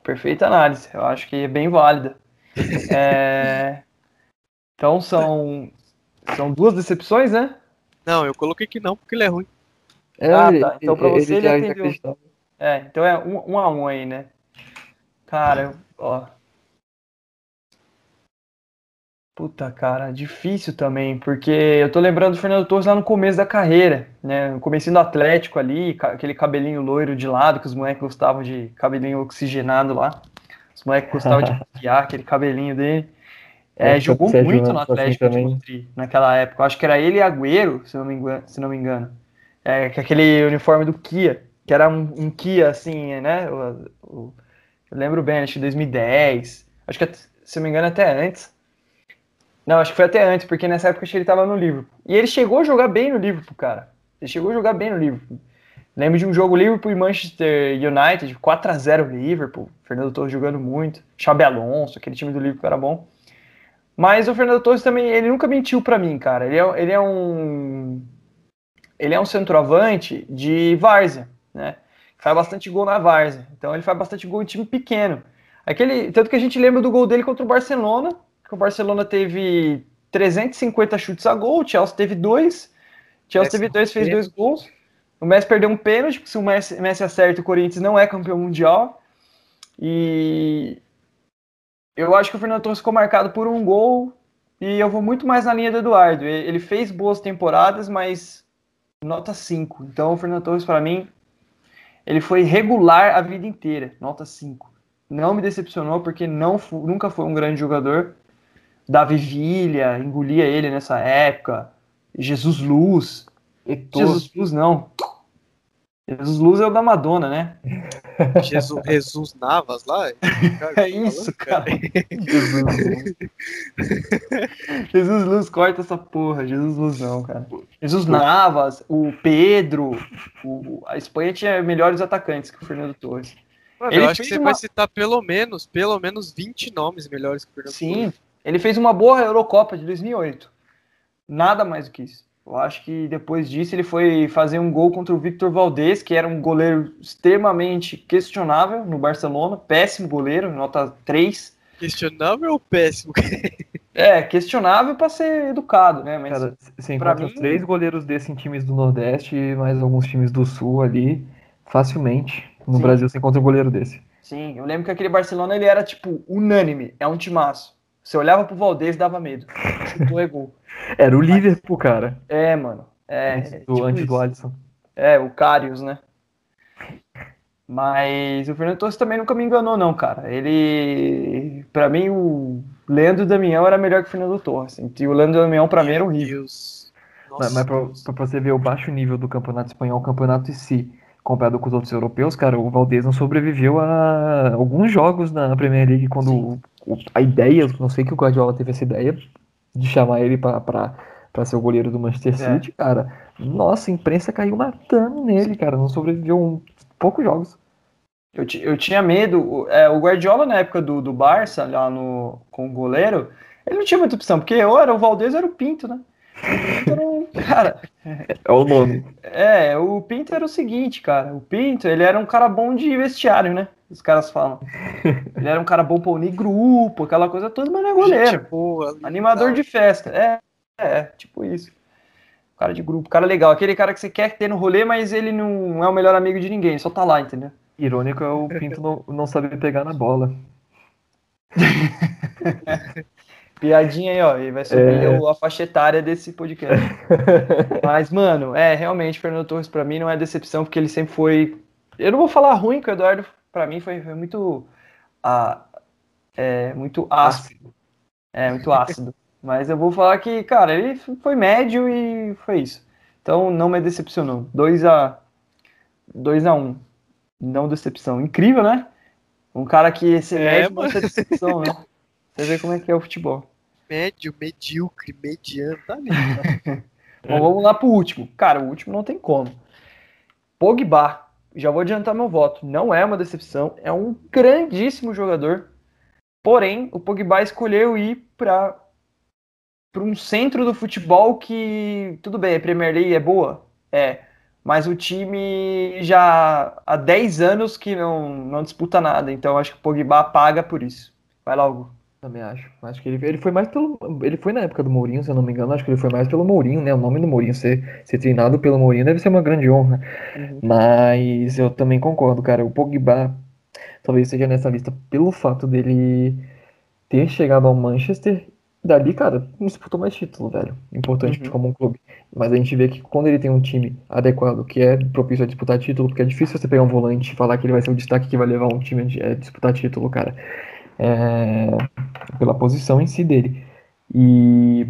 Perfeita análise. Eu acho que é bem válida. É, Então são São duas decepções, né? Não, eu coloquei que não, porque ele é ruim. É, Ah, ele- tá. Então, pra você, ele já atendeu. É, então é um, um a um aí, né? Cara, ó. Puta, cara, difícil também, porque eu tô lembrando do Fernando Torres lá no começo da carreira, né? No comecinho do Atlético ali, aquele cabelinho loiro de lado, que os moleques gostavam de cabelinho oxigenado lá. Os moleques gostavam de criar aquele cabelinho dele. É, jogou muito no Ramos, assim, Atlético de. Madrid naquela época. Eu acho que era ele e Agüero, se não me engano. Se não me engano. É, que aquele uniforme do Kia, que era um, um Kia assim, né? O- o- eu lembro bem, acho que 2010. Acho que, se não me engano, até antes. Não, acho que foi até antes, porque nessa época ele tava no Liverpool. E ele chegou a jogar bem no Liverpool, cara. Ele chegou a jogar bem no Liverpool. Lembro de um jogo Liverpool e Manchester United, 4x0 Liverpool. Fernando Torres jogando muito. Xabi Alonso, aquele time do Liverpool era bom. Mas o Fernando Torres também, ele nunca mentiu pra mim, cara. Ele é, ele é um. Ele é um centroavante de várzea, né? Faz bastante gol na várzea. Então ele faz bastante gol em time pequeno. Aquele, tanto que a gente lembra do gol dele contra o Barcelona, que o Barcelona teve 350 chutes a gol, o Chelsea teve dois. O Chelsea teve dois, fez dois gols. O Messi perdeu um pênalti, porque se o Messi, Messi acerta, o Corinthians não é campeão mundial. E eu acho que o Fernando Torres ficou marcado por um gol e eu vou muito mais na linha do Eduardo. Ele fez boas temporadas, mas nota 5. Então o Fernando Torres, para mim, ele foi regular a vida inteira, nota 5. Não me decepcionou porque não nunca foi um grande jogador. Davi Villa, engolia ele nessa época. Jesus Luz. Jesus Luz não. Jesus Luz é o da Madonna, né? Jesus, Jesus Navas lá? É isso, cara. Jesus Luz. Jesus Luz corta essa porra. Jesus Luz não, cara. Jesus Navas, o Pedro. o- a Espanha tinha melhores atacantes que o Fernando Torres. Mano, eu acho que você uma- vai citar pelo menos, pelo menos 20 nomes melhores que o Fernando Sim, Torres. Ele fez uma boa Eurocopa de 2008. Nada mais do que isso. Eu acho que depois disso ele foi fazer um gol contra o Victor Valdez, que era um goleiro extremamente questionável no Barcelona, péssimo goleiro, nota 3. Questionável ou péssimo? É, questionável para ser educado, né? Mas Cara, você encontra mim- três goleiros desses em times do Nordeste e mais alguns times do Sul ali, facilmente. No Sim. Brasil você encontra um goleiro desse. sim, eu lembro que aquele Barcelona ele era tipo unânime, é um timaço. Você olhava pro Valdez dava medo. Chutou é gol. Era o Liverpool, cara. É, mano. É, antes do, tipo antes do isso. Alisson. É, o Karius, né? Mas o Fernando Torres também nunca me enganou, não, cara. Ele. Pra mim, o Leandro Damião era melhor que o Fernando Torres. E o Leandro Damião, pra mim, era horrível. Deus. Mas, mas pra, Deus. pra você ver o baixo nível do campeonato espanhol, o campeonato em si, comparado com os outros europeus, cara, o Valdez não sobreviveu a alguns jogos na Premier League quando Sim. A ideia, não sei que o Guardiola teve essa ideia de chamar ele pra, pra, pra ser o goleiro do Manchester É. City, cara. Nossa, a imprensa caiu matando nele, cara. Não sobreviveu um, poucos jogos. Eu, eu tinha medo. o- É, o Guardiola, na época do, do Barça, lá no, com o goleiro, ele não tinha muita opção, porque ou era o Valdez ou era o Pinto, né? O Pinto era um. Cara, É o nome. é, o Pinto era o seguinte, cara. O Pinto, ele era um cara bom de vestiário, né? Os caras falam. Ele era um cara bom pra unir grupo, aquela coisa toda, mas não é goleiro. Gente boa Animador tal. de festa. É, é, tipo isso. Cara de grupo, cara legal. Aquele cara que você quer ter no rolê, mas ele não é o melhor amigo de ninguém, só tá lá, entendeu? Irônico é o Pinto não, não saber pegar na bola. Piadinha aí, ó. E vai subir É. a faixa etária desse podcast. Mas, mano, é, realmente, Fernando Torres pra mim não é decepção, porque ele sempre foi. Eu não vou falar ruim, que o Eduardo, pra mim, foi, foi muito. ah, é, muito ácido. É, muito ácido. Mas eu vou falar que, cara, ele foi médio e foi isso. Então não me decepcionou. 2 a 2 a 1 um. Não decepção. Incrível, né? Um cara que esse É, médio mano. não ser decepção, né? Você vê como é que é o futebol. Médio, medíocre, mediano, tá ali. Bom, vamos lá pro último. Cara, o último não tem como. Pogba. Já vou adiantar meu voto. Não é uma decepção. É um grandíssimo jogador. Porém, o Pogba escolheu ir para para um centro do futebol que tudo bem, a Premier League é boa, é, mas o time já há 10 anos que não, não disputa nada. Então acho que o Pogba paga por isso. Vai lá, Hugo. Também acho. Acho que ele, ele foi mais pelo. Ele foi na época do Mourinho, se eu não me engano. Acho que ele foi mais pelo Mourinho, né? O nome do Mourinho ser, ser treinado pelo Mourinho deve ser uma grande honra. Uhum. Mas eu também concordo, cara. O Pogba talvez seja nessa lista pelo fato dele ter chegado ao Manchester. Dali, cara, não disputou mais título, velho. Importante Uhum. como um clube. Mas a gente vê que quando ele tem um time adequado, que é propício a disputar título, porque é difícil você pegar um volante e falar que ele vai ser o destaque que vai levar um time a a disputar título, cara. É, pela posição em si dele. E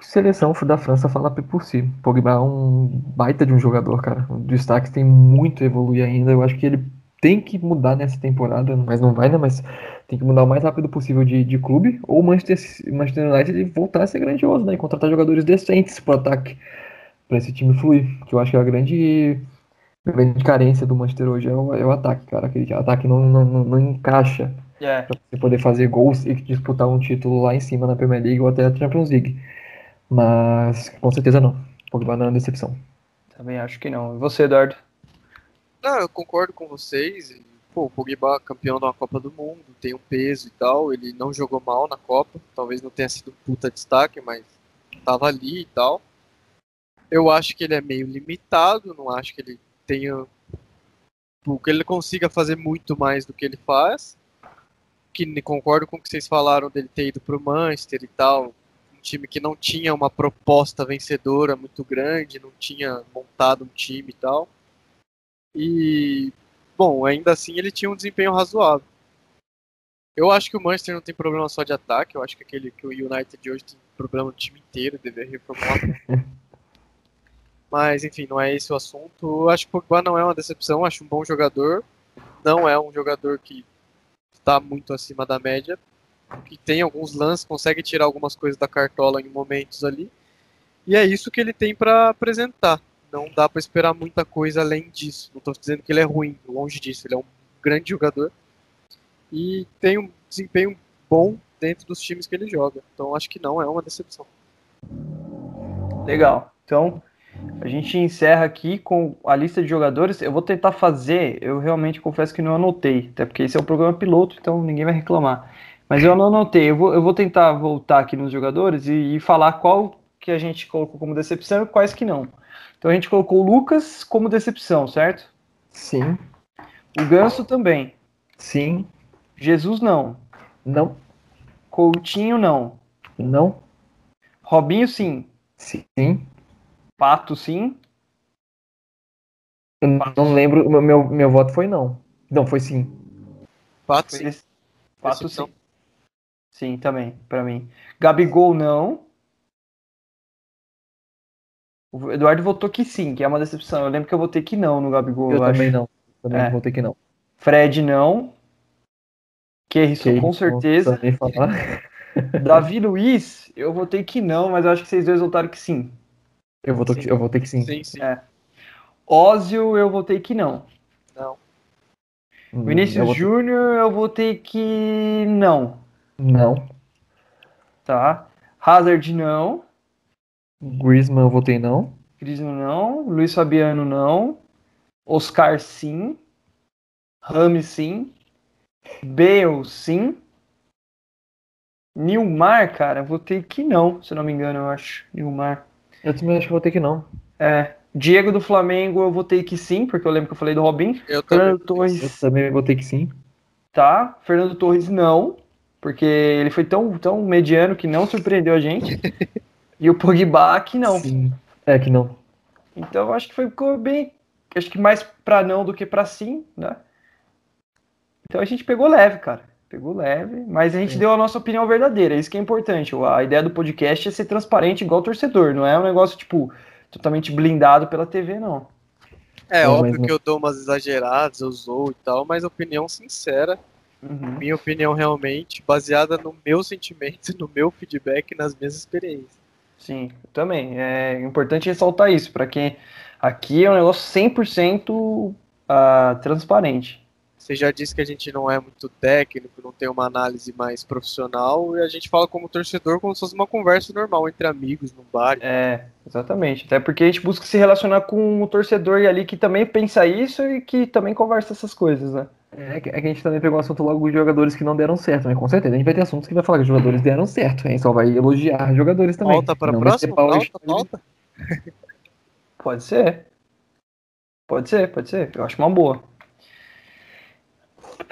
seleção da França fala por si. Pogba é um baita de um jogador, cara. O destaque tem muito a evoluir ainda. Eu acho que ele tem que mudar nessa temporada, mas não vai, né? Mas tem que mudar o mais rápido possível de, de clube. Ou Manchester, Manchester United voltar a ser grandioso, né? E contratar jogadores decentes pro ataque. Pra esse time fluir. Que eu acho que é a grande, grande carência do Manchester hoje é o, é o ataque, cara. Aquele ataque não, não, não, não encaixa É, pra você poder fazer gols e disputar um título lá em cima na Premier League ou até a Champions League. Mas com certeza não. Pogba não é uma decepção. também acho que não. E você, Eduardo? Não, eu concordo com vocês. Pô, o Pogba campeão da Copa do Mundo, tem um peso e tal. Ele não jogou mal na Copa. Talvez não tenha sido um puta destaque, mas tava ali e tal. Eu acho que ele é meio limitado, não acho que ele tenha. que ele consiga fazer muito mais do que ele faz. Que concordo com o que vocês falaram dele ter ido pro Manchester e tal. Um time que não tinha uma proposta vencedora muito grande, não tinha montado um time e tal. E, bom, ainda assim ele tinha um desempenho razoável. Eu acho que o Manchester não tem problema só de ataque, eu acho que aquele que o United hoje tem problema no time inteiro, deveria reformular. Mas, enfim, não é esse o assunto. Eu acho que o Pogba não é uma decepção, acho um bom jogador. Não é um jogador que está muito acima da média, que tem alguns lances, consegue tirar algumas coisas da cartola em momentos ali. E é isso que ele tem para apresentar não dá para esperar muita coisa além disso. Não estou dizendo que ele é ruim, longe disso. Ele é um grande jogador e tem um desempenho bom dentro dos times que ele joga. Então acho que não é uma decepção. Legal. Então, a gente encerra aqui com a lista de jogadores. Eu vou tentar fazer, eu realmente confesso que não anotei, até porque esse é o programa piloto, então ninguém vai reclamar. Mas eu não anotei. Eu vou, eu vou tentar voltar aqui nos jogadores e, e falar qual que a gente colocou como decepção e quais que não. Então a gente colocou o Lucas como decepção, certo? Sim, O Ganso também. sim, Jesus não. não, Coutinho não. não, Robinho sim. sim. Pato sim. Eu não lembro, meu, meu, meu voto foi não. Não, foi sim. Pato, Foi sim. Pato Decepção. sim. Sim, também, pra mim. Gabigol não. O Eduardo votou que sim, que é uma decepção. Eu lembro que eu votei que não no Gabigol, Eu eu, também acho. não. Também É. vou ter que não. Fred não. Que com certeza. precisa nem falar. Davi Luiz, eu votei que não, mas eu acho que vocês dois votaram que sim. Eu vou, ter que, eu vou ter que sim. Sim, sim. É. Ózio, eu votei que não. Não. Hum, eu Vinícius vou ter- Júnior, eu votei que não. Não. Tá. Hazard, não. Griezmann eu votei não. Crisno não, Luiz Fabiano não, Oscar sim, Rami sim, Bale sim, Nilmar, cara, votei que não, se eu não me engano, eu acho, Nilmar. Eu também acho que vou ter que não. É, Diego do Flamengo eu votei que sim, porque eu lembro que eu falei do Robin. Eu também. Fernando Eu Torres, também vou ter que sim. tá, Fernando Torres não, porque ele foi tão, tão mediano que não surpreendeu a gente. E o Pogba que não. Sim. É que não. Então eu acho que foi ficou bem, acho que mais pra não do que pra sim, né? Então a gente pegou leve, cara. Pegou leve, mas a gente Sim. deu a nossa opinião verdadeira. Isso que é importante. A ideia do podcast é ser transparente igual torcedor, não é um negócio tipo totalmente blindado pela TV, não. É Não, óbvio mas que eu dou umas exageradas, eu zoo e tal, mas opinião sincera, Uhum. minha opinião realmente baseada no meu sentimento, no meu feedback, nas minhas experiências. Sim, eu também. É importante ressaltar isso, para quem aqui é um negócio 100% ah, transparente. Você já disse que a gente não é muito técnico, não tem uma análise mais profissional, e a gente fala como torcedor como se fosse uma conversa normal entre amigos, num bar. É, exatamente. Até porque a gente busca se relacionar com o torcedor ali que também pensa isso e que também conversa essas coisas, né? É que, é que a gente também pegou o assunto logo de jogadores que não deram certo, né? Com certeza. A gente vai ter assuntos que vai falar que os jogadores deram certo. Gente só vai elogiar jogadores também. Volta para Não ser Volta, volta. Pode ser. Pode ser, pode ser. Eu acho uma boa.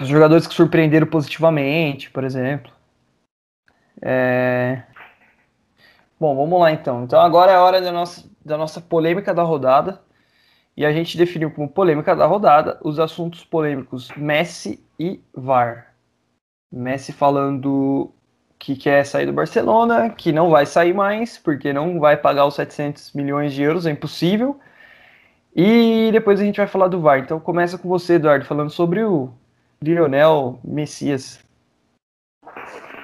Os jogadores que surpreenderam positivamente, por exemplo. É... Bom, vamos lá então. Então agora é a hora da nossa, da nossa polêmica da rodada. E a gente definiu como polêmica da rodada os assuntos polêmicos Messi e VAR. Messi falando que quer sair do Barcelona, que não vai sair mais, porque não vai pagar os 700 milhões de euros, é impossível. E depois a gente vai falar do VAR. Então começa com você, Eduardo, falando sobre o Lionel Messias.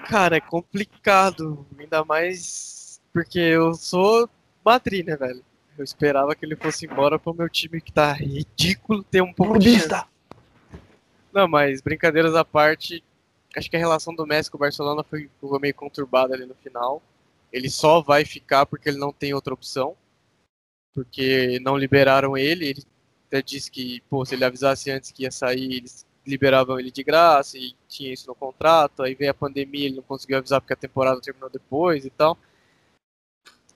Cara, é complicado. Ainda mais porque eu sou Madrid, né, velho? Eu esperava que ele fosse embora pro meu time que tá ridículo ter um pouco de. Clubista! Não, mas brincadeiras à parte, acho que a relação do Messi com o Barcelona foi, foi meio conturbada ali no final. Ele só vai ficar porque ele não tem outra opção. Porque não liberaram ele. Ele até disse que, pô, se ele avisasse antes que ia sair, eles liberavam ele de graça e tinha isso no contrato. Aí veio a pandemia, ele não conseguiu avisar porque a temporada terminou depois e tal.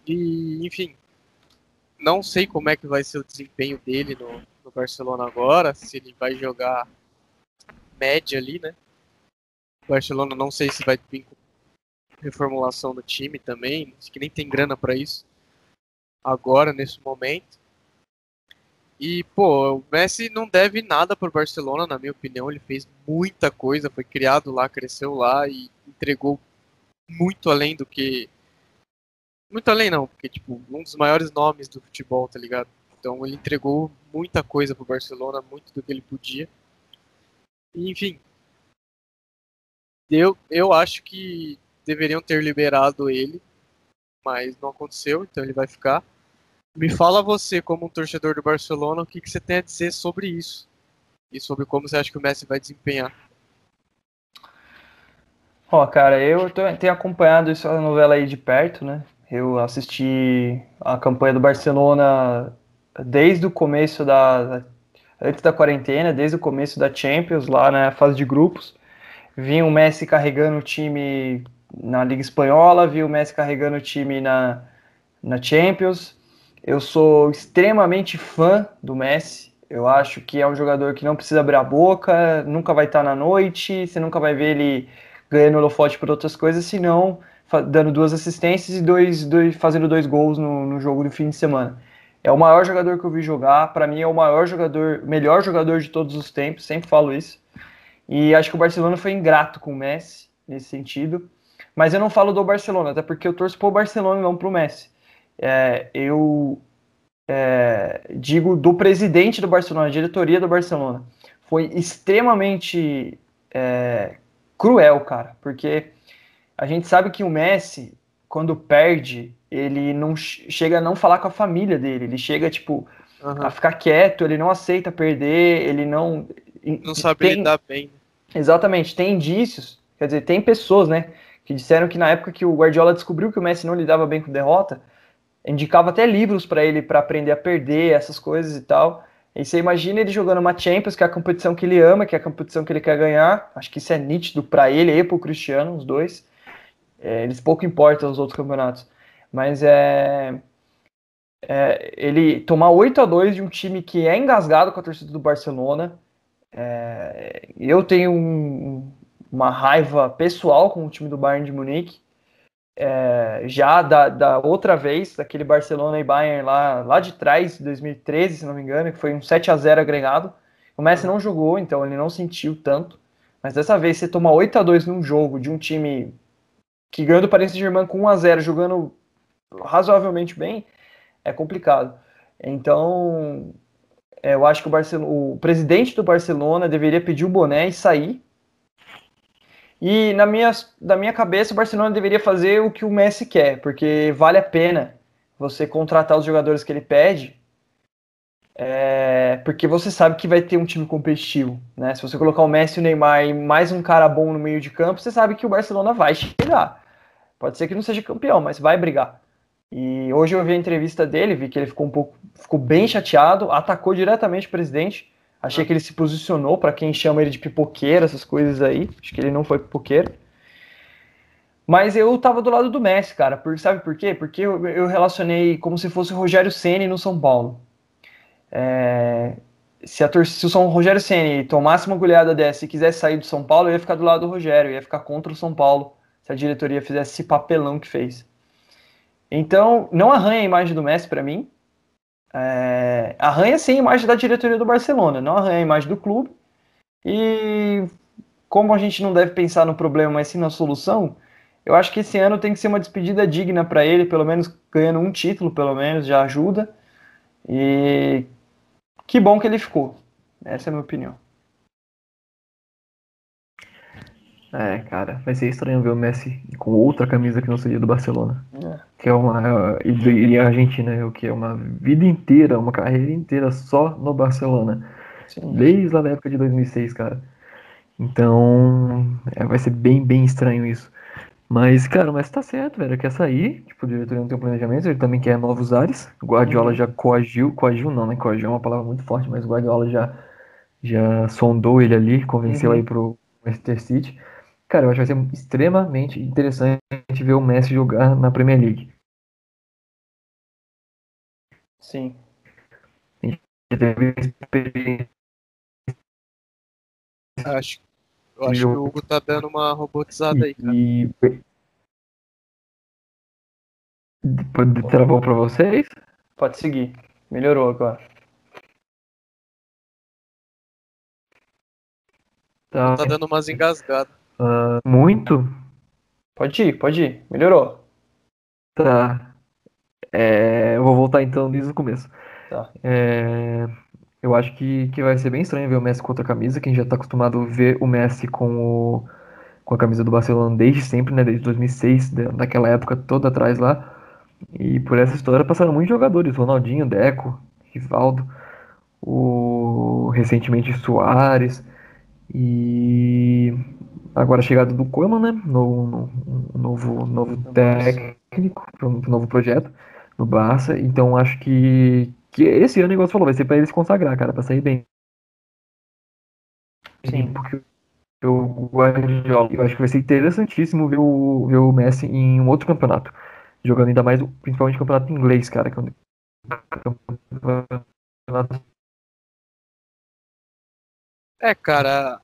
E, enfim, não sei como é que vai ser o desempenho dele no, no Barcelona agora, se ele vai jogar média ali, né? O Barcelona não sei se vai vir com reformulação no time também, acho que nem tem grana para isso agora nesse momento. E pô, o Messi não deve nada pro Barcelona, na minha opinião, ele fez muita coisa, foi criado lá, cresceu lá e entregou muito além do que muito além não, porque tipo, um dos maiores nomes do futebol, tá ligado? Então ele entregou muita coisa pro Barcelona, muito do que ele podia. E, enfim, eu, eu acho que deveriam ter liberado ele, mas não aconteceu, então ele vai ficar. Me fala você, como um torcedor do Barcelona, o que, que você tem a dizer sobre isso? E sobre como você acha que o Messi vai desempenhar? Ó, cara, eu tenho acompanhado essa novela aí de perto, né? Eu assisti a campanha do Barcelona desde o começo da, antes da quarentena, desde o começo da Champions, lá na fase de grupos. Vi o Messi carregando o time na Liga Espanhola, vi o Messi carregando o time na, na Champions. Eu sou extremamente fã do Messi. Eu acho que é um jogador que não precisa abrir a boca, nunca vai estar na noite, você nunca vai ver ele ganhando holofote por outras coisas, senão dando duas assistências e dois, dois- fazendo dois gols no, no jogo do fim de semana. É o maior jogador que eu vi jogar, para mim é o maior jogador, melhor jogador de todos os tempos, sempre falo isso. E acho que o Barcelona foi ingrato com o Messi nesse sentido. Mas eu não falo do Barcelona, até porque eu torço pro Barcelona e não pro Messi. É, eu é, digo do presidente do Barcelona, a diretoria do Barcelona. Foi extremamente é, cruel, cara, porque a gente sabe que o Messi, quando perde, ele não che- chega a não falar com a família dele, ele chega, tipo, a ficar quieto, ele não aceita perder, ele não. Não sabe tem- lidar bem. Exatamente, tem indícios, quer dizer, tem pessoas, né, que disseram que na época que o Guardiola descobriu que o Messi não lidava bem com derrota, indicava até livros para ele para aprender a perder, essas coisas e tal. E você imagina ele jogando uma Champions, que é a competição que ele ama, que é a competição que ele quer ganhar. Acho que isso é nítido para ele e para o Cristiano, os dois. É, eles pouco importam os outros campeonatos. Mas é, é, ele tomar 8 a 2 de um time que é engasgado com a torcida do Barcelona. é, eu tenho um- uma raiva pessoal com o time do Bayern de Munique. É, já da, da outra vez, daquele Barcelona e Bayern lá, lá de trás, 2013, se não me engano, que foi um 7 a 0 agregado. O Messi não jogou, então ele não sentiu tanto. Mas dessa vez você toma 8 a 2 num jogo de um time que ganhou do Paris Saint-Germain com 1 a 0 jogando razoavelmente bem, é complicado. Então, é, eu acho que o, Barcelona, o presidente do Barcelona deveria pedir o boné e sair. E na minha, na minha cabeça, o Barcelona deveria fazer o que o Messi quer, porque vale a pena você contratar os jogadores que ele pede, é, porque você sabe que vai ter um time competitivo. Né? Se você colocar o Messi, o Neymar e mais um cara bom no meio de campo, você sabe que o Barcelona vai chegar. Pode ser que não seja campeão, mas vai brigar. E hoje eu vi a entrevista dele, vi que ele ficou um pouco, ficou bem chateado, atacou diretamente o presidente. Achei que ele se posicionou para quem chama ele de pipoqueiro, essas coisas aí. Acho que ele não foi pipoqueiro. Mas eu tava do lado do Messi, cara. Por, sabe por quê? Porque eu, eu relacionei como se fosse o Rogério Ceni no São Paulo. É, se, a se o São Rogério Ceni tomasse uma goleada dessa e quisesse sair do São Paulo, eu ia ficar do lado do Rogério, ia ficar contra o São Paulo se a diretoria fizesse esse papelão que fez. Então, não arranha a imagem do Messi para mim. É, arranha sim a imagem da diretoria do Barcelona, não arranha a imagem do clube. E como a gente não deve pensar no problema, mas sim na solução, eu acho que esse ano tem que ser uma despedida digna para ele, pelo menos ganhando um título, pelo menos já ajuda. E que bom que ele ficou. Essa é a minha opinião. É, cara, vai ser estranho ver o Messi com outra camisa que não seria do Barcelona. É. Que é uma. E a Argentina, o que é uma vida inteira, uma carreira inteira só no Barcelona. Sim. Desde lá na época de 2006, cara. Então, é, vai ser bem, bem estranho isso. Mas, cara, mas tá certo, velho. Quer sair, tipo, o diretor não tem um planejamento, ele também quer novos ares. O Guardiola uhum. já coagiu, coagiu não, né? Coagiu é uma palavra muito forte, mas o Guardiola já, já sondou ele ali, convenceu uhum. aí pro Manchester City. Cara, eu acho que vai ser extremamente interessante ver o Messi jogar na Premier League. Sim. Acho, eu acho que o Hugo tá dando uma robotizada aí, cara. E... Travou pra vocês? Pode seguir. Melhorou agora. Tá, tá dando umas engasgadas. Uh, muito? Pode ir, pode ir. Melhorou. Tá. É, eu vou voltar então desde o começo. Tá. É, eu acho que, que vai ser bem estranho ver o Messi com outra camisa. Quem já está acostumado a ver o Messi com, o, com a camisa do Barcelona desde sempre, né? Desde 2006, daquela época toda atrás lá. E por essa história passaram muitos jogadores: Ronaldinho, Deco, Rivaldo, o recentemente Soares. E agora a chegada do Koeman, né? No, no, novo, novo técnico, para um novo projeto no Barça. Então acho que, que esse ano, igual você falou, vai ser para ele se consagrar, cara, para sair bem. Sim. Porque o Guardiola, eu acho que vai ser interessantíssimo ver o, ver o Messi em um outro campeonato. Jogando ainda mais, principalmente o campeonato inglês, cara. Que é um campeonato é, cara,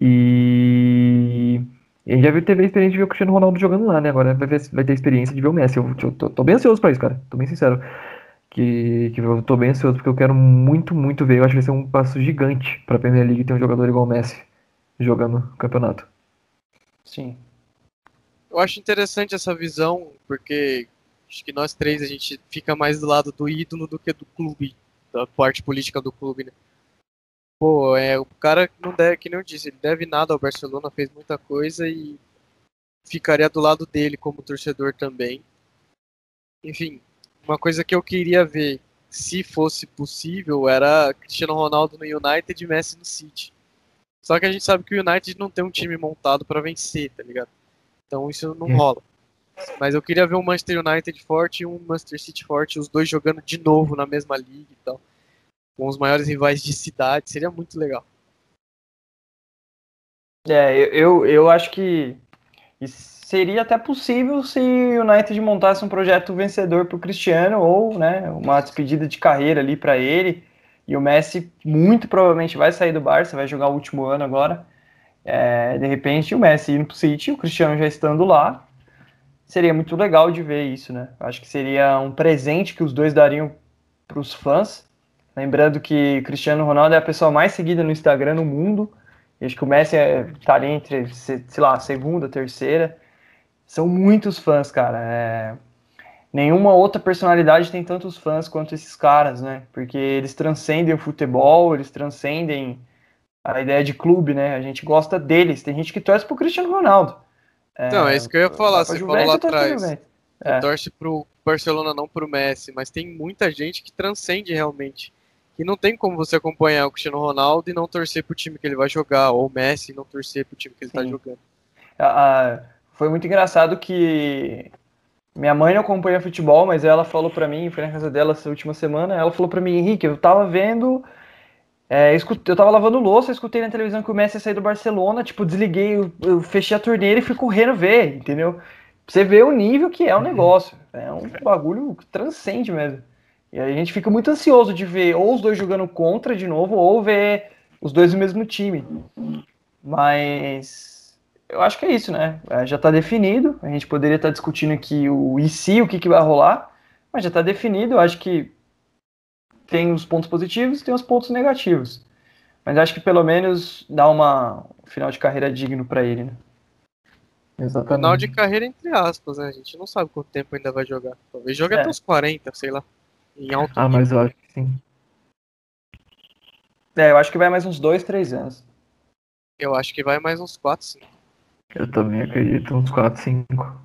e. a gente já viu, teve a experiência de ver o Cristiano Ronaldo jogando lá, né? Agora vai, ver, vai ter a experiência de ver o Messi. Eu, eu tô, tô, bem ansioso pra isso, cara. Tô bem sincero. Que, que eu tô bem ansioso porque eu quero muito, muito ver. Eu acho que vai ser um passo gigante pra Premier League ter um jogador igual o Messi jogando o campeonato. Sim. Eu acho interessante essa visão, porque acho que nós três a gente fica mais do lado do ídolo do que do clube, da parte política do clube, né? Pô, é, o cara não deve, que nem eu disse, ele deve nada ao Barcelona, fez muita coisa e ficaria do lado dele como torcedor também. Enfim, uma coisa que eu queria ver, se fosse possível, era Cristiano Ronaldo no United e Messi no City. Só que a gente sabe que o United não tem um time montado para vencer, tá ligado? Então isso não é. rola. Mas eu queria ver um Manchester United forte e um Manchester City forte, os dois jogando de novo na mesma liga e tal com os maiores rivais de cidade, seria muito legal. É, eu, eu acho que seria até possível se o United montasse um projeto vencedor para o Cristiano ou né, uma despedida de carreira ali para ele. E o Messi muito provavelmente vai sair do Barça, vai jogar o último ano agora. É, de repente o Messi indo para o City, o Cristiano já estando lá, seria muito legal de ver isso, né? Acho que seria um presente que os dois dariam para os fãs Lembrando que Cristiano Ronaldo é a pessoa mais seguida no Instagram no mundo. E acho que o Messi está é, ali entre, sei lá, segunda, terceira. São muitos fãs, cara. É... Nenhuma outra personalidade tem tantos fãs quanto esses caras, né? Porque eles transcendem o futebol, eles transcendem a ideia de clube, né? A gente gosta deles. Tem gente que torce pro Cristiano Ronaldo. É, então, é isso que eu ia falar. Você falou lá atrás. Você é. torce pro Barcelona, não pro Messi, mas tem muita gente que transcende realmente e não tem como você acompanhar o Cristiano Ronaldo e não torcer pro time que ele vai jogar, ou o Messi e não torcer pro time que ele tá Sim. tá jogando. Ah, foi muito engraçado que Minha mãe não acompanha futebol, mas ela falou pra mim, foi na casa dela essa última semana, ela falou pra mim, Henrique, eu tava vendo. é, eu tava lavando louça, eu escutei na televisão que o Messi ia sair do Barcelona, tipo, desliguei, eu, eu fechei a torneira e fui correndo ver, entendeu? Pra você ver o nível que é o negócio. É um bagulho que transcende mesmo. E aí a gente fica muito ansioso de ver ou os dois jogando contra de novo, ou ver os dois no mesmo time. Mas eu acho que é isso, né? É, Já tá definido. A gente poderia estar discutindo aqui o e se, o que, que vai rolar, mas já tá definido. Eu acho que tem os pontos positivos e tem os pontos negativos. Mas acho que pelo menos dá uma um final de carreira digno pra ele, né? Exatamente. Final de carreira, entre aspas, né? A gente não sabe quanto tempo ainda vai jogar. Talvez jogue É. até os 40, sei lá. Em alto Ah, nível. mas eu acho que sim. É, eu acho que vai mais uns dois, três anos. Eu acho que vai mais uns 4, 5. Eu também acredito, uns 4, 5.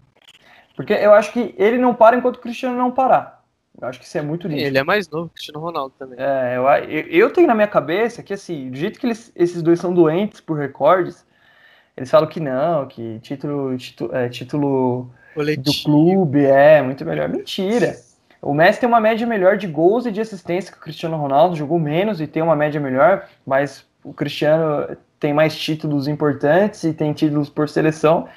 Porque eu acho que ele não para enquanto o Cristiano não parar. Eu acho que isso é muito nítido. Ele é mais novo que o Cristiano Ronaldo também. É, eu, eu, tenho na minha cabeça que, assim, do jeito que eles- esses dois são doentes por recordes, eles falam que não, que título, título, é, título do clube é muito melhor. Mentira. O Messi tem uma média melhor de gols e de assistência que o Cristiano Ronaldo, jogou menos e tem uma média melhor, mas o Cristiano tem mais títulos importantes e tem títulos por seleção.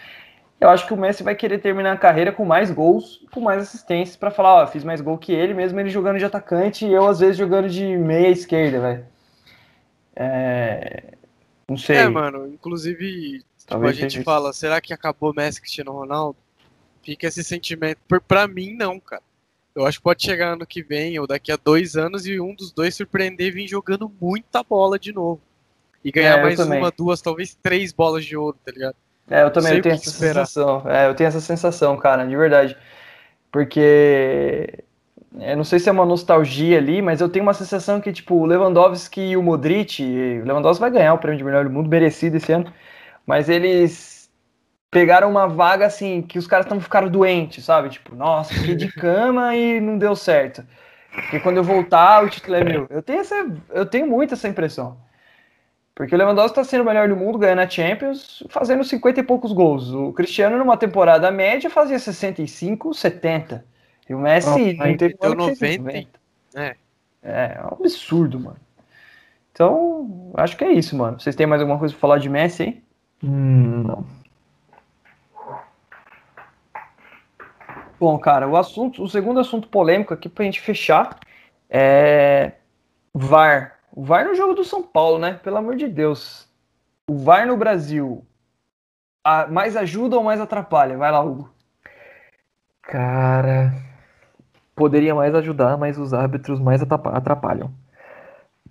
Eu acho que o Messi vai querer terminar a carreira com mais gols com mais assistências para falar, ó, fiz mais gol que ele, mesmo ele jogando de atacante e eu às vezes jogando de meia esquerda, velho. É... Não sei. É, mano, inclusive, tipo, a Talvez gente seja isso. fala, será que acabou Messi e Cristiano Ronaldo? Fica esse sentimento. Por, pra mim, não, cara. Eu acho que pode chegar ano que vem ou daqui a dois anos e um dos dois surpreender e vir jogando muita bola de novo. E ganhar É, mais também. uma, duas, talvez três bolas de ouro, tá ligado? É, eu também eu tenho essa esperar. sensação. É, eu tenho essa sensação, cara, de verdade. Porque eu não sei se é uma nostalgia ali, mas eu tenho uma sensação que, tipo, o Lewandowski e o Modric, o Lewandowski vai ganhar o prêmio de melhor do mundo, merecido esse ano, mas eles pegaram uma vaga assim, que os caras tão ficaram doentes, sabe? Tipo, nossa, fiquei de cama e não deu certo. Porque quando eu voltar, o título é meu. Eu tenho, essa, eu tenho muito essa impressão. Porque o Lewandowski está sendo o melhor do mundo, ganhando a Champions, fazendo 50 e poucos gols. O Cristiano, numa temporada média, fazia 65, 70. E o Messi Ah, não teve um deu ano que fez 90. É. É, é um absurdo, mano. Então, acho que é isso, mano. Vocês têm mais alguma coisa pra falar de Messi aí? Hum, não. Bom, cara, o assunto, o segundo assunto polêmico aqui pra gente fechar é VAR. O VAR no jogo do São Paulo, né? Pelo amor de Deus. O VAR no Brasil a- mais ajuda ou mais atrapalha? Vai lá, Hugo. Cara, poderia mais ajudar, mas os árbitros mais atrapalham.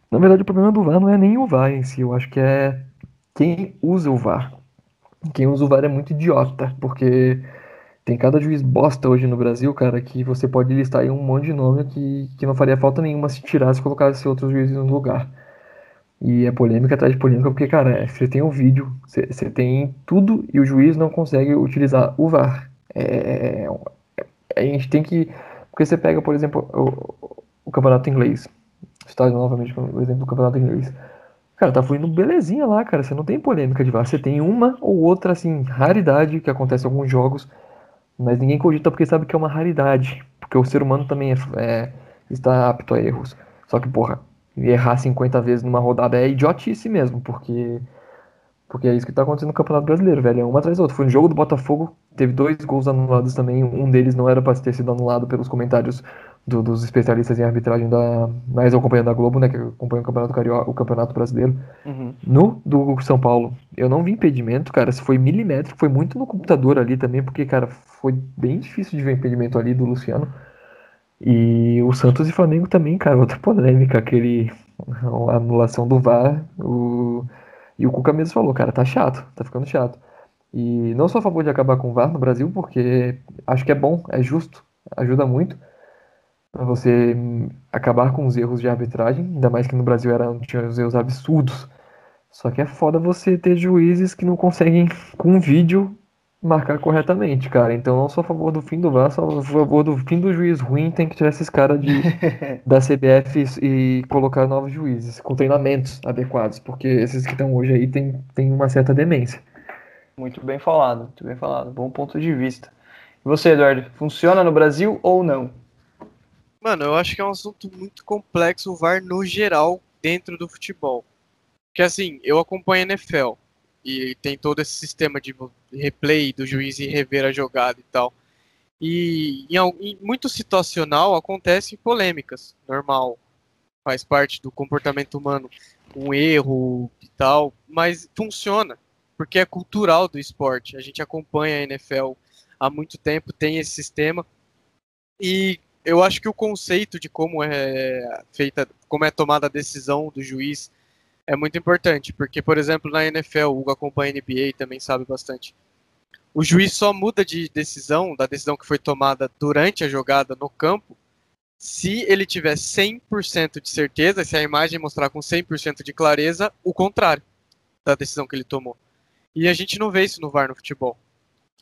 Na verdade, o problema do VAR não é nem o VAR em si, eu acho que é quem usa o VAR. Quem usa o VAR é muito idiota, porque tem cada juiz bosta hoje no Brasil, cara, que você pode listar aí um monte de nome que, que não faria falta nenhuma se tirasse e colocasse outros juízes no lugar. E é polêmica atrás de polêmica, porque, cara, é, você tem o vídeo, você, você tem tudo e o juiz não consegue utilizar o VAR. É, a gente tem que. Porque você pega, por exemplo, o, o campeonato inglês. Estádio novamente o exemplo do campeonato inglês. Cara, tá fluindo belezinha lá, cara. Você não tem polêmica de VAR. Você tem uma ou outra, assim, raridade que acontece em alguns jogos, mas ninguém cogita porque sabe que é uma raridade. Porque o ser humano também é, é- está apto a erros. Só que, porra, errar 50 vezes numa rodada é idiotice mesmo, porque. Porque é isso que tá acontecendo no Campeonato Brasileiro, velho. É uma atrás da outra. Foi um jogo do Botafogo, teve dois gols anulados também. Um deles não era pra ter sido anulado pelos comentários do- dos especialistas em arbitragem da. Mais eu acompanhando da Globo, né? Que acompanha o Campeonato Carioca, o Campeonato Brasileiro. No do São Paulo, eu não vi impedimento, cara. Se foi milimétrico, foi muito no computador ali também, porque, cara, foi bem difícil de ver impedimento ali do Luciano. E o Santos e Flamengo também, cara, outra polêmica, aquele. A anulação do VAR. O, e o Cuca mesmo falou, cara, tá chato, tá ficando chato. E não sou a favor de acabar com o VAR no Brasil, porque acho que é bom, é justo, ajuda muito você hum, acabar com os erros de arbitragem, ainda mais que no Brasil eram, tinha os erros absurdos. Só que é foda você ter juízes que não conseguem, com vídeo, marcar corretamente, cara. Então não sou a favor do fim do VAR, sou a favor do fim do juiz ruim, tem que tirar esses caras de, da CBF e colocar novos juízes, com treinamentos adequados, porque esses que estão hoje aí tem, tem uma certa demência. Muito bem falado, muito bem falado. Bom ponto de vista. Você, Eduardo, funciona no Brasil ou não? Mano, eu acho que é um assunto muito complexo o VAR no geral dentro do futebol. Porque assim, eu acompanho a NFL e tem todo esse sistema de replay do juiz e rever a jogada e tal. E em, em muito situacional acontecem polêmicas, normal, faz parte do comportamento humano, um erro e tal, mas funciona, porque é cultural do esporte. A gente acompanha a NFL há muito tempo, tem esse sistema. E eu acho que o conceito de como é feita, como é tomada a decisão do juiz é muito importante, porque, por exemplo, na NFL, o Hugo acompanha a NBA também sabe bastante. O juiz só muda de decisão, da decisão que foi tomada durante a jogada no campo, se ele tiver 100% de certeza, se a imagem mostrar com 100% de clareza o contrário da decisão que ele tomou. E a gente não vê isso no VAR no futebol.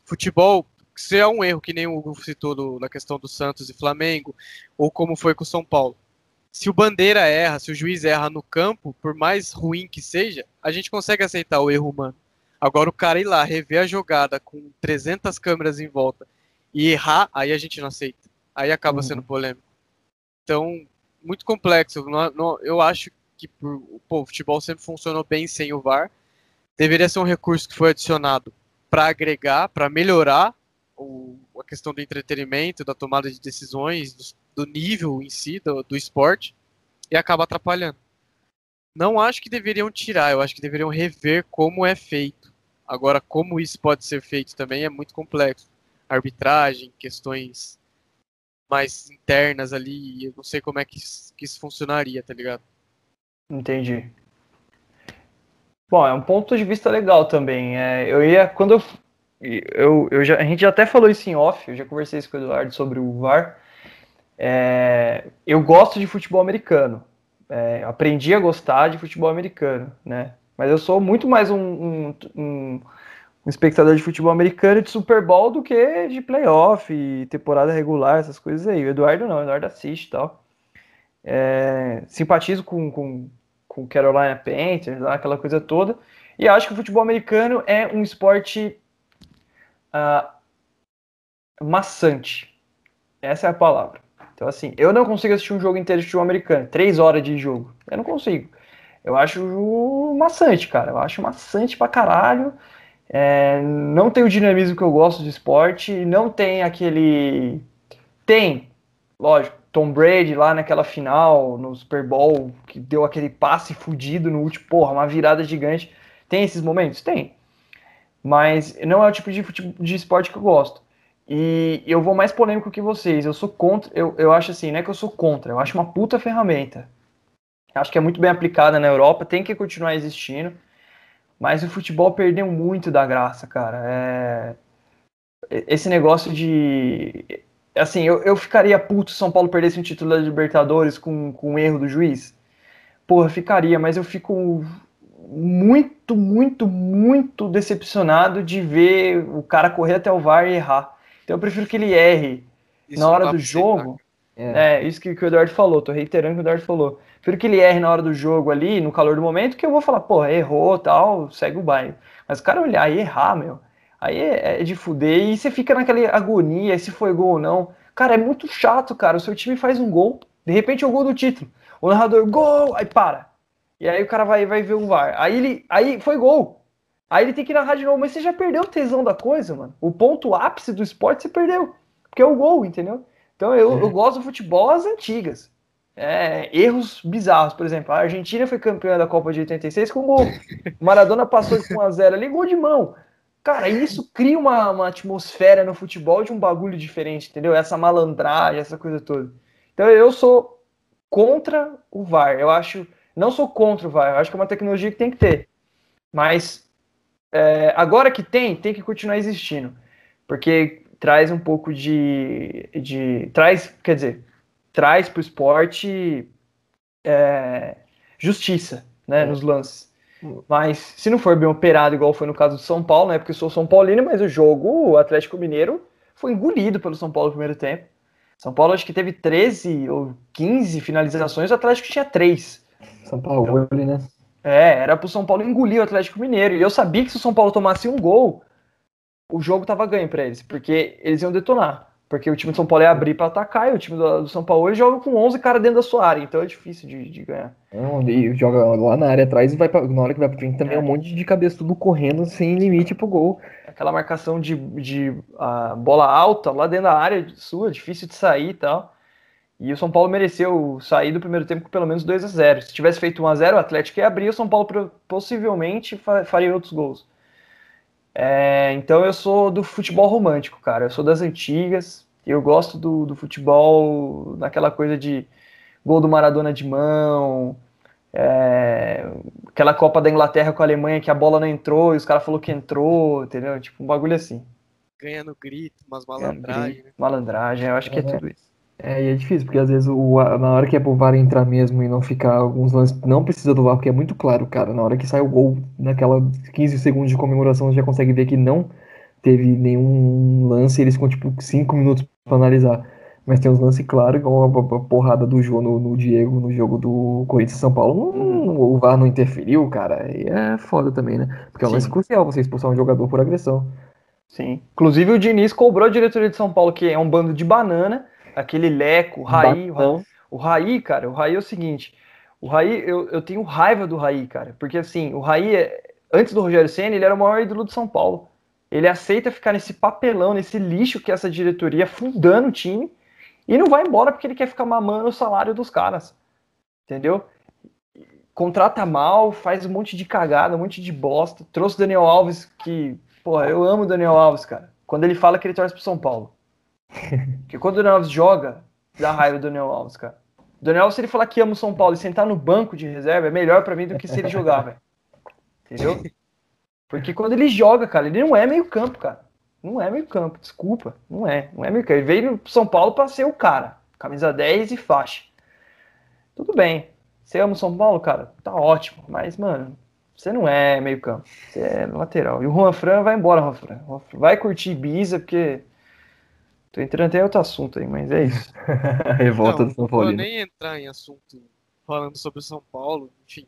Futebol, se é um erro que nem o Hugo citou do, na questão do Santos e Flamengo, ou como foi com o São Paulo, se o Bandeira erra, se o juiz erra no campo, por mais ruim que seja, a gente consegue aceitar o erro humano. Agora o cara ir lá, rever a jogada com 300 câmeras em volta e errar, aí a gente não aceita. Aí acaba uhum. sendo polêmico. Então, muito complexo. Eu acho que pô, o futebol sempre funcionou bem sem o VAR. Deveria ser um recurso que foi adicionado para agregar, para melhorar o, a questão do entretenimento, da tomada de decisões, do nível em si do, do esporte e acaba atrapalhando. Não acho que deveriam tirar, eu acho que deveriam rever como é feito. Agora, como isso pode ser feito também é muito complexo. Arbitragem, questões mais internas ali, eu não sei como é que isso, que isso funcionaria, tá ligado? Entendi. Bom, é um ponto de vista legal também. É, eu ia, quando eu, eu já, a gente já até falou isso em off, eu já conversei isso com o Eduardo sobre o VAR, é, eu gosto de futebol americano. É, aprendi a gostar de futebol americano, né? Mas eu sou muito mais um, um, um, um espectador de futebol americano e de Super Bowl do que de playoff, temporada regular, essas coisas aí. O Eduardo não, o Eduardo assiste e tal. É, simpatizo com, com, com Carolina Panthers, aquela coisa toda. E acho que o futebol americano é um esporte uh, maçante. Essa é a palavra. Então, assim, eu não consigo assistir um jogo inteiro de futebol americano, três horas de jogo. Eu não consigo. Eu acho maçante, cara. Eu acho maçante pra caralho. É, não tem o dinamismo que eu gosto de esporte. Não tem aquele. Tem, lógico, Tom Brady lá naquela final, no Super Bowl, que deu aquele passe fudido no último, porra, uma virada gigante. Tem esses momentos? Tem. Mas não é o tipo de, de esporte que eu gosto. E eu vou mais polêmico que vocês. Eu sou contra, eu, eu acho assim, não é que eu sou contra, eu acho uma puta ferramenta. Acho que é muito bem aplicada na Europa, tem que continuar existindo. Mas o futebol perdeu muito da graça, cara. É... Esse negócio de. Assim, eu, eu ficaria puto se São Paulo perdesse um título da Libertadores com, com um erro do juiz. Porra, ficaria, mas eu fico muito, muito, muito decepcionado de ver o cara correr até o VAR e errar. Então eu prefiro que ele erre isso na hora do jogo. É. é, isso que, que, o Eduardo falou, tô reiterando o que o Eduardo falou. Prefiro que ele erre na hora do jogo ali, no calor do momento, que eu vou falar, porra, errou tal, segue o baile. Mas o cara olhar e errar, meu, aí é, é, de fuder e você fica naquela agonia, se foi gol ou não. Cara, é muito chato, cara. O seu time faz um gol, de repente é o gol do título. O narrador, gol! Aí para. E aí o cara vai, vai ver o VAR. Aí ele. Aí foi gol. Aí ele tem que narrar de novo, mas você já perdeu o tesão da coisa, mano. O ponto ápice do esporte você perdeu. Porque é o gol, entendeu? Então eu, eu gosto do futebol às antigas. É, erros bizarros, por exemplo, a Argentina foi campeã da Copa de 86 com gol. Maradona passou com 1x0 ali, gol de mão. Cara, isso cria uma, uma atmosfera no futebol de um bagulho diferente, entendeu? Essa malandragem, essa coisa toda. Então eu sou contra o VAR. Eu acho. Não sou contra o VAR, eu acho que é uma tecnologia que tem que ter. Mas é, agora que tem, tem que continuar existindo. Porque traz um pouco de. de traz, quer dizer, traz para o esporte é, justiça né, nos lances. Mas se não for bem operado, igual foi no caso do São Paulo, né? Porque eu sou São Paulino, mas o jogo, o Atlético Mineiro, foi engolido pelo São Paulo no primeiro tempo. São Paulo acho que teve 13 ou 15 finalizações, o Atlético tinha 3. São Paulo, né? É, era pro São Paulo engolir o Atlético Mineiro. E eu sabia que se o São Paulo tomasse um gol, o, jogo tava ganho para eles, porque eles iam detonar. Porque o time do São Paulo ia abrir para atacar e o time do, do, São Paulo ele joga com 11 caras dentro da sua área, então é difícil de, de ganhar. Não, e joga lá na área atrás e vai pra, na hora que vai pra frente também é um monte de cabeça tudo correndo sem limite pro gol. Aquela marcação de, de uh, bola alta lá dentro da área sua, difícil de sair e tal. E o São Paulo mereceu sair do primeiro tempo com pelo menos 2 a 0 Se tivesse feito 1 a 0 o Atlético ia abrir, o São Paulo possivelmente faria outros gols. É, então eu sou do futebol romântico, cara. Eu sou das antigas. Eu gosto do, do futebol naquela coisa de gol do Maradona de mão, é, aquela Copa da Inglaterra com a Alemanha que a bola não entrou e os caras falaram que entrou, entendeu? Tipo um bagulho assim. Ganha no grito, umas malandragem. Né? Malandragem, eu acho que é, é tudo isso. É, e é difícil, porque às vezes o, na hora que é pro VAR entrar mesmo e não ficar alguns lances, não precisa do VAR, porque é muito claro, cara. Na hora que sai o gol, naquela 15 segundos de comemoração, você já consegue ver que não teve nenhum lance, eles ficam tipo 5 minutos pra analisar. Mas tem uns lances claros, igual a, porrada do jogo no, no, Diego, no jogo do Corinthians São Paulo. Não, uhum. O VAR não interferiu, cara. E é foda também, né? Porque é um lance crucial você expulsar um jogador por agressão. Sim. Inclusive o Diniz cobrou a diretoria de São Paulo, que é um bando de banana aquele Leco, o Raí. O, o Raí, cara, o Raí é o seguinte. O Raí, eu, eu tenho raiva do Raí, cara. Porque assim, o Raí, é, antes do Rogério Senna, ele era o maior ídolo de São Paulo. Ele aceita ficar nesse papelão, nesse lixo que essa diretoria fundando o time e não vai embora porque ele quer ficar mamando o salário dos caras. Entendeu? Contrata mal, faz um monte de cagada, um monte de bosta. Trouxe o Daniel Alves, que, porra, eu amo o Daniel Alves, cara. Quando ele fala que ele torce pro São Paulo. Porque quando o Daniel Alves joga, dá raiva do Daniel Alves, cara. O Daniel Alves, se ele falar que ama o São Paulo e sentar no banco de reserva, é melhor para mim do que se ele jogar, velho. Entendeu? Porque quando ele joga, cara, ele não é meio campo, cara. Não é meio campo, desculpa. Não é. Não é meio campo. Ele veio pro São Paulo para ser o cara. Camisa 10 e faixa. Tudo bem. Você ama o São Paulo, cara? Tá ótimo. Mas, mano, você não é meio campo. Você é lateral. E o Juan Fran vai embora, Juan Fran. Vai curtir Ibiza, porque Tô entrando até em outro assunto aí, mas é isso. Revolta não, do São Paulo. Não vou nem entrar em assunto falando sobre o São Paulo, enfim.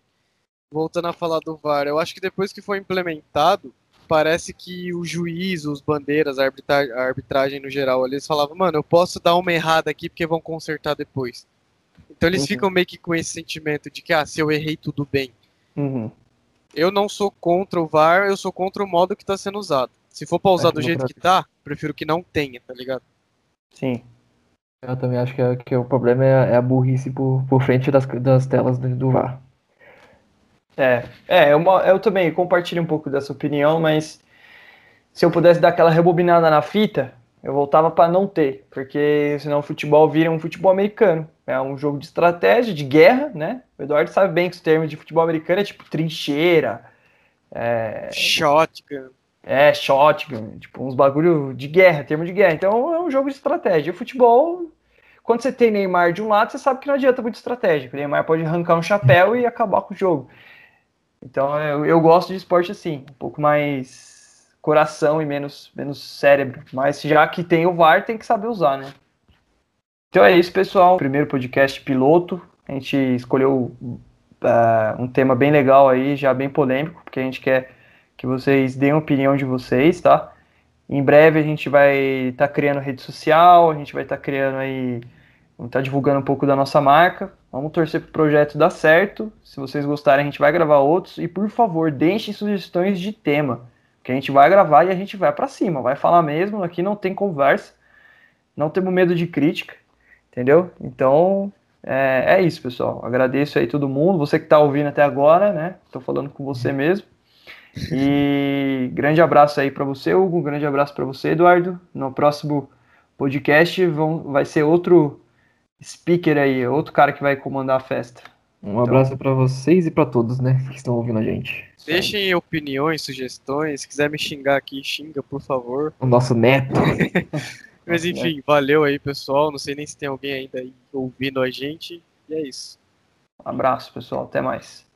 Voltando a falar do VAR, eu acho que depois que foi implementado, parece que o juiz, os bandeiras, a arbitragem, a arbitragem no geral, eles falavam, mano, eu posso dar uma errada aqui porque vão consertar depois. Então eles uhum. ficam meio que com esse sentimento de que, ah, se eu errei, tudo bem. Uhum. Eu não sou contra o VAR, eu sou contra o modo que está sendo usado. Se for pra usar é do jeito que tá, prefiro que não tenha, tá ligado? Sim. Eu também acho que, é, que o problema é, é, a burrice por, por frente das, das telas do, do VAR. É, é eu, eu também compartilho um pouco dessa opinião, mas se eu pudesse dar aquela rebobinada na fita, eu voltava para não ter, porque senão o futebol vira um futebol americano. É um jogo de estratégia, de guerra, né? O Eduardo sabe bem que os termos de futebol americano é tipo trincheira. É... Shotgun. É, shotgun, tipo, uns bagulho de guerra, termo de guerra. Então é um jogo de estratégia. O futebol, quando você tem Neymar de um lado, você sabe que não adianta muito estratégia. O Neymar pode arrancar um chapéu e acabar com o jogo. Então eu, eu gosto de esporte assim, um pouco mais coração e menos, menos cérebro. Mas já que tem o VAR, tem que saber usar, né? Então é isso, pessoal. Primeiro podcast piloto. A gente escolheu uh, um tema bem legal aí, já bem polêmico, porque a gente quer que vocês deem a opinião de vocês, tá? Em breve a gente vai estar tá criando rede social, a gente vai estar tá criando aí, tá divulgando um pouco da nossa marca. Vamos torcer para o projeto dar certo. Se vocês gostarem, a gente vai gravar outros. E por favor, deixem sugestões de tema, que a gente vai gravar e a gente vai para cima, vai falar mesmo. Aqui não tem conversa, não temos medo de crítica, entendeu? Então é, é isso, pessoal. Agradeço aí todo mundo, você que está ouvindo até agora, né? Estou falando com você mesmo. E grande abraço aí para você, Hugo. Grande abraço para você, Eduardo. No próximo podcast vão, vai ser outro speaker aí, outro cara que vai comandar a festa. Um então, abraço para vocês e para todos, né, que estão ouvindo a gente. Deixem opiniões, sugestões. Se quiser me xingar aqui, xinga, por favor. O nosso neto. Mas enfim, valeu aí, pessoal. Não sei nem se tem alguém ainda aí ouvindo a gente. E é isso. Um abraço, pessoal. Até mais.